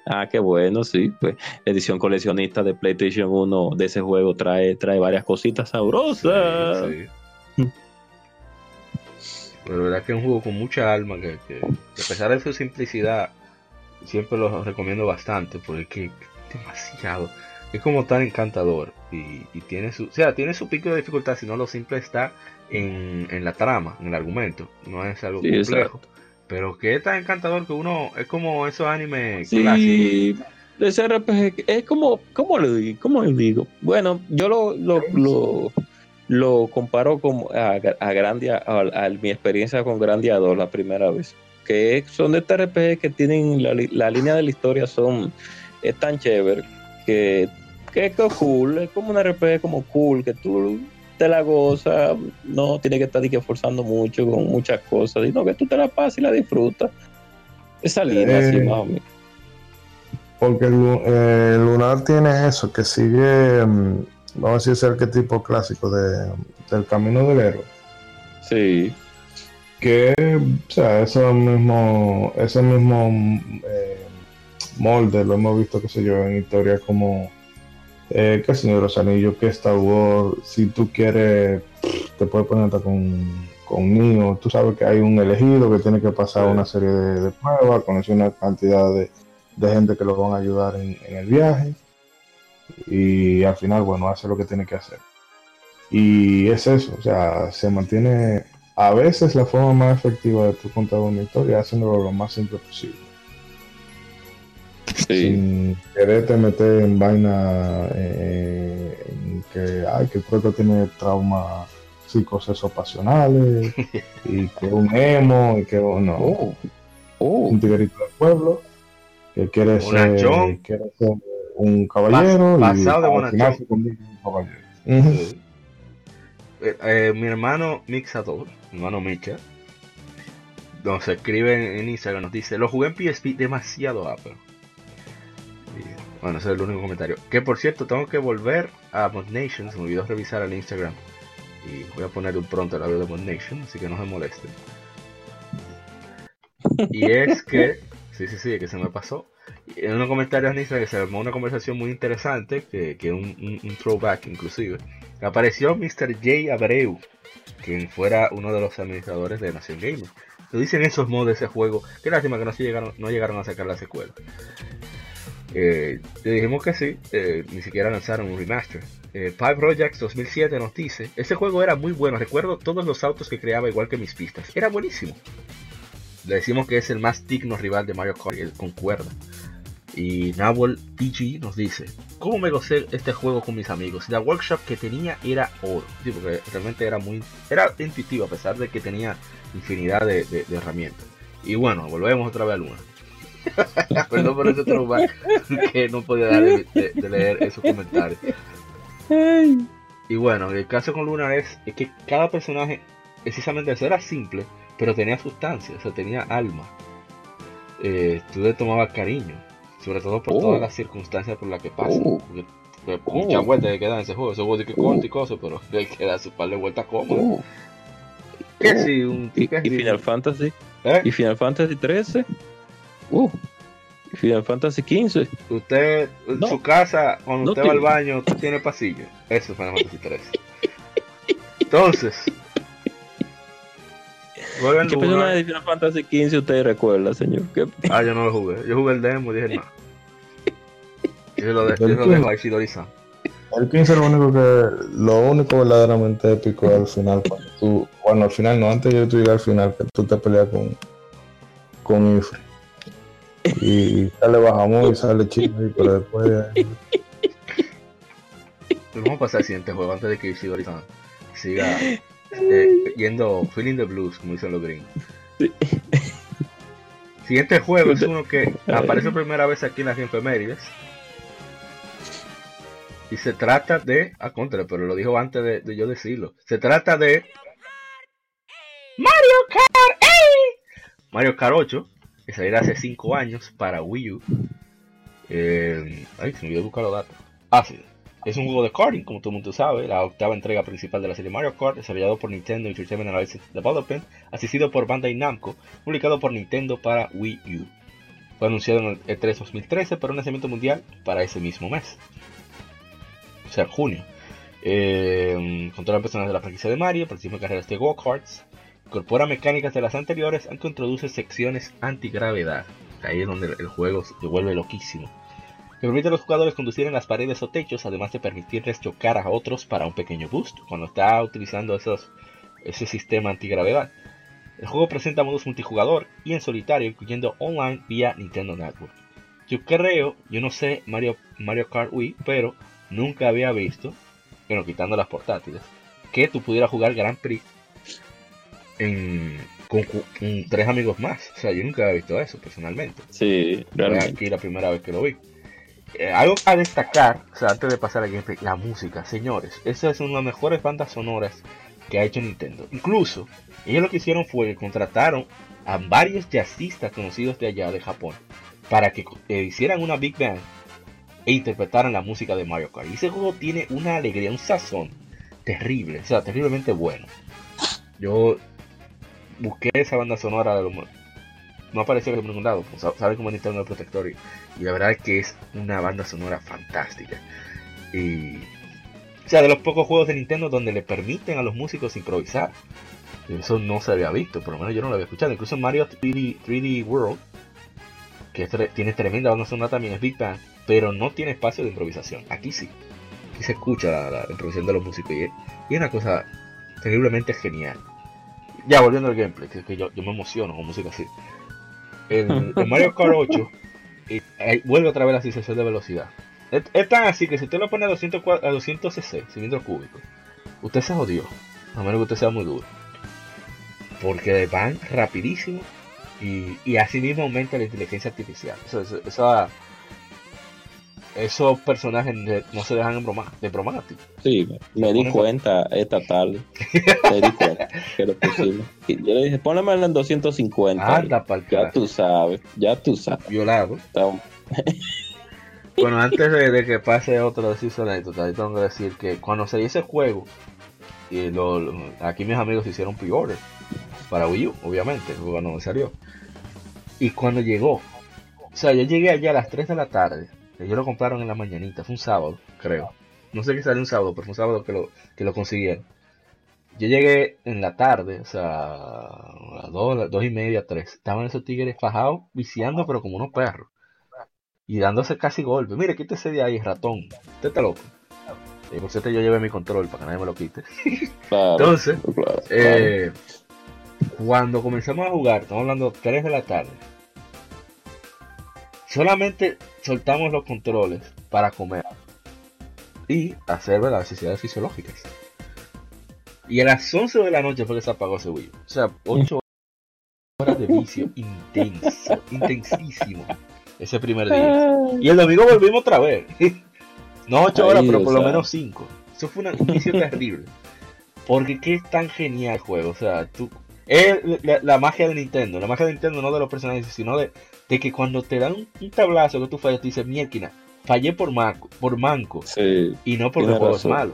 Ah, qué bueno, sí. Pues edición coleccionista de PlayStation 1 de ese juego trae, trae varias cositas sabrosas. Sí, sí.
Pero la verdad que es un juego con mucha alma que, que a pesar de su simplicidad siempre lo recomiendo bastante porque es demasiado, es como tan encantador y, tiene su, o sea, tiene su pico de dificultad, si no lo simple está en, en la trama, en el argumento, no es algo complejo. Pero que es tan encantador que uno, es como esos animes
sí, De ese RPG, es como, ¿cómo le digo? ¿Cómo le digo? Bueno, yo lo, lo, lo, lo comparo como a, a, Grandia, a, mi experiencia con Grandia 2 la primera vez que son de este RPG que tienen la, línea de la historia son es tan chévere que, que es cool, es como un RPG como cool, que tú te la gozas, no tienes que estar esforzando mucho con muchas cosas, sino que tú te la pasas y la disfrutas. Esa línea así eh, más o menos.
Porque el, eh, Lunar tiene eso, que sigue, mm, vamos a decir, ese arquetipo clásico de, del camino del héroe.
Sí
que, o sea, ese mismo, ese mismo eh, molde lo hemos visto, qué sé yo, en historias como, eh, qué sé yo, Los Anillos, que Star Wars, si tú quieres, te puedes poner hasta con, con tú sabes que hay un elegido que tiene que pasar una serie de, pruebas, conocer una cantidad de, gente que lo van a ayudar en, en el viaje, y al final, bueno, hace lo que tiene que hacer. Y es eso, o sea, se mantiene a veces la forma más efectiva de tu contar una historia es haciéndolo lo más simple posible. Sin quererte meter en vaina eh, en que, ay, que el tiene trauma psicocesos pasionales y que un emo y que no. Oh, oh. Un tiguerito del pueblo que quiere ser, quiere ser un caballero
pasado y de un caballero. Eh, eh, mi hermano Mixador, mi hermano Micha, nos escribe en Instagram, nos dice, lo jugué en PSP demasiado Apple. bueno, ese es el único comentario. Que por cierto, tengo que volver a Mod Nation, se me olvidó revisar el Instagram. Y voy a poner un pronto el audio de Mod Nation, así que no se moleste. Y es que, sí, sí, sí, que se me pasó. En unos comentarios en Instagram que se armó una conversación muy interesante, que, que un, throwback inclusive apareció Mr. J. Abreu, quien fuera uno de los administradores de Nación Gamer. Lo dicen esos modos de ese juego. Qué lástima que no, llegaron, no llegaron a sacar la secuela. Eh, le dijimos que sí, eh, ni siquiera lanzaron un remaster. Eh, Pipe Projects 2007 nos dice, ese juego era muy bueno, recuerdo todos los autos que creaba igual que mis pistas, era buenísimo. Le decimos que es el más digno rival de Mario Kart, el concuerda. Y Nawal PG nos dice, ¿cómo me gocé este juego con mis amigos? La workshop que tenía era oro, sí, porque realmente era muy, era intuitivo a pesar de que tenía infinidad de, herramientas. Y bueno, volvemos otra vez a Luna. Perdón por ese trauma que no podía dar de, leer esos comentarios. Y bueno, el caso con Luna es, es que cada personaje, precisamente eso era simple, pero tenía sustancia, o sea, tenía alma. Eh, tú le tomabas cariño sobre todo por todas oh. las circunstancias por las que pasa. Oh. Muchas oh. vueltas que quedan en ese juego, ese juego de que corto y cosas, pero hay que dar su par de vueltas cómodas.
¿Qué sí? Un, ¿Y, Final Fantasy? ¿Eh? ¿Y Final Fantasy 13? Uh, Final Fantasy XV.
Usted, en
No.
su casa, cuando
No
usted va al baño, usted tiene pasillo. Eso es Final Fantasy 3. Entonces, juegan
¿Qué personaje de Final Fantasy XV usted recuerda, señor? ¿Qué-
Ah, yo no lo jugué. Yo jugué el demo y dije, no. Yo lo, de, yo dejo a Ishidori-san.
El 15 lo único que lo único verdaderamente épico es al final cuando tú, bueno al final no, antes de tú llegar al final que tú te peleas con con Ifri. Y sale Bajamón y sale Chino, pero después
Vamos a pasar al siguiente juego antes de que Ishidori-san siga eh, yendo feeling the blues, como dicen los gringos.
Sí.
Siguiente juego es uno que aparece por primera vez aquí en las efemérides. Y se trata de. Ah, contra, pero lo dijo antes de, de yo decirlo. Se trata de. Mario Kart 8. Mario Kart 8, que salió hace 5 años para Wii U. Eh, ay, se me olvidó buscar los datos. Ah, sí. Es un juego de karting, como todo el mundo sabe, la octava entrega principal de la serie Mario Kart, desarrollado por Nintendo Entertainment Analysis Development, asistido por Bandai Namco, publicado por Nintendo para Wii U. Fue anunciado en el E3 2013 para un lanzamiento mundial para ese mismo mes. O sea, junio. Eh, controla personajes de la franquicia de Mario, participa carreras de go-karts, incorpora mecánicas de las anteriores, aunque introduce secciones antigravedad. Ahí es donde el juego se vuelve loquísimo que permite a los jugadores conducir en las paredes o techos, además de permitirles chocar a otros para un pequeño boost cuando está utilizando esos, ese sistema antigravedad. El juego presenta modos multijugador y en solitario, incluyendo online vía Nintendo Network. Yo creo, yo no sé Mario, Mario Kart Wii, pero nunca había visto, bueno, quitando las portátiles, que tú pudieras jugar Grand Prix en, con, con tres amigos más. O sea, yo nunca había visto eso personalmente.
Sí,
Fue
realmente.
aquí la primera vez que lo vi. Eh, algo a destacar, o sea, antes de pasar al gameplay, la música, señores. Esa es una de las mejores bandas sonoras que ha hecho Nintendo. Incluso, ellos lo que hicieron fue que contrataron a varios jazzistas conocidos de allá, de Japón, para que eh, hicieran una big band e interpretaran la música de Mario Kart. Y ese juego tiene una alegría, un sazón terrible, o sea, terriblemente bueno. Yo busqué esa banda sonora de lo mo- no apareció en ningún lado, pues, sa- saben cómo Nintendo es protector y, la verdad es que es una banda sonora fantástica. Y o sea, de los pocos juegos de Nintendo donde le permiten a los músicos improvisar. Eso no se había visto, por lo menos yo no lo había escuchado. Incluso en Mario 3D, 3D World, que tiene tremenda banda sonora también, es Big Bang, pero no tiene espacio de improvisación. Aquí sí. Aquí se escucha la, improvisación de los músicos y es, y es una cosa terriblemente genial. Ya volviendo al gameplay, que, que yo, me emociono con música así. El, el Mario Kart 8 eh, ahí vuelve otra vez la sensación de velocidad. Es, tan así que si usted lo pone a 200, cua- a 200 cc, cilindros cúbicos, usted se jodió. A menos que usted sea muy duro. Porque van rapidísimo y, y así mismo aumenta la inteligencia artificial. Eso, eso- esa- esos personajes no se dejan embromar, de bromar, tío.
Sí, me, me di cuenta esta tarde. Me di cuenta que lo pusimos. Y yo le dije, pónemelo en 250.
Anda
ya tú sabes, ya tú sabes.
Violado.
Estamos-
Bueno, antes de, de que pase otro de sus anécdotas, yo tengo que decir que cuando se ese juego, y lo, lo- aquí mis amigos hicieron pre-order para Wii U, obviamente, cuando salió. Y cuando llegó, o sea, yo llegué allá a las 3 de la tarde, ellos lo compraron en la mañanita, fue un sábado, creo. No sé qué salió un sábado, pero fue un sábado que lo, que lo consiguieron. Yo llegué en la tarde, o sea, a las 2, las dos y media, 3. Estaban esos tigres fajados, viciando, pero como unos perros y dándose casi golpes. Mire, quítese de ahí, ratón. Usted está loco. Y por cierto, yo llevé mi control para que nadie me lo quite.
Claro,
Entonces,
claro, claro.
eh, cuando comenzamos a jugar, estamos hablando 3 de la tarde, solamente soltamos los controles para comer y hacer las necesidades fisiológicas. Y a las 11 de la noche fue que se apagó ese Wii. O sea, 8 horas de vicio intenso, intensísimo, ese primer día. Y el domingo volvimos otra vez. No 8
Ay,
horas, pero por lo menos 5. Eso fue una- un vicio terrible. Porque qué es tan genial el juego. O sea, tú. Es la, la magia de Nintendo. La magia de Nintendo no de los personajes, sino de, de que cuando te dan un, un tablazo que tú fallas, tú dices, mierda, fallé por, maco, por manco.
Sí,
Y no porque
Tienes
el juego
razón.
es malo.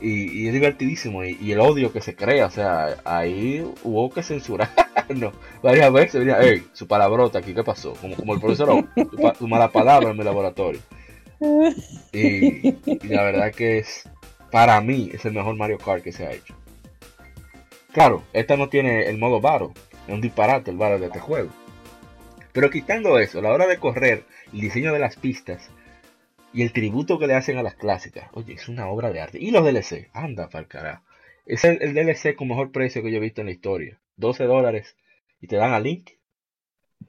Y, y es divertidísimo. Y, y el odio que se crea. O sea, ahí hubo que censurar. no, varias veces venía, hey, su palabrota aquí, ¿qué pasó? Como, como el profesor, tu, pa- tu mala palabra en mi laboratorio. Y, y la verdad que es, para mí, es el mejor Mario Kart que se ha hecho. Claro, esta no tiene el modo Battle, es un disparate el Battle de este juego. Pero quitando eso, a la hora de correr, el diseño de las pistas y el tributo que le hacen a las clásicas, oye, es una obra de arte. Y los DLC, anda para carajo. Es el, el DLC con mejor precio que yo he visto en la historia. 12 dólares. Y te dan a Link,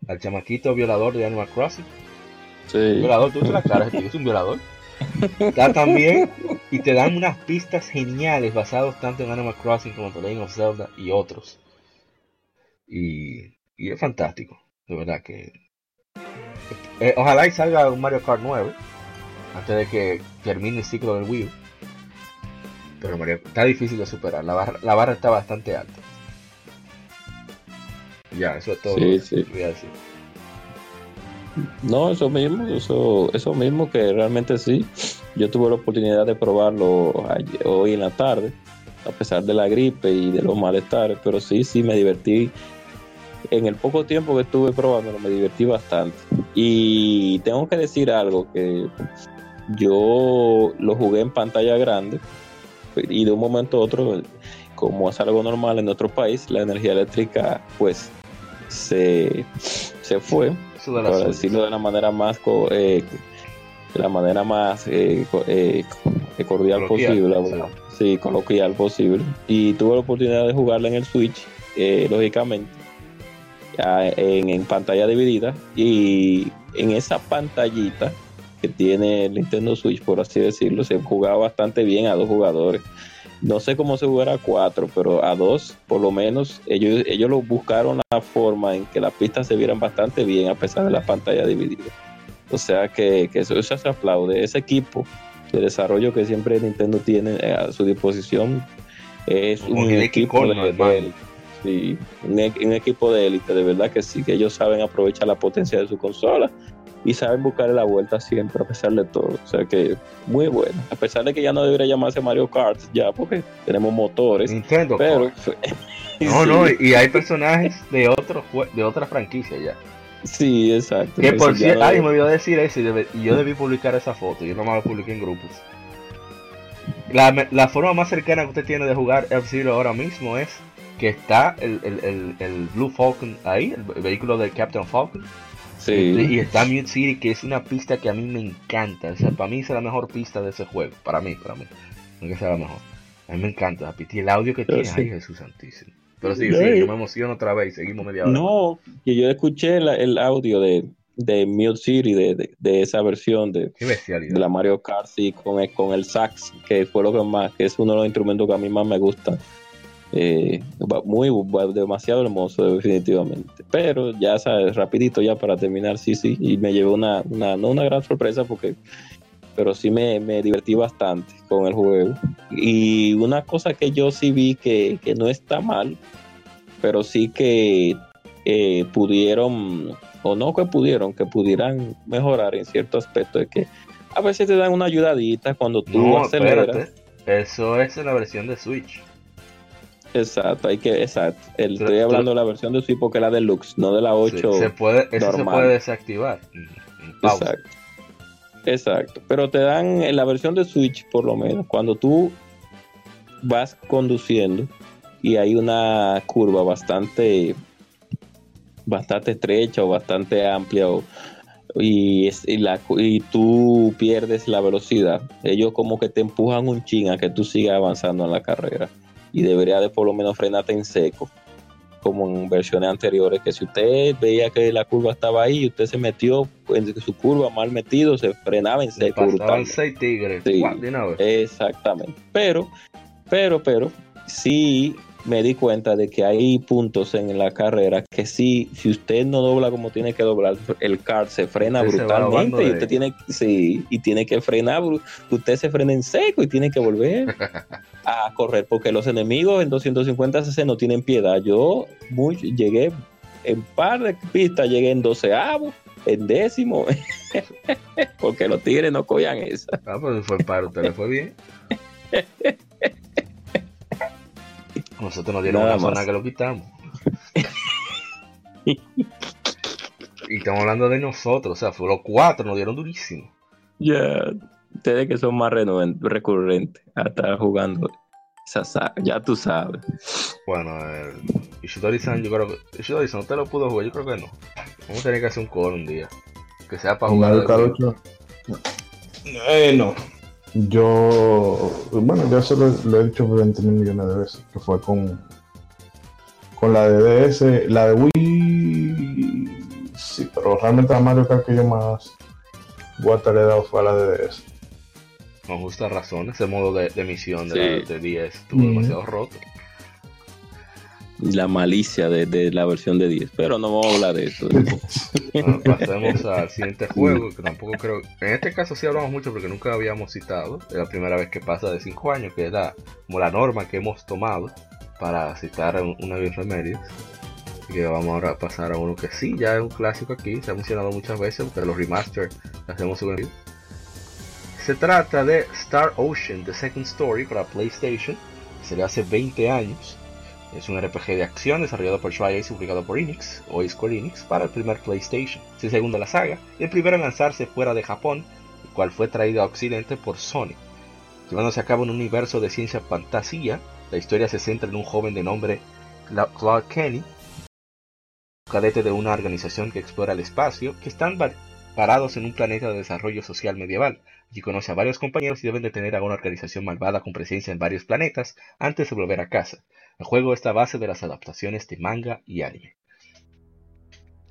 al chamaquito violador de Animal Crossing.
Sí.
Violador, tú te la cara, tío, es un violador. Está también, y te dan unas pistas geniales basados tanto en Animal Crossing como en The Legend of Zelda y otros. Y, y es fantástico, de verdad que. Eh, ojalá y salga un Mario Kart 9 antes de que termine el ciclo del Wii U. Pero Mario, está difícil de superar, la barra, la barra está bastante alta. Ya, eso es todo
Sí, sí.
voy a decir.
No, eso mismo, eso, eso mismo que realmente sí. Yo tuve la oportunidad de probarlo ayer- hoy en la tarde, a pesar de la gripe y de los malestares, pero sí, sí me divertí. En el poco tiempo que estuve probándolo, me divertí bastante. Y tengo que decir algo, que yo lo jugué en pantalla grande y de un momento a otro, como es algo normal en nuestro país, la energía eléctrica pues se, se fue para
suya.
decirlo de la manera más co- eh, la manera más eh, eh, co- cordial posible
sí.
¿verdad? sí coloquial posible y tuve la oportunidad de jugarla en el Switch eh, lógicamente en, en pantalla dividida y en esa pantallita que tiene el Nintendo Switch por así decirlo se jugaba bastante bien a dos jugadores no sé cómo se jugará a cuatro, pero a dos, por lo menos, ellos, ellos lo buscaron la forma en que las pistas se vieran bastante bien a pesar de la pantalla dividida. O sea que, que eso, eso se aplaude. Ese equipo de desarrollo que siempre Nintendo tiene a su disposición es
Como
un equipo de, de. Sí, un, e- un equipo de élite, de verdad que sí, que ellos saben aprovechar la potencia de su consola y saben buscar la vuelta siempre a pesar de todo. O sea que muy bueno. A pesar de que ya no debería llamarse Mario Kart ya porque tenemos motores,
Nintendo
pero.
No,
Sí,
no, y hay personajes de otro de otra franquicia ya.
Sí, exacto.
Que por cierto,
no-
ay, me olvidó decir eso y, debe- y yo debí publicar esa foto. Yo nomás la publiqué en grupos. La, la forma más cercana que usted tiene de jugar F-Zero ahora mismo es que está el, el, el, el Blue Falcon ahí, el, vehículo del Captain Falcon.
sí.
Y está Mute City, que es una pista que a mí me encanta. O sea, para mí es la mejor pista de ese juego. Para mí, para mí. No que sea la mejor. A mí me encanta la pista. Y el audio que tiene,
sí.
ay Jesús Santísimo. Pero sí, sí, yo me emociono otra vez y seguimos media hora.
No, que yo escuché la- el audio de, de Mute City, de, de, de esa versión de, de la Mario Kart, sí, con el, con el sax, que fue lo que más, que es uno de los instrumentos que a mí más me gusta. Eh, muy, demasiado hermoso, definitivamente. Pero ya sabes, rapidito ya para terminar, sí, sí, y me llevó una, una, no una gran sorpresa porque, pero sí me, me divertí bastante con el juego. Y una cosa que yo sí vi que, que no está mal, pero sí que eh, pudieron, o no que pudieron, que pudieran mejorar en cierto aspecto, es que a veces te dan una ayudadita cuando tú
No,
aceleras.
espérate. Eso es en la versión de Switch.
Exacto, hay que, exacto. El- estoy hablando de la versión de Switch porque es la deluxe, no de la 8.
Sí, se puede, eso se puede desactivar. pausa.
Exacto. Exacto. Pero te dan en la versión de Switch, por lo menos, cuando tú vas conduciendo y hay una curva bastante bastante estrecha o bastante amplia o- y, es- y, la, y tú pierdes la velocidad, ellos como que te empujan un chin a que tú sigas avanzando en la carrera y debería de por lo menos frenarte en seco como en versiones anteriores, que si usted veía que la curva estaba ahí y usted se metió en su curva mal metido, se frenaba en
Se
seco.
pasaban seis tigres.
Sí. Exactamente. Pero, pero, pero, sí me di cuenta de que hay puntos en la carrera que sí, si usted no dobla como tiene que doblar, el car se frena
Usted se
brutalmente y usted tiene, sí, y tiene que frenar, usted se frena en seco y tiene que volver a correr porque los enemigos en 250 cc no tienen piedad. Yo muy, llegué en par de pistas, llegué en doceavo, en décimo, porque los tigres no cogían esa.
Ah, pues fue para usted, le fue bien. Nosotros nos dieron
Nada
una zona que lo quitamos. Y estamos hablando de nosotros, o sea, fue los cuatro, nos dieron durísimo.
Ya, ustedes que son más recurrentes a estar jugando esa ya tú sabes.
Bueno, el Ishidori-san, yo creo que. Ishidori-san, ¿usted lo pudo jugar? Yo creo que no. Vamos a tener que hacer un call un día. Que sea para jugar.
Mario
de
Kart
Wii.
8. Eh, no. Yo, bueno, yo eso lo, lo he dicho 20 mil millones de veces, que fue con, con la de DS, la de Wii, sí, pero realmente la Mario Kart que yo más guata le he dado fue a la de DS.
Con justa razón, ese modo de, de misión de, la,
Sí.
de 10 estuvo
Ujú.
demasiado roto.
Y la malicia de, de la versión de 10, pero no vamos a hablar de eso.
Bueno, pasemos al siguiente juego, que tampoco creo. En este caso sí hablamos mucho porque nunca habíamos citado. Es la primera vez que pasa de 5 años, que es la, como la norma que hemos tomado para citar un- una Bill Remedios. Así que vamos ahora a pasar a uno que sí, ya es un clásico aquí, se ha mencionado muchas veces, porque los remaster le hacemos un review. Se trata de Star Ocean, The Second Story para PlayStation. Salió hace 20 años. Es un RPG de acción desarrollado por Tri-Ace y publicado por Enix, o Square Enix, para el primer PlayStation. Es el segundo de la saga y el primero en lanzarse fuera de Japón, el cual fue traído a Occidente por Sony. Llevándose a cabo en un universo de ciencia fantasía, la historia se centra en un joven de nombre Cla- Claude Kenny, cadete de una organización que explora el espacio, que están parados en un planeta de desarrollo social medieval. Allí conoce a varios compañeros y deben detener a una organización malvada con presencia en varios planetas antes de volver a casa. El juego está a base de las adaptaciones de manga y anime.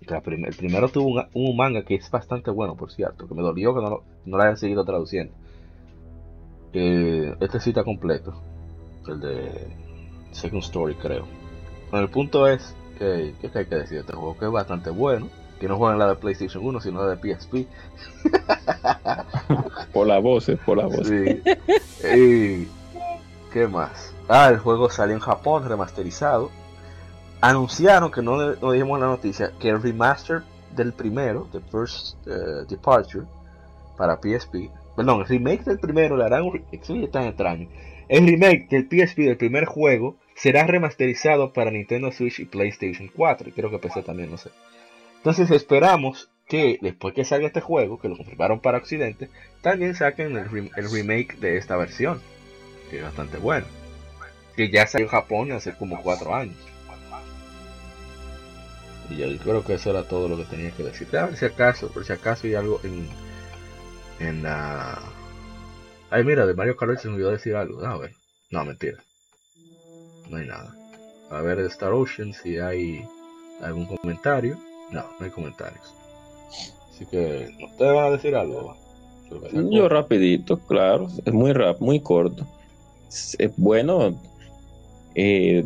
La prim- el primero tuvo un, un manga que es bastante bueno, por cierto, que me dolió que no lo, no lo hayan seguido traduciendo. Eh, este sí está completo, el de Second Story, creo. Bueno, el punto es que, que hay que decir de este juego, que es bastante bueno, que no juega en la de PlayStation 1, sino la de PSP.
Por la voz, eh, por la voz.
Sí. y ¿qué más? Ah, el juego salió en Japón remasterizado. Anunciaron que no, no dijimos la noticia que el remaster del primero, The First eh, Departure, para PSP, perdón, el remake del primero le harán un tan extraño. El remake del PSP del primer juego será remasterizado para Nintendo Switch y PlayStation 4, y creo que PC también, no sé. Entonces esperamos que después que salga este juego, que lo confirmaron para Occidente, también saquen el, el remake de esta versión, que es bastante bueno. Que ya salió en Japón hace como 4 años. Y yo creo que eso era todo lo que tenía que decir. A ver si acaso, por si acaso hay algo en. En la. Ay, mira, de Mario Kart 8 se me olvidó decir algo. A ver. No, mentira. No hay nada. A ver, de Star Ocean, si hay algún comentario. No, no hay comentarios. Así que, ¿ustedes van a decir algo?
Yo rapidito, claro, es muy rap, muy corto. Es bueno, eh,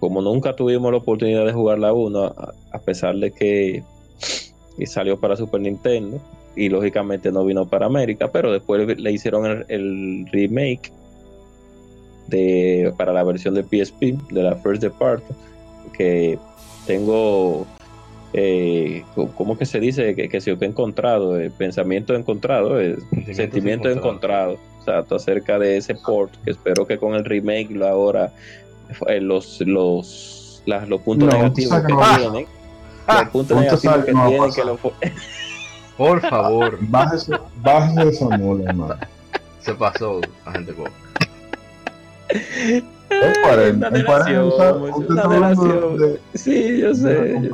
como nunca tuvimos la oportunidad de jugar la 1, a, pesar de que, que salió para Super Nintendo y lógicamente no vino para América, pero después le hicieron el, el remake de, para la versión de PSP, de la First Departure, que tengo eh, ¿cómo que se dice? Que, que se he encontrado, eh, pensamiento encontrado, eh, sentimiento
encontrados.
encontrado, exacto, acerca de ese port, que espero que con el remake lo ahora eh, los, los, las- los puntos
No,
negativos que
no
tienen,
Ah,
los puntos
tú
negativos
sabes
que
no
tienen, que
pasar.
lo,
Por favor,
Bájese, bájese esa mula, hermano.
se pasó, agente Go.
Es para él, es para él, usted-
Sí, yo sé.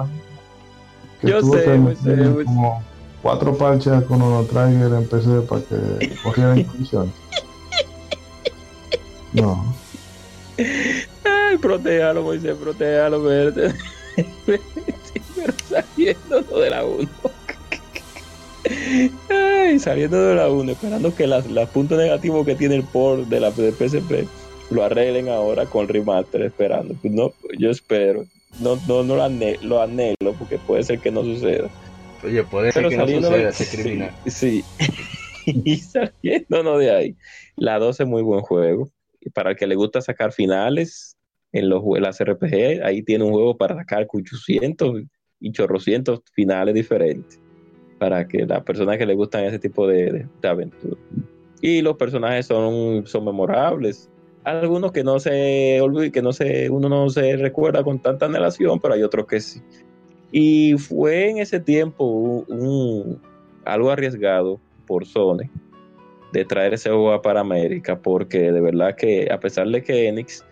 yo- sé,
como cuatro parches con unos Trigger en PC para que corriera en condiciones. No,
Ay, protéjalo, Moisés, protéjalo, verte. Pero saliendo de la 1. Ay, saliendo de la 1, esperando que las- los puntos negativos que tiene el port de la de PSP lo arreglen ahora con remaster, esperando. Pues No, yo espero. No, no, no lo, ane- lo anhelo porque puede ser que no suceda.
Oye, puede ser
Pero
que no
saliendo
suceda ese criminal.
Sí. sí. y saliéndonos de ahí. La 12 es muy buen juego. Y para el que le gusta sacar finales en los las RPG, ahí tiene un juego para sacar 800 y chorrocientos finales diferentes. Para que las personas que le gustan ese tipo de, de, de aventura. Y los personajes son, son memorables. Algunos que no se olvida, que no se, uno no se recuerda con tanta anhelación, pero hay otros que sí. Y fue en ese tiempo un, algo arriesgado por Sony de traer ese juego para América, porque de verdad que a pesar de que Enix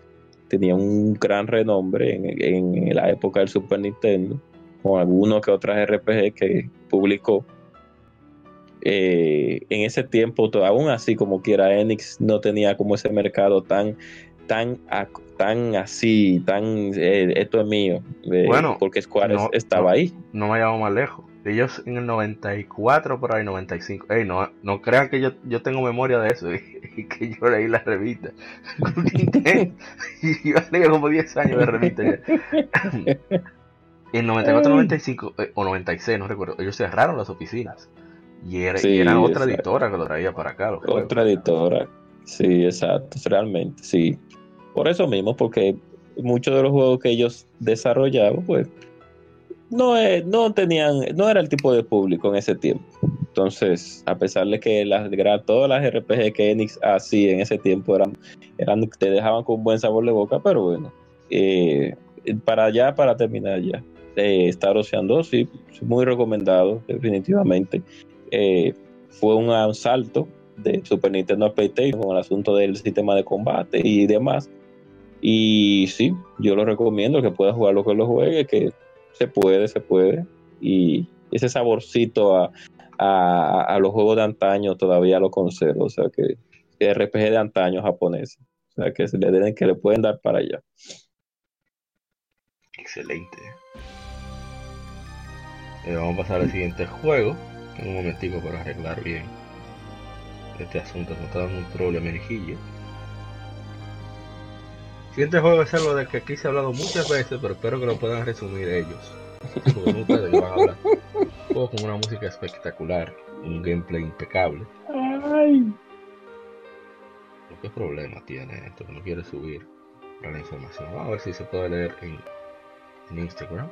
tenía un gran renombre en, la época del Super Nintendo, con algunos que otras RPG que publicó, eh, en ese tiempo, aún así como quiera, Enix no tenía como ese mercado tan tan, tan así, tan eh, esto es mío.
bueno,
porque Square estaba ahí.
No me llamo más lejos. Ellos en el 94, por ahí 95. Ey, no, no crean que yo, yo tengo memoria de eso y, que yo leí la revista. y yo leí como 10 años de revista ya. En 94, 95 eh, o 96, no recuerdo, ellos cerraron las oficinas. Y, era, otra editora que lo traía para acá.
otra editora. Sí, exacto, realmente, sí. Por eso mismo, porque muchos de los juegos que ellos desarrollaban, pues, no, no tenían, no era el tipo de público en ese tiempo. Entonces, a pesar de que las, todas las RPG que Enix hacía en ese tiempo eran, eran, te dejaban con un buen sabor de boca, pero bueno, eh, para allá, para terminar ya. Eh, Star Ocean 2, sí, muy recomendado, definitivamente. Eh, fue un salto de Super Nintendo a PlayStation con el asunto del sistema de combate y demás. Y sí, yo lo recomiendo que pueda jugar lo que lo juegue, que se puede, se puede. Y ese saborcito a, a, los juegos de antaño todavía lo conservo. O sea que, RPG de antaño japonés. O sea que se le den que le pueden dar para allá.
Excelente. Eh, vamos a pasar al siguiente juego. En un momentico para arreglar bien este asunto. No está dando un problema mejillo siguiente juego es algo del que aquí se ha hablado muchas veces, pero espero que lo puedan resumir ellos. Como ustedes van a hablar. Un juego con una música espectacular, un gameplay impecable. Ay. ¿Qué problema tiene esto? Que no quiere subir la información. Vamos a ver si se puede leer en, Instagram.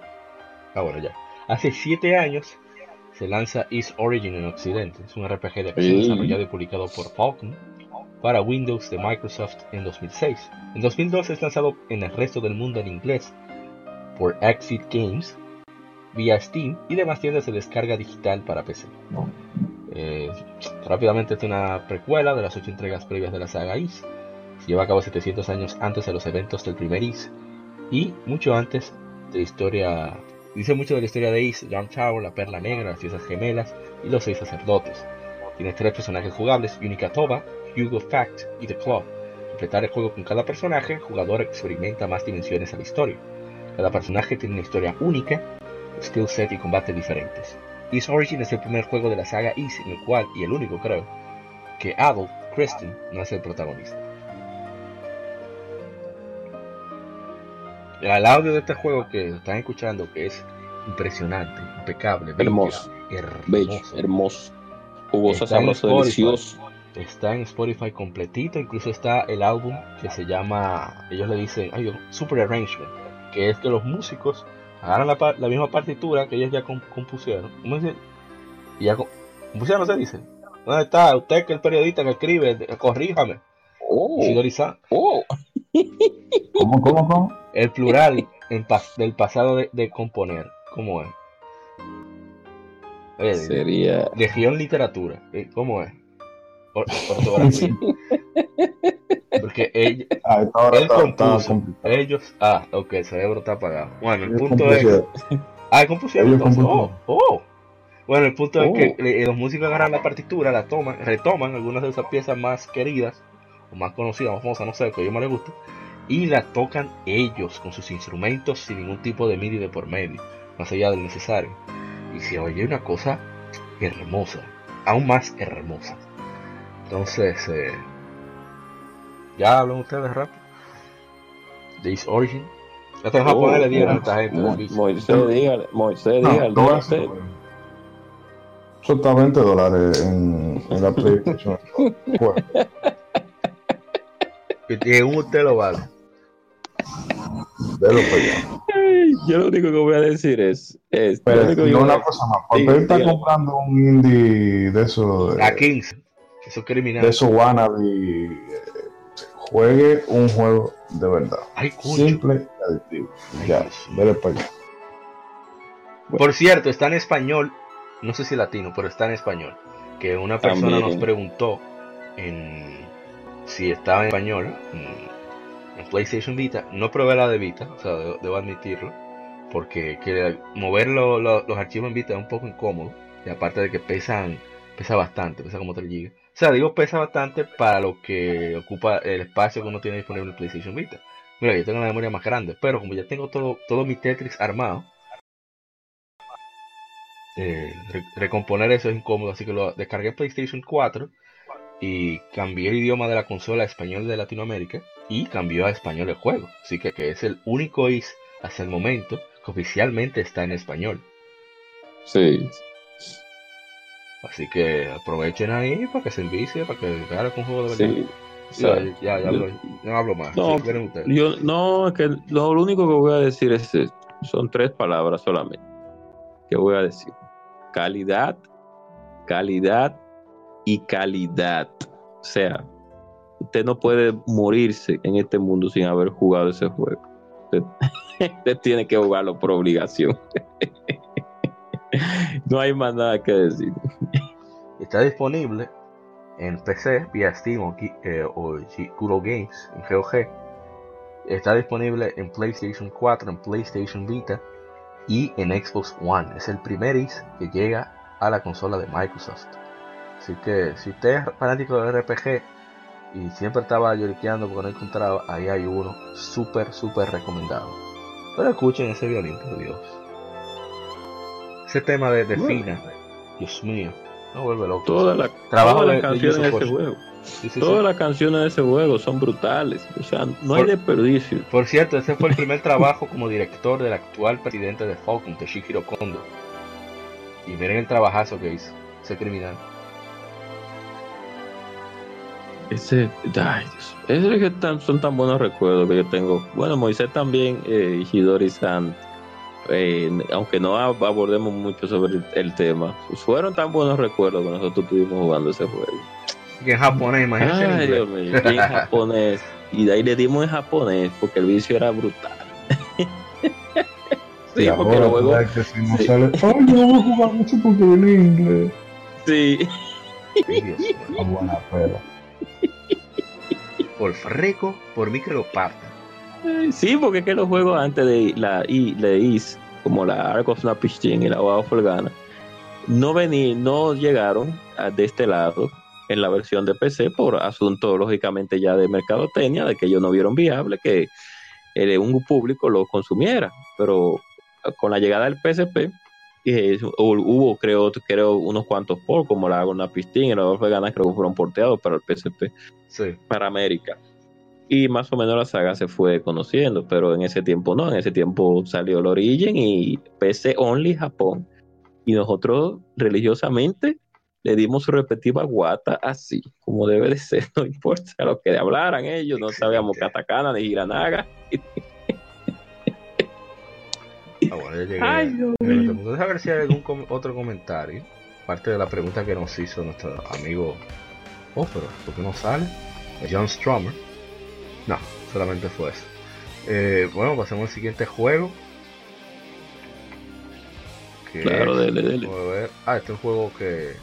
Ah, bueno, ya. Hace 7 años se lanza East Origin en Occidente. Es un RPG de acción desarrollado y publicado por Falcon para Windows de Microsoft en 2006. En 2012 es lanzado en el resto del mundo en inglés por Exit Games vía Steam y demás tiendas de descarga digital para PC. Eh, rápidamente es una precuela de las ocho entregas previas de la saga Is. Se lleva a cabo 700 años antes de los eventos del primer Is y mucho antes de la historia. Dice mucho de la historia de Is, John Tower, la Perla Negra, las Fiestas Gemelas y los Seis Sacerdotes. Tiene tres personajes jugables, Unica Toba, Hugo Fact y The Claw. Completar el juego con cada personaje, el jugador experimenta más dimensiones a la historia. Cada personaje tiene una historia única, skill set y combate diferentes. East Origin es el primer juego de la saga East en el cual, y el único creo, que Adolf Kristen no es el protagonista. El audio de este juego que están escuchando, que es impresionante, impecable,
hermoso, hermoso, hermoso, jugoso, sabroso, delicioso.
Está en Spotify completito, incluso está el álbum que se llama, ellos le dicen, ay, Super Arrangement, que es que los músicos agarran la, misma partitura que ellos ya compusieron. ¿Cómo se Y ya compusieron, se dice. ¿Dónde está usted que es el periodista que escribe? Corríjame.
Oh.
oh. ¿Cómo, cómo, cómo? El plural del pasado de, componer. ¿Cómo es?
Sería.
Legión literatura. Eh, ¿Cómo es? Porque ah, él compuso, ellos, ah, ok, el cerebro está apagado. Bueno, el punto es, ah, compusieron, oh, oh. Bueno, el punto es que oh. los músicos agarran la partitura, la toman, retoman algunas de esas piezas más queridas, o más conocidas, más famosas, no sé, que a ellos más les gusta, y la tocan ellos con sus instrumentos sin ningún tipo de MIDI de por medio, más allá del necesario. Y se oye una cosa hermosa, aún más hermosa. Entonces, eh, ya hablan ustedes rápido. This Origin. Ya te vas a ponerle dinero a esta gente.
Moisés, dígale, Moisés, dígale. No,
Son 20 dólares en, en la PlayStation.
y un usted lo vale.
Délo para allá.
Yo lo único que voy a decir es. es
Pero, no una cosa más. Cuando él está comprando un indie de eso.
a 15. Eso es criminal.
De su wannabe. Eh, juegue un juego de verdad.
Ay,
Simple y adictivo. ya, vele para allá.
Por cierto, está en español, no sé si latino, pero está en español. Que una persona
También.
nos preguntó en si estaba en español en, en PlayStation Vita. No probé la de Vita, o sea, debo, debo admitirlo, porque que mover lo- lo- los archivos en Vita es un poco incómodo. Y aparte de que pesan, pesa bastante, pesa como 3 GB. O sea, digo pesa bastante para lo que ocupa el espacio que uno tiene disponible en PlayStation Vita. Mira, yo tengo una memoria más grande, pero como ya tengo todo, todo mi Tetris armado, eh, re- recomponer eso es incómodo, así que lo descargué en PlayStation 4 y cambié el idioma de la consola a español de Latinoamérica y cambió a español el juego. Así que, que es el único is hasta el momento que oficialmente está en español.
Sí.
Así que aprovechen ahí para que se envicie, para que con un juego de verdad.
Sí.
Ya, ya, ya hablo, no hablo más.
No. Yo, no, es que lo único que voy a decir es esto. Son tres palabras solamente. que voy a decir? Calidad, calidad y calidad. O sea, usted no puede morirse en este mundo sin haber jugado ese juego. Usted, usted tiene que jugarlo por obligación. no hay más nada que decir.
Está disponible en PC vía Steam o, eh, o G- Google Games en GOG. Está disponible en PlayStation 4, en PlayStation Vita y en Xbox One. Es el primer is que llega a la consola de Microsoft. Así que si usted es fanático de RPG y siempre estaba lloriqueando porque no encontraba, ahí hay uno súper, súper recomendado. Pero escuchen ese violín, por Dios. Ese tema de, de. Fina, Dios mío, no vuelve loco.
Todas las
Trabajo
todas
de-
las
de
canciones de
Yuzo
ese juego.
Sí, sí,
Todas
sí.
las canciones de ese juego son brutales. O sea, no hay desperdicio.
Por cierto, ese fue el primer trabajo como director del actual presidente de Falcon, Toshihiro Kondo. Y miren el trabajazo que hizo, ese criminal.
Ese, ay, Dios. Ese es que tan- son tan buenos recuerdos que yo tengo. Bueno, Moisés también, eh, y Hidori-san, eh, aunque no ab- abordemos mucho sobre el, el tema, fueron tan buenos recuerdos que nosotros estuvimos jugando ese juego.
Y en japonés, imagínense en
Ay. Dios mío, y en japonés. Y de ahí le dimos en japonés porque el vicio era brutal. sí,
y
porque
ahora
juegos.
pues, que si no
sí.
sale, ay, yo voy a jugar mucho porque viene inglés.
Sí.
Dios.
Ah, buena pela.
Por freco, por mí
Sí, porque es que los juegos antes de la I, de IS, como la Ark of Snapishtin y la Wow of Organa, no vení, no llegaron a- de este lado en la versión de PC por asunto lógicamente ya de mercadotecnia, de que ellos no vieron viable que eh, un público lo consumiera. Pero eh, con la llegada del PSP, eh, hu- hubo creo, creo unos cuantos por, como la Ark of Snapishtin y la of Organa, creo que fueron porteados para el PSP
Sí.
para América. Y más o menos la saga se fue conociendo, pero en ese tiempo no, en ese tiempo salió el Origin y PC Only Japón. Y nosotros religiosamente le dimos su respectiva guata así, como debe de ser, no importa lo que hablaran ellos, no sabíamos katakana ni hiranaga.
Ah, bueno, ya llegué.
Ay,
punto. Deja ver si hay algún com- otro comentario. Parte de la pregunta que nos hizo nuestro amigo. Oh, pero ¿por qué no sale? John Stromer. No, solamente fue eso. Eh, bueno, pasemos al siguiente juego. Que
Claro,
es-
dele, dele.
Vamos a ver. Ah, este es un juego que.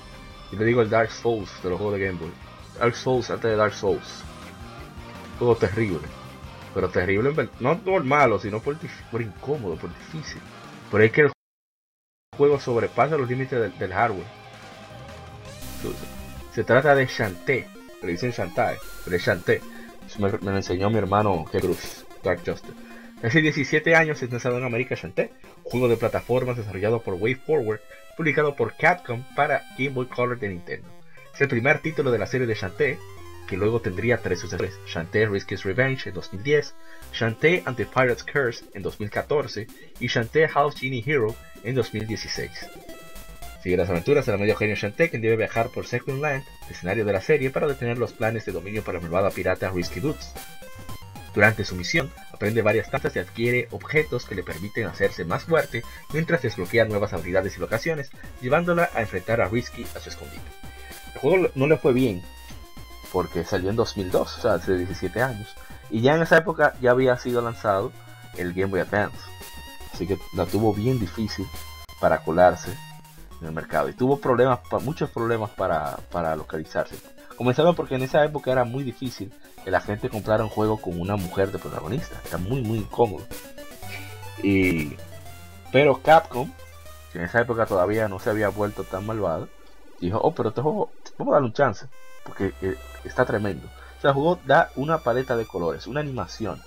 Yo le digo el Dark Souls de los juegos de Game Boy. Dark Souls antes de Dark Souls. Juego terrible. Pero terrible, no por malo, sino por, por incómodo, por difícil. Pero es que el juego sobrepasa los límites del, del hardware. Se trata de Shantae. Le dicen Shantae, pero es Shantae. Me, lo enseñó mi hermano G. Cruz, Dark Justice. Hace 17 años es lanzado en América un juego de plataformas desarrollado por WayForward, publicado por Capcom para Game Boy Color de Nintendo. Es el primer título de la serie de Shantae, que luego tendría tres sucesores: Shantae Risky's Revenge en 2010, Shantae and the Pirate's Curse en 2014 y Shantae Half Genie Hero en 2016. Sigue las aventuras del medio genio Shantae, quien debe viajar por Second Land, escenario de la serie, para detener los planes de dominio para la malvada pirata Risky Boots. Durante su misión, aprende varias tantas y adquiere objetos que le permiten hacerse más fuerte mientras desbloquea nuevas habilidades y locaciones, llevándola a enfrentar a Risky a su escondite. El juego no le fue bien, porque salió en 2002, o sea, hace 17 años, y ya en esa época ya había sido lanzado el Game Boy Advance, así que la tuvo bien difícil para colarse en el mercado y tuvo problemas, muchos problemas para, para localizarse. Comenzando porque en esa época era muy difícil que la gente comprara un juego con una mujer de protagonista, era muy muy incómodo. Y pero Capcom, que en esa época todavía no se había vuelto tan malvado, dijo, oh, pero este juego, vamos a darle un chance, porque eh, está tremendo. O sea, el juego da una paleta de colores, una animación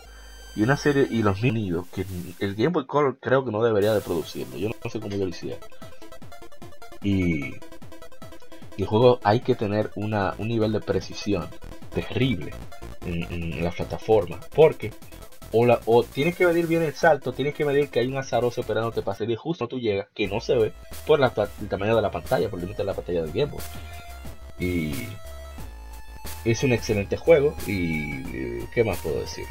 y una serie y los sonidos que el Game Boy Color creo que no debería de producirlo. Yo no sé cómo yo lo hiciera. Y, el juego hay que tener una, un nivel de precisión terrible en, la plataforma. Porque o, la, o tienes que medir bien el salto, tienes que medir que hay un azaroso esperándote para salir justo tú llegas, que no se ve por la, el tamaño de la pantalla, por el límite de la pantalla del Boy. Y es un excelente juego. Y ¿qué más puedo decir?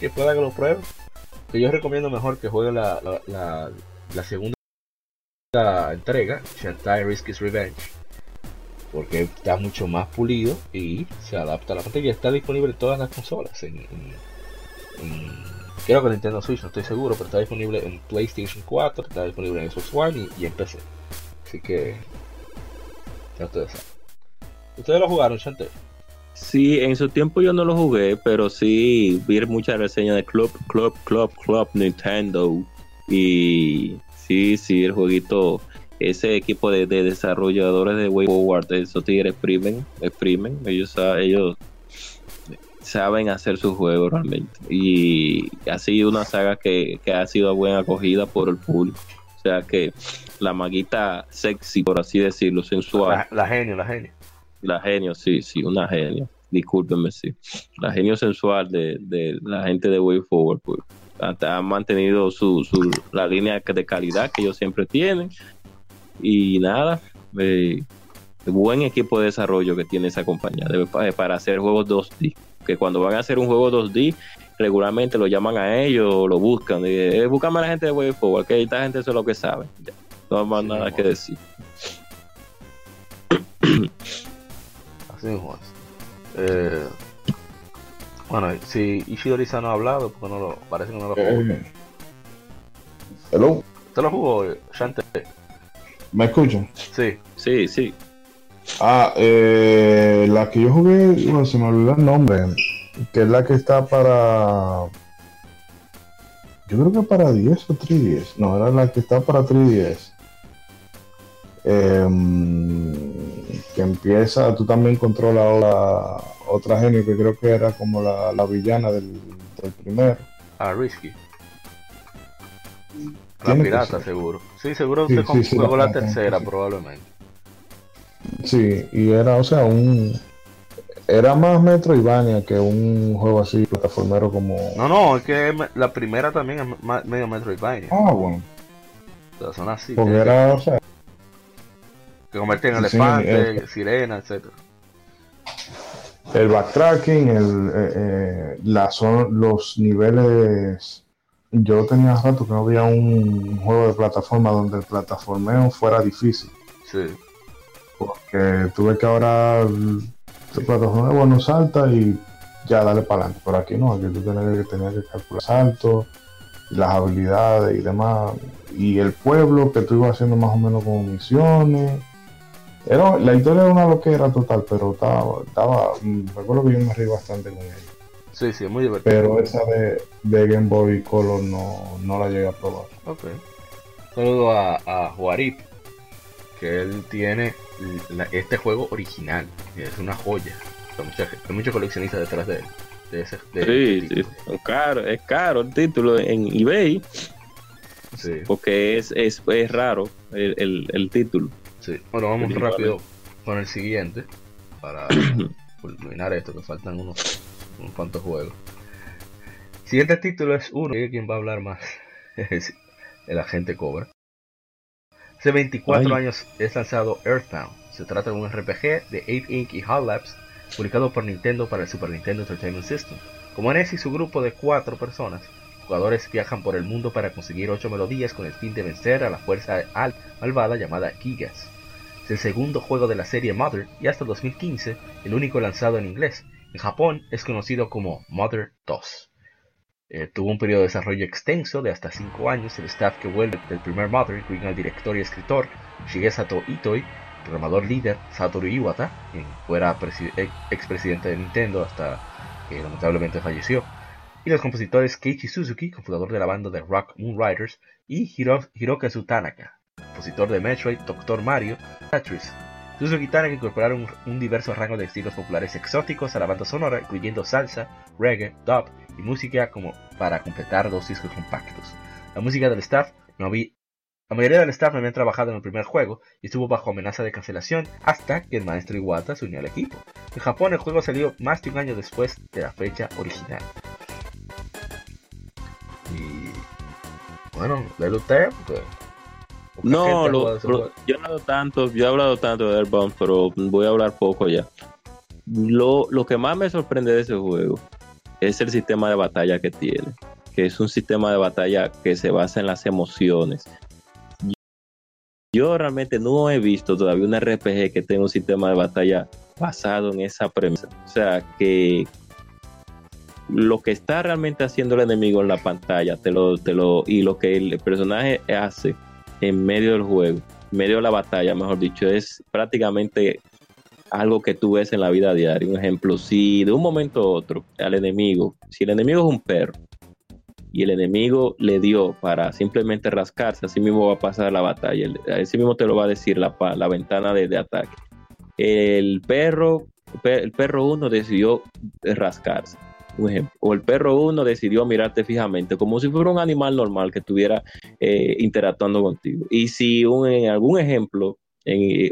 Que pueda que lo pruebe. Que yo recomiendo mejor que juegue la, la, segunda entrega, Shantai Risk is Revenge. Porque está mucho más pulido y se adapta a la pantalla. Está disponible en todas las consolas. En, creo que Nintendo Switch, no estoy seguro, pero está disponible en PlayStation 4, está disponible en Xbox One y, en PC. Así que ya ustedes saben. ¿Ustedes lo jugaron, Shantae?
Sí, en su tiempo yo no lo jugué, pero sí vi muchas reseñas de Club, Club, Club, Club Nintendo. Y sí, sí, el jueguito, ese equipo de, desarrolladores de Way Forward, esos tigres exprimen, exprimen, ellos, ellos saben hacer su juego realmente. Y ha sido una saga que, ha sido buena acogida por el público. O sea que la maguita sexy, por así decirlo, sensual.
La, la genio, la genio.
La genio, sí, sí, una genio. Discúlpenme, sí. La genio sensual de, la gente de Way Forward, pues. Han mantenido su, su, la línea de calidad que ellos siempre tienen. Y nada, eh, buen equipo de desarrollo que tiene esa compañía para hacer juegos 2D. Que cuando van a hacer un juego 2D, regularmente lo llaman a ellos, lo buscan. Y, eh, a la gente de Way Forward, que esta gente eso es lo que sabe. No hay más nada que decir.
Eh, bueno, si Ishidori-san no ha hablado, porque no lo, parece que no lo jugó. Eh,
hello.
¿Te lo jugó, Shante?
¿Me escuchan?
Sí.
Sí, sí.
Ah, eh, la que yo jugué, bueno, se me olvidó el nombre, que es la que está para... Yo creo que para 10 o 3DS. No, era la que está para 3DS. Eh, em, que empieza, tú también controlas la otra genio que creo que era como la, la villana del, del, primero.
Ah, Risky. La pirata, seguro. Sí, seguro que sí, la, tercera, probablemente.
Sí, y era, o sea, un. Era más Metroidvania que un juego así, plataformero como.
No, no, es que la primera también es medio Metroidvania.
Ah, bueno.
O sea, son así.
Porque era, o sea,
que convierte en elefante, eh, sirena, etcétera.
El backtracking, el, eh, eh, la, son los niveles. Yo tenía rato que no había un juego de plataforma donde el plataformeo fuera difícil.
Sí.
Porque tuve que ahora el plataforma bueno salta y ya dale para adelante. Por aquí no, aquí tú tenías que, tener que calcular salto, las habilidades y demás. Y el pueblo que tú ibas haciendo más o menos como misiones la historia era una loquera total, pero estaba, estaba mm, recuerdo que yo me reí bastante con ella.
Sí, sí, muy divertido.
Pero esa de, de Game Boy Color no, no la llegué a probar.
Ok. Saludo a, a Juarip, que él tiene este juego original, que es una joya. Hay muchos coleccionistas detrás de él. De ese,
sí, sí. Es caro, es caro el título en eBay. Sí. Porque es, es, es raro el, el, el título.
Bueno, vamos rápido con el siguiente para culminar esto, que faltan unos, unos cuantos juegos. El siguiente título es uno, quien va a hablar más es el agente Cobra. Hace 24 años es lanzado Earthbound. Se trata de un RPG de 8 Inc. y HAL Labs, publicado por Nintendo para el Super Nintendo Entertainment System. Como Ness y su grupo de 4 personas, jugadores viajan por el mundo para conseguir 8 melodías con el fin de vencer a la fuerza malvada llamada Gigas. Es el segundo juego de la serie Mother y hasta 2015 el único lanzado en inglés. En Japón es conocido como Mother 2. Eh, tuvo un periodo de desarrollo extenso de hasta 5 años. El staff que vuelve del primer Mother incluye al director y escritor Shigesato Itoi, programador líder Satoru Iwata, quien fuera expresidente de Nintendo hasta que lamentablemente falleció, y los compositores Keiichi Suzuki, cofundador de la banda de rock Moonriders, y Hiro Hirokazu Tanaka, compositor de Metroid, Doctor Mario, Tetris. Y Tanaka incorporaron un, diverso rango de estilos populares exóticos a la banda sonora, incluyendo salsa, reggae, dub y música como para completar dos discos compactos. La música del staff no había, la mayoría del staff no había trabajado en el primer juego y estuvo bajo amenaza de cancelación hasta que el maestro Iwata se unió al equipo. En Japón el juego salió más de un año después de la fecha original. Y bueno, de usted, pues,
no, lo, yo he hablado tanto, yo he hablado tanto de Airbound, pero voy a hablar poco ya. Lo, lo que más me sorprende de ese juego es el sistema de batalla que tiene, que es un sistema de batalla que se basa en las emociones. Yo realmente no he visto todavía un RPG que tenga un sistema de batalla basado en esa premisa. O sea, que lo que está realmente haciendo el enemigo en la pantalla te lo, te lo, y lo que el personaje hace en medio del juego, en medio de la batalla, mejor dicho, es prácticamente algo que tú ves en la vida diaria. Un ejemplo, si de un momento a otro al enemigo, si el enemigo es un perro y el enemigo le dio para simplemente rascarse, así mismo va a pasar la batalla. Así mismo te lo va a decir la, la ventana de, ataque. El perro, el perro uno decidió rascarse. Un ejemplo. O el perro uno decidió mirarte fijamente, como si fuera un animal normal que estuviera eh, interactuando contigo. Y si un, en algún ejemplo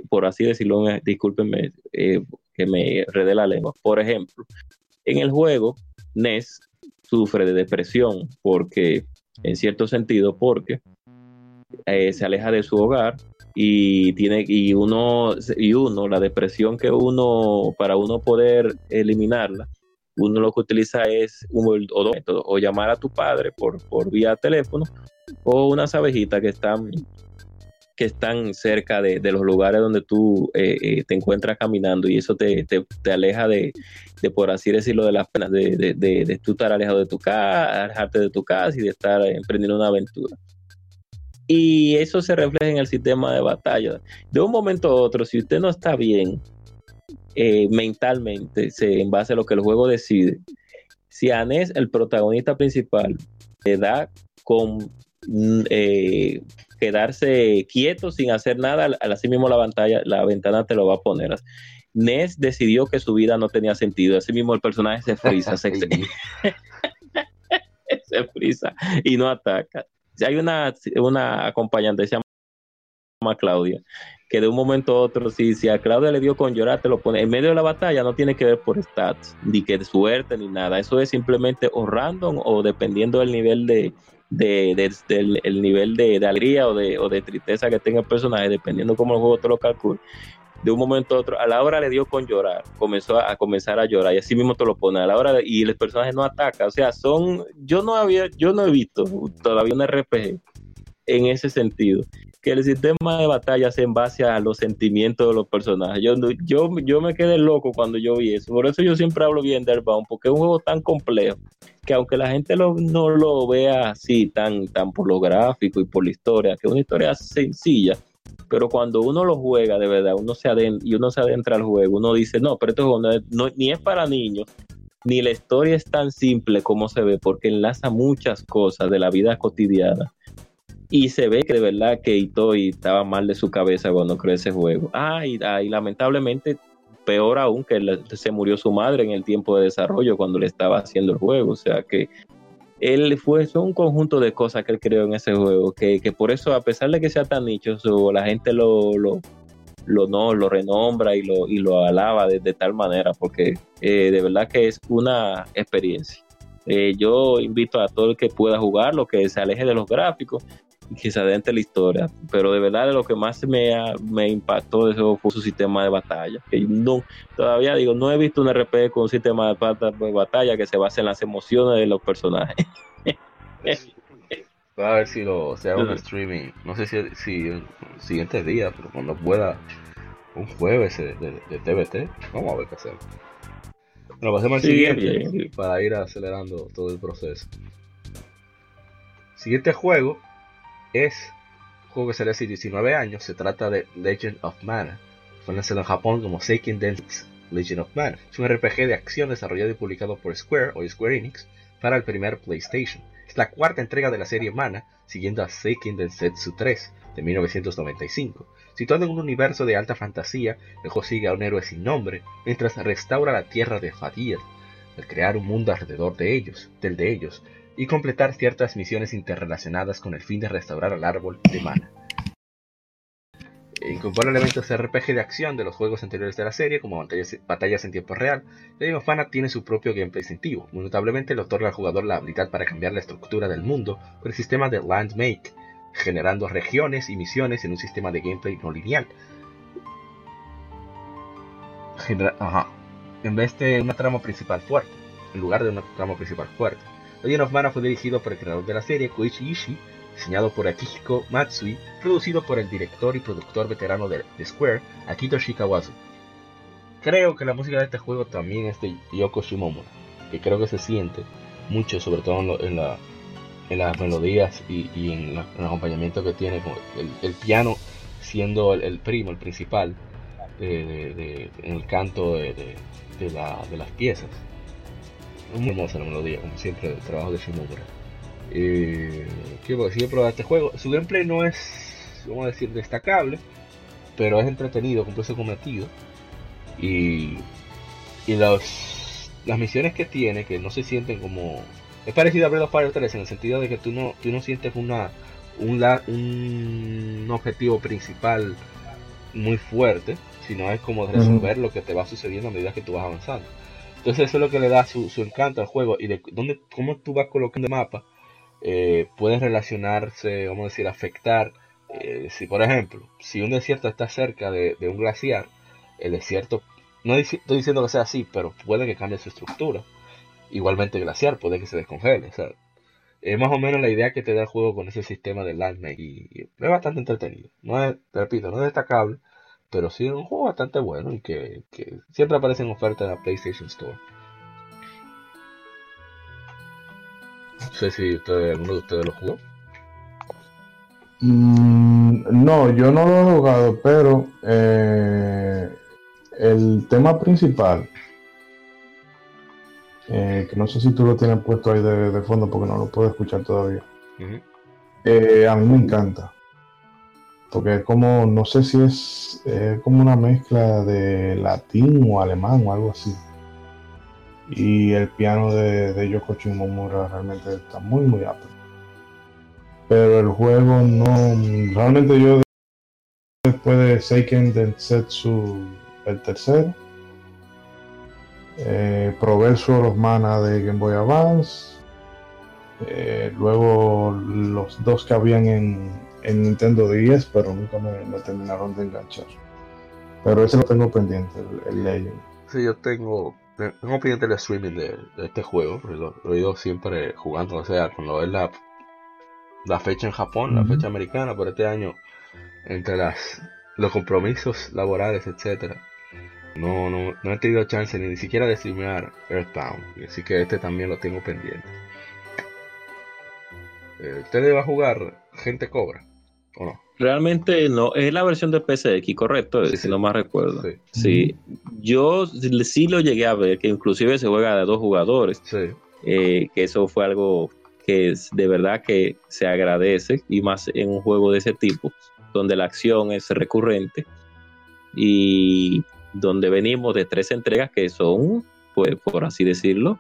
por así decirlo, discúlpenme eh, que me redé la lengua. Por ejemplo, en el juego, Ness sufre de depresión porque, en cierto sentido, porque eh, se aleja de su hogar y tiene y uno y uno la depresión que uno para uno poder eliminarla uno lo que utiliza es un o dos métodos o llamar a tu padre por, por vía teléfono o unas abejitas que están que están cerca de, los lugares donde tú eh, eh, te encuentras caminando y eso te, aleja de, por así decirlo, de las penas de, de, tú estar alejado de tu casa, alejarte de tu casa y de estar emprendiendo una aventura. Y eso se refleja en el sistema de batalla. De un momento a otro, si usted no está bien eh, mentalmente, se, en base a lo que el juego decide, si Anés, el protagonista principal, le da con mm, quedarse quieto sin hacer nada, así mismo la pantalla, la ventana te lo va a poner. Ness decidió que su vida no tenía sentido, así mismo el personaje se frisa, se, frisa y no ataca. Hay una, una acompañante, se llama Claudia, que de un momento a otro, si, si a Claudia le dio con llorar, te lo pone. En medio de la batalla, no tiene que ver por stats, ni que de suerte, ni nada. Eso es simplemente o random o dependiendo del nivel de, de, del el nivel de, alegría o de, o de tristeza que tenga el personaje, dependiendo cómo el juego te lo calcule, de un momento a otro, a la hora le dio con llorar, comenzó a, comenzar a llorar y así mismo te lo pone, a la hora y el personaje no ataca, o sea, son, yo no había, yo no he visto todavía un RPG en ese sentido, que el sistema de batalla se en base a los sentimientos de los personajes. Yo, yo, yo me quedé loco cuando yo vi eso. Por eso yo siempre hablo bien de Airbound, porque es un juego tan complejo que aunque la gente no lo vea así, tan, tan por lo gráfico y por la historia, que es una historia sencilla, pero cuando uno lo juega de verdad, uno se adentra, y uno se adentra al juego, uno dice, no, pero esto no, ni es para niños, ni la historia es tan simple como se ve, porque enlaza muchas cosas de la vida cotidiana y se ve que de verdad que Itoi estaba mal de su cabeza cuando creó ese juego. Ah, y, ah, lamentablemente, peor aún, que se murió su madre en el tiempo de desarrollo cuando le estaba haciendo el juego. O sea que él fue un conjunto de cosas que él creó en ese juego, que, por eso, a pesar de que sea tan nichoso, la gente lo, lo, lo, no, lo renombra y lo, y lo alaba de, tal manera, porque eh, de verdad que es una experiencia. Eh, yo invito a todo el que pueda jugarlo, que se aleje de los gráficos, que se adentre la historia. Pero de verdad, lo que más me, me impactó de eso fue su sistema de batalla. Que no, todavía digo, no he visto un RPG con un sistema de batalla que se base en las emociones de los personajes.
Va a ver si lo se haga un streaming. No sé si, si el siguiente día, pero cuando pueda, un jueves de, de, TBT. Vamos a ver qué hacemos. Bueno, pasemos al siguiente para ir acelerando todo el proceso. Siguiente juego es un juego que salió hace 19 años. Se trata de Legend of Mana. Fue lanzado en Japón como Seiken Densetsu Legend of Mana. Es un RPG de acción desarrollado y publicado por Square o Square Enix para el primer PlayStation. Es la cuarta entrega de la serie Mana, siguiendo a Seiken Densetsu 3 de 1995. Situado en un universo de alta fantasía, el juego sigue a un héroe sin nombre mientras restaura la tierra de Fadir, al crear un mundo alrededor de ellos, del de ellos, y completar ciertas misiones interrelacionadas con el fin de restaurar el árbol de mana. Incorpora elementos RPG de acción de los juegos anteriores de la serie, como batallas, batallas en tiempo real. Legend of Mana tiene su propio gameplay distintivo. Muy notablemente le otorga al jugador la habilidad para cambiar la estructura del mundo con el sistema de Land Make, generando regiones y misiones en un sistema de gameplay no lineal. Ajá. En vez de una trama principal fuerte, en lugar de una trama principal fuerte. Legend of Mana fue dirigido por el creador de la serie, Koichi Ishii, diseñado por Akihiko Matsui, producido por el director y productor veterano de, Square, Akito Shikawazu. Creo que la música de este juego también es de Yoko Shimomura, que creo que se siente mucho, sobre todo en, la, en las melodías y, en, el acompañamiento que tiene, el, piano siendo el, primo, el principal, en el canto de, las piezas. Muy hermosa la melodía, como siempre, el trabajo de Shimomura. Eh, quiero decir, probar este juego. Su gameplay no es, vamos a decir, destacable, pero es entretenido, cumple su cometido. Y, y los, las misiones que tiene, que no se sienten como. Es parecido a Breath of Fire 3 en el sentido de que tú no, tú no sientes una, un, un objetivo principal muy fuerte, sino es como resolver lo que te va sucediendo a medida que tú vas avanzando. Entonces eso es lo que le da su, encanto al juego y de dónde, cómo tú vas colocando el mapa eh, pueden relacionarse, vamos a decir, afectar. Eh, si, por ejemplo, si un desierto está cerca de, un glaciar, el desierto, no estoy diciendo que sea así, pero puede que cambie su estructura. Igualmente el glaciar puede que se descongele. es más o menos la idea que te da el juego con ese sistema de landmake y, y, es bastante entretenido. No es, te repito, no es destacable, pero sí es un juego bastante bueno y que, que siempre aparece en oferta en la PlayStation Store. No sé si ustedes, alguno de ustedes lo jugó.
Mm, no, yo no lo he jugado, pero eh, el tema principal, eh, que no sé si tú lo tienes puesto ahí de, fondo porque no lo puedo escuchar todavía, eh, a mí me encanta. Porque es como, no sé si es como una mezcla de latín o alemán o algo así. Y el piano de, de Yoko Shimomura realmente está muy muy alto pero el juego no realmente yo después de Seiken Densetsu el tercero eh, probé Sword Mana de Game Boy Advance eh, luego los dos que habían en, en Nintendo 10 pero nunca me, terminaron de enganchar. Pero ese lo tengo pendiente el, el Legend.
Sí yo tengo tengo pendiente el streaming de, este juego, lo, he ido siempre jugando, o sea, cuando es la, la fecha en Japón, la fecha americana, por este año, entre las los compromisos laborales, etcétera, no, no, no he tenido chance ni, siquiera de streamear Earthbound, así que este también lo tengo pendiente. Eh, ¿Usted va a jugar Gente Cobra o no?
Realmente no, es la versión de PSX, correcto, si no más recuerdo. Sí. yo sí lo llegué a ver, que inclusive se juega de dos jugadores. Eh, que eso fue algo que es, de verdad que se agradece, y más en un juego de ese tipo, donde la acción es recurrente y donde venimos de tres entregas que son, pues por así decirlo,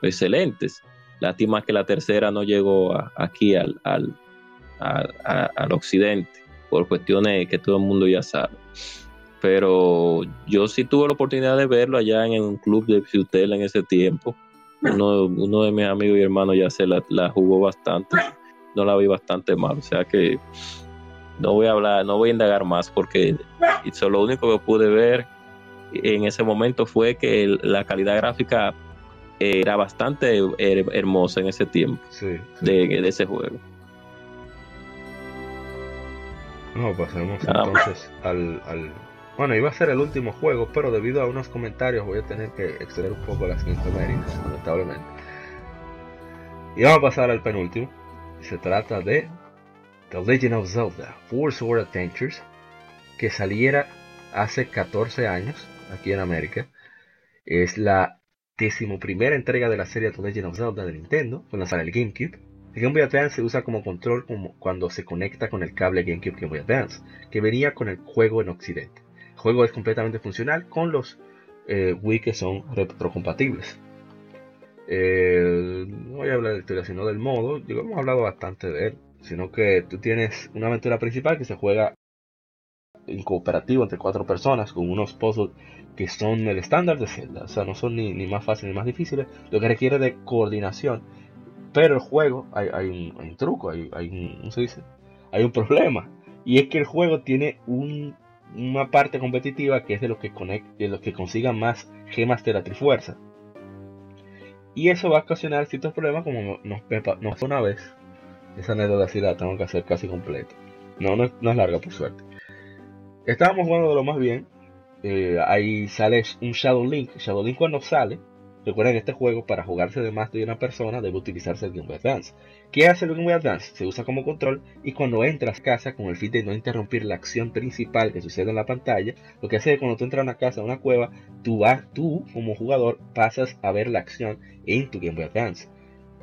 excelentes. Lástima que la tercera no llegó aquí al, al al occidente, por cuestiones que todo el mundo ya sabe. Pero yo sí tuve la oportunidad de verlo allá en un club de Fiutel en ese tiempo. Uno, uno de mis amigos y hermanos ya se la, jugó bastante, no la vi bastante mal, o sea que no voy a hablar, no voy a indagar más porque eso, lo único que pude ver en ese momento fue que la calidad gráfica era bastante hermosa en ese tiempo De, de, ese juego.
No, pasemos entonces al, al, Bueno, iba a ser el último juego, pero debido a unos comentarios voy a tener que exceder un poco las 5 lamentablemente. Y vamos a pasar al penúltimo. Se trata de The Legend of Zelda Four Sword Adventures, que saliera hace 14 años aquí en América. Es la decimoprimera entrega de la serie The Legend of Zelda de Nintendo, con la sala del GameCube. El Game Boy Advance se usa como control cuando se conecta con el cable GameCube Game Boy Advance, que venía con el juego en Occidente. El juego es completamente funcional con los eh, Wii que son retrocompatibles. Eh, no voy a hablar de la historia, sino del modo. Hemos hablado bastante de él. Sino que tú tienes una aventura principal que se juega en cooperativo entre cuatro personas con unos puzzles que son el estándar de Zelda. O sea, no son ni, más fáciles ni más difíciles. Lo que requiere de coordinación. Pero el juego, hay, un, truco, hay, un, se dice? Hay un problema. Y es que el juego tiene una parte competitiva que es de los que, consigan más gemas de la Trifuerza. Y eso va a ocasionar ciertos problemas como nos, nos una vez. Esa anécdota sí la tengo que hacer casi completa. No, no, es larga por suerte. Estábamos jugando de lo más bien. Eh, ahí sale un Shadow Link. Shadow Link cuando sale, recuerden este juego para jugarse de más de una persona debe utilizarse el Game Boy Advance. ¿Qué hace el Game Boy Advance? Se usa como control y cuando entras a casa con el fin de no interrumpir la acción principal que sucede en la pantalla, lo que hace es que cuando tú entras a una casa, a una cueva, tú, tú como jugador pasas a ver la acción en tu Game Boy Advance.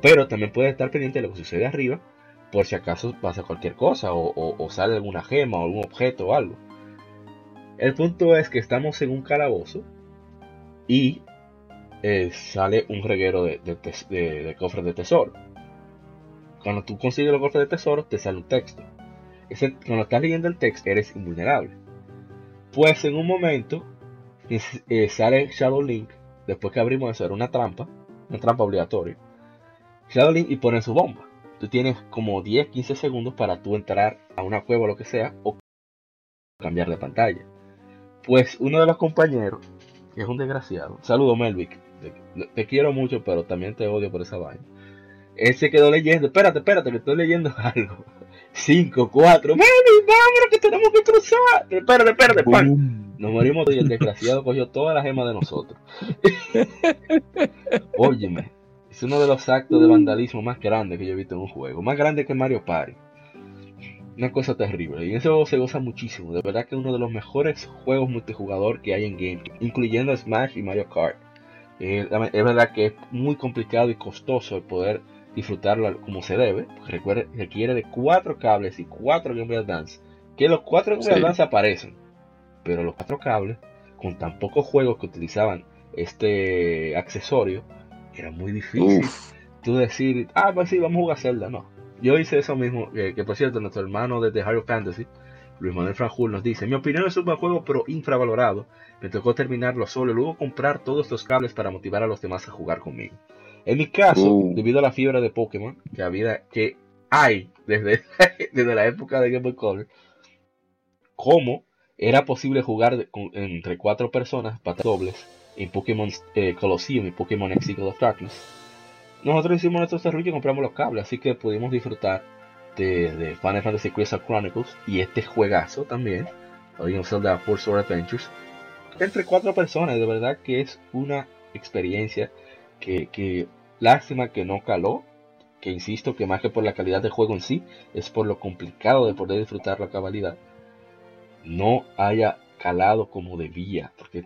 Pero también puedes estar pendiente de lo que sucede arriba por si acaso pasa cualquier cosa o, sale alguna gema o algún objeto o algo. El punto es que estamos en un calabozo y eh, sale un reguero de, cofres de tesoro. Cuando tú consigues los cofres de tesoro, te sale un texto. Ese, cuando estás leyendo el texto, eres invulnerable. Pues en un momento eh, sale Shadow Link, después que abrimos eso, era una trampa, una trampa obligatoria. Shadow Link y pone su bomba tú tienes como 10, 15 segundos para tú entrar a una cueva o lo que sea o cambiar de pantalla. Pues uno de los compañeros, que es un desgraciado, saludo Melvick, te, quiero mucho, pero también te odio por esa vaina. Él se quedó leyendo, espérate, espérate, que estoy leyendo algo. 5, 4, Melvick, vámonos que tenemos que cruzar. Espérate, espérate, pan. Nos morimos y el desgraciado cogió toda la gema de nosotros. Óyeme, es uno de los actos de vandalismo más grandes que yo he visto en un juego. Más grande que Mario Party. Una cosa terrible. Y en ese juego se goza muchísimo. De verdad que es uno de los mejores juegos multijugador que hay en GameCube. Incluyendo Smash y Mario Kart. Eh, es verdad que es muy complicado y costoso el poder disfrutarlo como se debe. Porque requiere de cuatro cables y cuatro Game Boy Advance. Que los cuatro Game Boy Advance aparecen. Pero los cuatro cables, con tan pocos juegos que utilizaban este accesorio, era muy difícil tú decir, ah, pues sí, vamos a jugar Zelda. No. Yo hice eso mismo, que por cierto, nuestro hermano de The Hero Fantasy, Luis Manuel Franjul, nos dice: Mi opinión es un buen juego, pero infravalorado. Me tocó terminarlo solo y luego comprar todos los cables para motivar a los demás a jugar conmigo. En mi caso, uh. debido a la fiebre de Pokémon que, había, que hay desde, desde la época de Game Boy Color, cómo era posible jugar entre cuatro personas, patas dobles, en Pokémon eh, Colosseum y Pokémon X of Darkness, nosotros hicimos nuestro desarrollo y compramos los cables, así que pudimos disfrutar de, Final Fantasy Crystal Chronicles y este juegazo también, Legend of Zelda Four Sword Adventures, entre cuatro personas, de verdad que es una experiencia que, que lástima que no caló, que insisto que más que por la calidad del juego en sí, es por lo complicado de poder disfrutar la cabalidad, no haya calado como debía, porque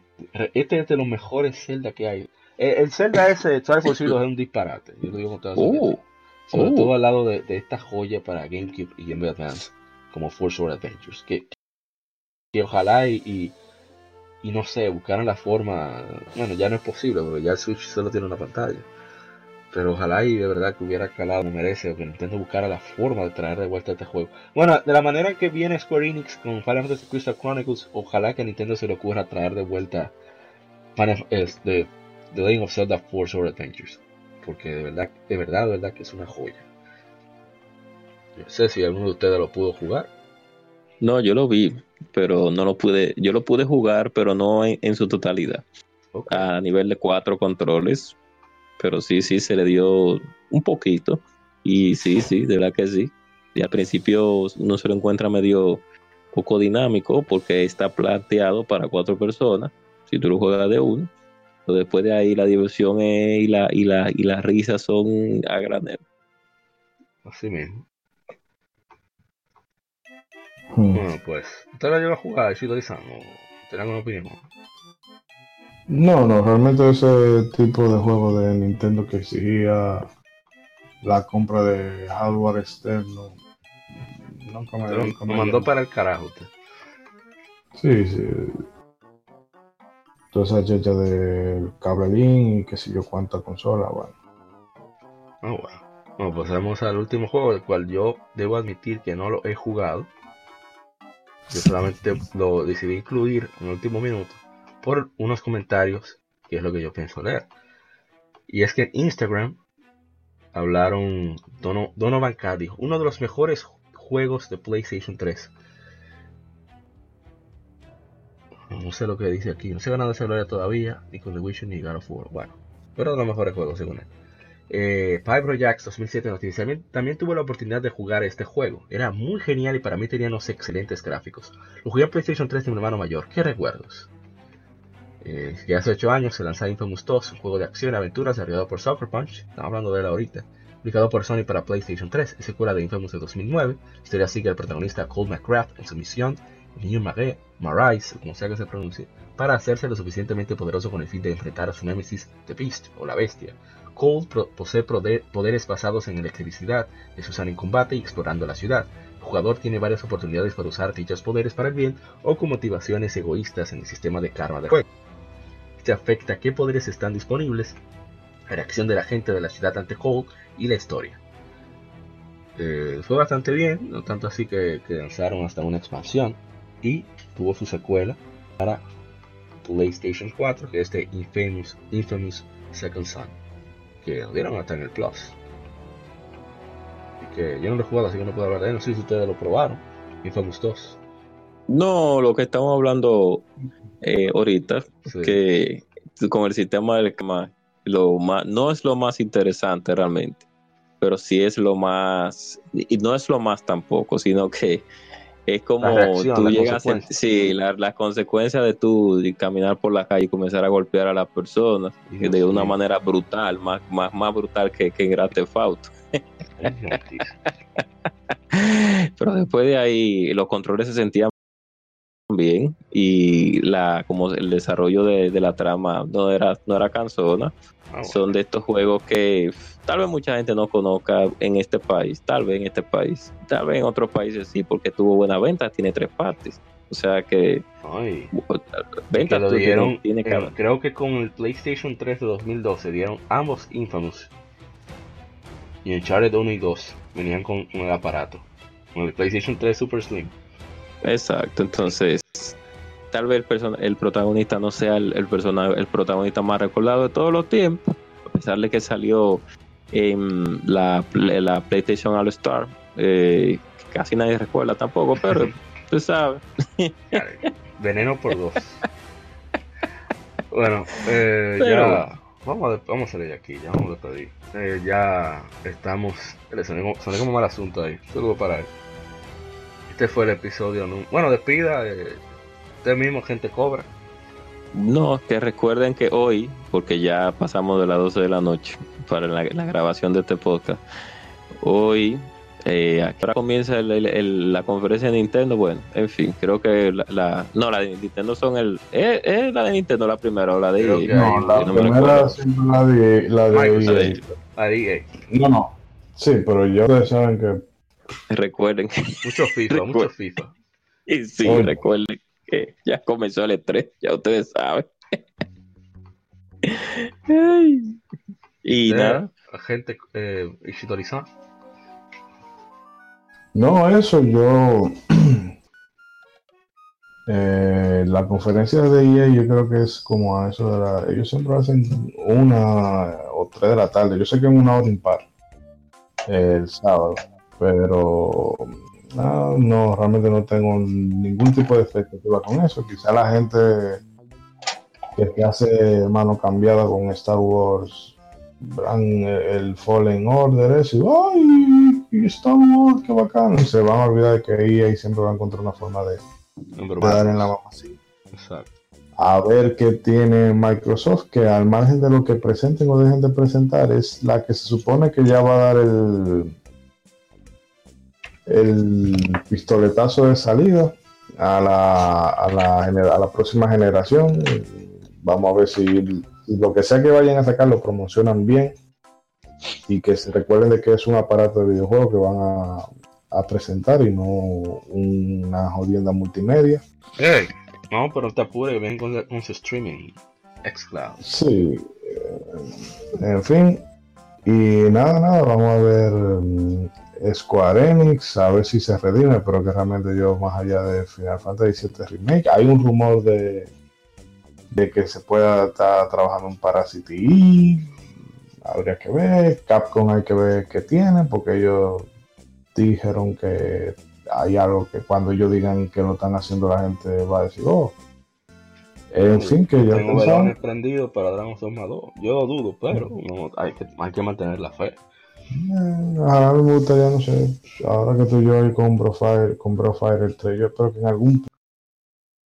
este es de los mejores Zelda que hay. El, Zelda ese Triforce Zero es un disparate, yo lo digo con toda uh, Sobre uh. todo al lado de, esta joya para GameCube y Game Boy Advance, como Force Sword Adventures, que, que ojalá y, y, no sé, buscaran la forma, bueno, ya no es posible, porque ya el Switch solo tiene una pantalla. Pero ojalá y de verdad que hubiera calado, como merece, o que Nintendo buscara la forma de traer de vuelta este juego. Bueno, de la manera que viene Square Enix con Final Fantasy Crystal Chronicles, ojalá que a Nintendo se le ocurra traer de vuelta Final, The Legend of Zelda Force Sword Adventures. Porque de verdad, de verdad, de verdad que es una joya. No sé si alguno de ustedes lo pudo jugar.
No, yo lo vi, pero no lo pude. Yo lo pude jugar, pero no en, su totalidad. A nivel de cuatro controles, pero sí, sí, se le dio un poquito. Y sí, sí, de verdad que sí. Y al principio uno se lo encuentra medio poco dinámico porque está planteado para cuatro personas. Si tú lo juegas de uno, pero después de ahí la diversión y, la, y, la, y las risas son a granero.
Así mismo.
Hmm.
Bueno, pues, ¿usted la lleva a jugar, Shidori-san? ¿O tiene alguna opinión?
No, no, realmente ese tipo de juego de Nintendo que exigía la compra de hardware externo, nunca me,
Lo,
nunca
lo
me
mandó para el carajo usted.
Sí, sí. Toda esa checha de cablerín y qué sé yo cuánta consola, bueno.
Ah, bueno. Bueno, vamos al último juego, del cual yo debo admitir que no lo he jugado. Yo solamente lo decidí incluir en el último minuto por unos comentarios, que es lo que yo pienso leer. Y es que en Instagram hablaron, Dono, Donovan K uno de los mejores juegos de PlayStation 3. No sé lo que dice aquí, no se gana de celular todavía, ni con The Witcher ni God of War. Bueno, pero de los mejores juegos según él. Eh, Pyro Jax 2007 nos dice, también, tuve la oportunidad de jugar este juego. Era muy genial y para mí tenía unos excelentes gráficos. Lo jugué en PlayStation 3 de mi hermano mayor. ¿Qué recuerdos? Eh, hace 8 años se lanzaba Infamous 2, un juego de acción y aventuras desarrollado por Sucker Punch. Estamos hablando de él ahorita. Publicado por Sony para PlayStation 3, es secuela de Infamous de 2009. La historia sigue al protagonista Cole McCraft en su misión, niño Marais, Marais, como sea que se pronuncie, para hacerse lo suficientemente poderoso con el fin de enfrentar a su némesis, The Beast o la Bestia. Cole pro- posee poder- poderes basados en electricidad que se usan en combate y explorando la ciudad. El jugador tiene varias oportunidades para usar dichos poderes para el bien o con motivaciones egoístas en el sistema de karma del juego. Este afecta qué poderes están disponibles, la reacción de la gente de la ciudad ante Cole y la historia. Eh, fue bastante bien, no tanto así que lanzaron hasta una expansión y tuvo su secuela para PlayStation 4, que es este Infamous, Infamous Second Son, que lo dieron hasta en el Plus. Y que yo no lo he jugado, así que no puedo hablar de él. No sé si ustedes lo probaron. Infamous 2.
No, lo que estamos hablando eh, ahorita,
Sí.
que con el sistema del clima, lo más, no es lo más interesante realmente, pero sí es lo más, y no es lo más tampoco, sino que es como
reacción,
tú llegas a sí, la, la consecuencia de tú de caminar por la calle y comenzar a golpear a las personas de
Dios
una manera brutal, más, más, más brutal que, que en Grand Theft Auto. Pero después de ahí los controles se sentían bien y la como el desarrollo de, de la trama no era no era cansona.
Ah.
Son de estos juegos que tal vez mucha gente no conozca en este país, tal vez en este país, tal vez en otros países sí, porque tuvo buena venta, tiene tres partes. O sea que
Ay. que
venta
lo dieron,
tiene, tiene
eh, creo que con el PlayStation 3 de 2012 dieron ambos Infamous y Uncharted 1 y 2 venían con, con el aparato, con el PlayStation 3 Super Slim.
Exacto, entonces tal vez el, person- el protagonista no sea el, el, persona- el protagonista más recordado de todos los tiempos, a pesar de que salió en la, la PlayStation All Star, eh, que casi nadie recuerda tampoco, pero tú sabes.
Veneno por dos. bueno, eh,
Pero-
ya vamos a, vamos a salir de aquí, ya vamos a despedir. Eh, ya estamos, soné, como- mal asunto ahí, solo para él. Este fue el episodio, bueno, despida, eh, usted mismo, gente cobra.
No, que recuerden que hoy, porque ya pasamos de las 12 de la noche para la, la grabación de este podcast, hoy, eh, ¿a qué hora comienza el- el- el- la conferencia de Nintendo? Bueno, en fin, creo que la, la- no, la de Nintendo son el, es, es la de Nintendo la primera o la de
Creo
EA?
que
No, la
no me
primera siempre la de la de,
Microsoft. Ahí, eh,
No, no. Sí, pero ya ustedes saben que
Recuerden que,
mucho FIFA, mucho FIFA.
y sí, recuerden que ya comenzó el E3, ya ustedes saben. Y
Eh,
nada,
Gente, eh.
No, eso yo. eh, la conferencia de EA yo creo que es como a eso de la. Ellos siempre hacen una o tres de la tarde. Yo sé que es una hora impar eh, el sábado, pero no, no, realmente no tengo ningún tipo de expectativa con eso. Quizá la gente que, hace mano cambiada con Star Wars el Fallen Order ese, ¡ay! Y Star Wars, qué bacano. Y se van a olvidar de que EA siempre va a encontrar una forma de, de dar en la mamacita.
Exacto.
A ver qué tiene Microsoft, que al margen de lo que presenten o dejen de presentar, es la que se supone que ya va a dar el, el pistoletazo de salida a la, a la, a la próxima generación. Vamos a ver si, lo que sea que vayan a sacar lo promocionan bien y que se recuerden de que es un aparato de videojuego que van a, presentar y no una jodienda multimedia.
no, pero te apures, ven con, su streaming, xCloud.
Sí, eh, en fin. Y nada, nada, vamos a ver mm, Square Enix, a ver si se redime, pero que realmente yo, más allá de Final Fantasy VII Remake, hay un rumor de, de que se pueda estar trabajando en Parasite y habría que ver. Capcom hay que ver qué tiene, porque ellos dijeron que hay algo que cuando ellos digan que lo están haciendo, la gente va a decir, oh. En fin, que ya
Tengo prendido para Dragon Dogma 2. Yo dudo, pero no, hay, que, hay que mantener la fe.
Eh, ahora me gustaría, no sé, ahora que tú y yo ahí con Brofire, con Brofire 3, yo espero que en algún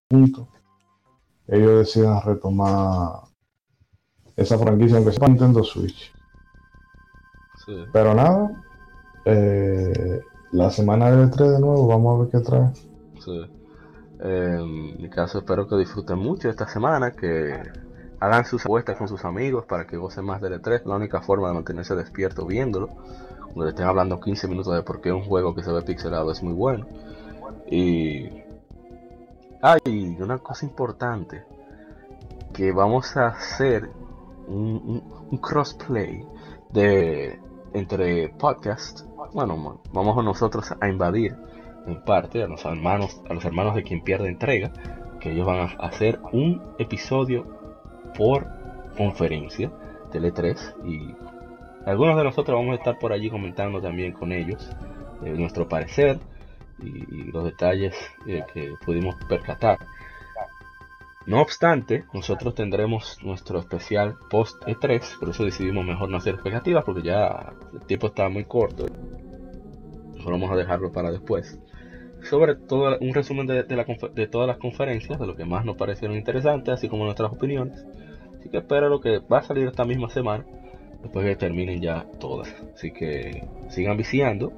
punto ellos decidan retomar esa franquicia, aunque sea para Nintendo Switch. Pero nada, eh, la semana del 3 de nuevo, vamos a ver qué trae.
en mi caso, espero que disfruten mucho esta semana, que hagan sus apuestas con sus amigos para que gocen más del E3. La única forma de mantenerse despierto viéndolo. Cuando estén hablando 15 minutos de por qué un juego que se ve pixelado es muy bueno. Y. Hay una cosa importante. Que vamos a hacer un, crossplay de entre podcasts. Bueno, vamos nosotros a invadir en parte a los hermanos, a los hermanos de quien pierde entrega, que ellos van a hacer un episodio por conferencia Tele 3 y algunos de nosotros vamos a estar por allí comentando también con ellos eh, nuestro parecer y, los detalles eh, que pudimos percatar. No obstante, nosotros tendremos nuestro especial post E3, por eso decidimos mejor no hacer expectativas porque ya el tiempo está muy corto. Mejor vamos a dejarlo para después. Sobre todo un resumen de, de todas las conferencias, de lo que más nos parecieron interesantes, así como nuestras opiniones. Así que espero lo que va a salir esta misma semana, después que terminen ya todas. Así que sigan viciando,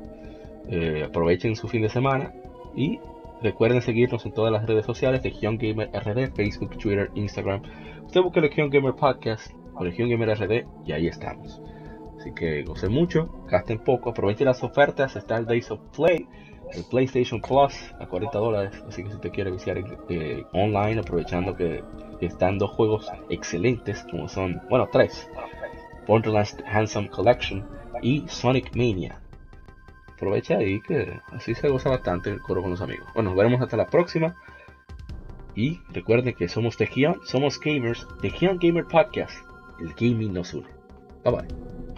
eh, aprovechen su fin de semana y recuerden seguirnos en todas las redes sociales de Gamer RD, Facebook, Twitter, Instagram. Usted busque Legion Gamer Podcast o Legion Gamer RD y ahí estamos. Así que gocen mucho, gasten poco, aprovechen las ofertas, está el Days of Play el PlayStation Plus a 40 dólares. Así que si te quiere viciar eh, online, aprovechando que, están dos juegos excelentes, como son, bueno, tres: Borderlands Handsome Collection y Sonic Mania. Aprovecha ahí que así se goza bastante el coro con los amigos. Bueno, nos veremos hasta la próxima. Y recuerden que somos Tejian, somos gamers, Tejian Gamer Podcast, el gaming nos une. Bye bye.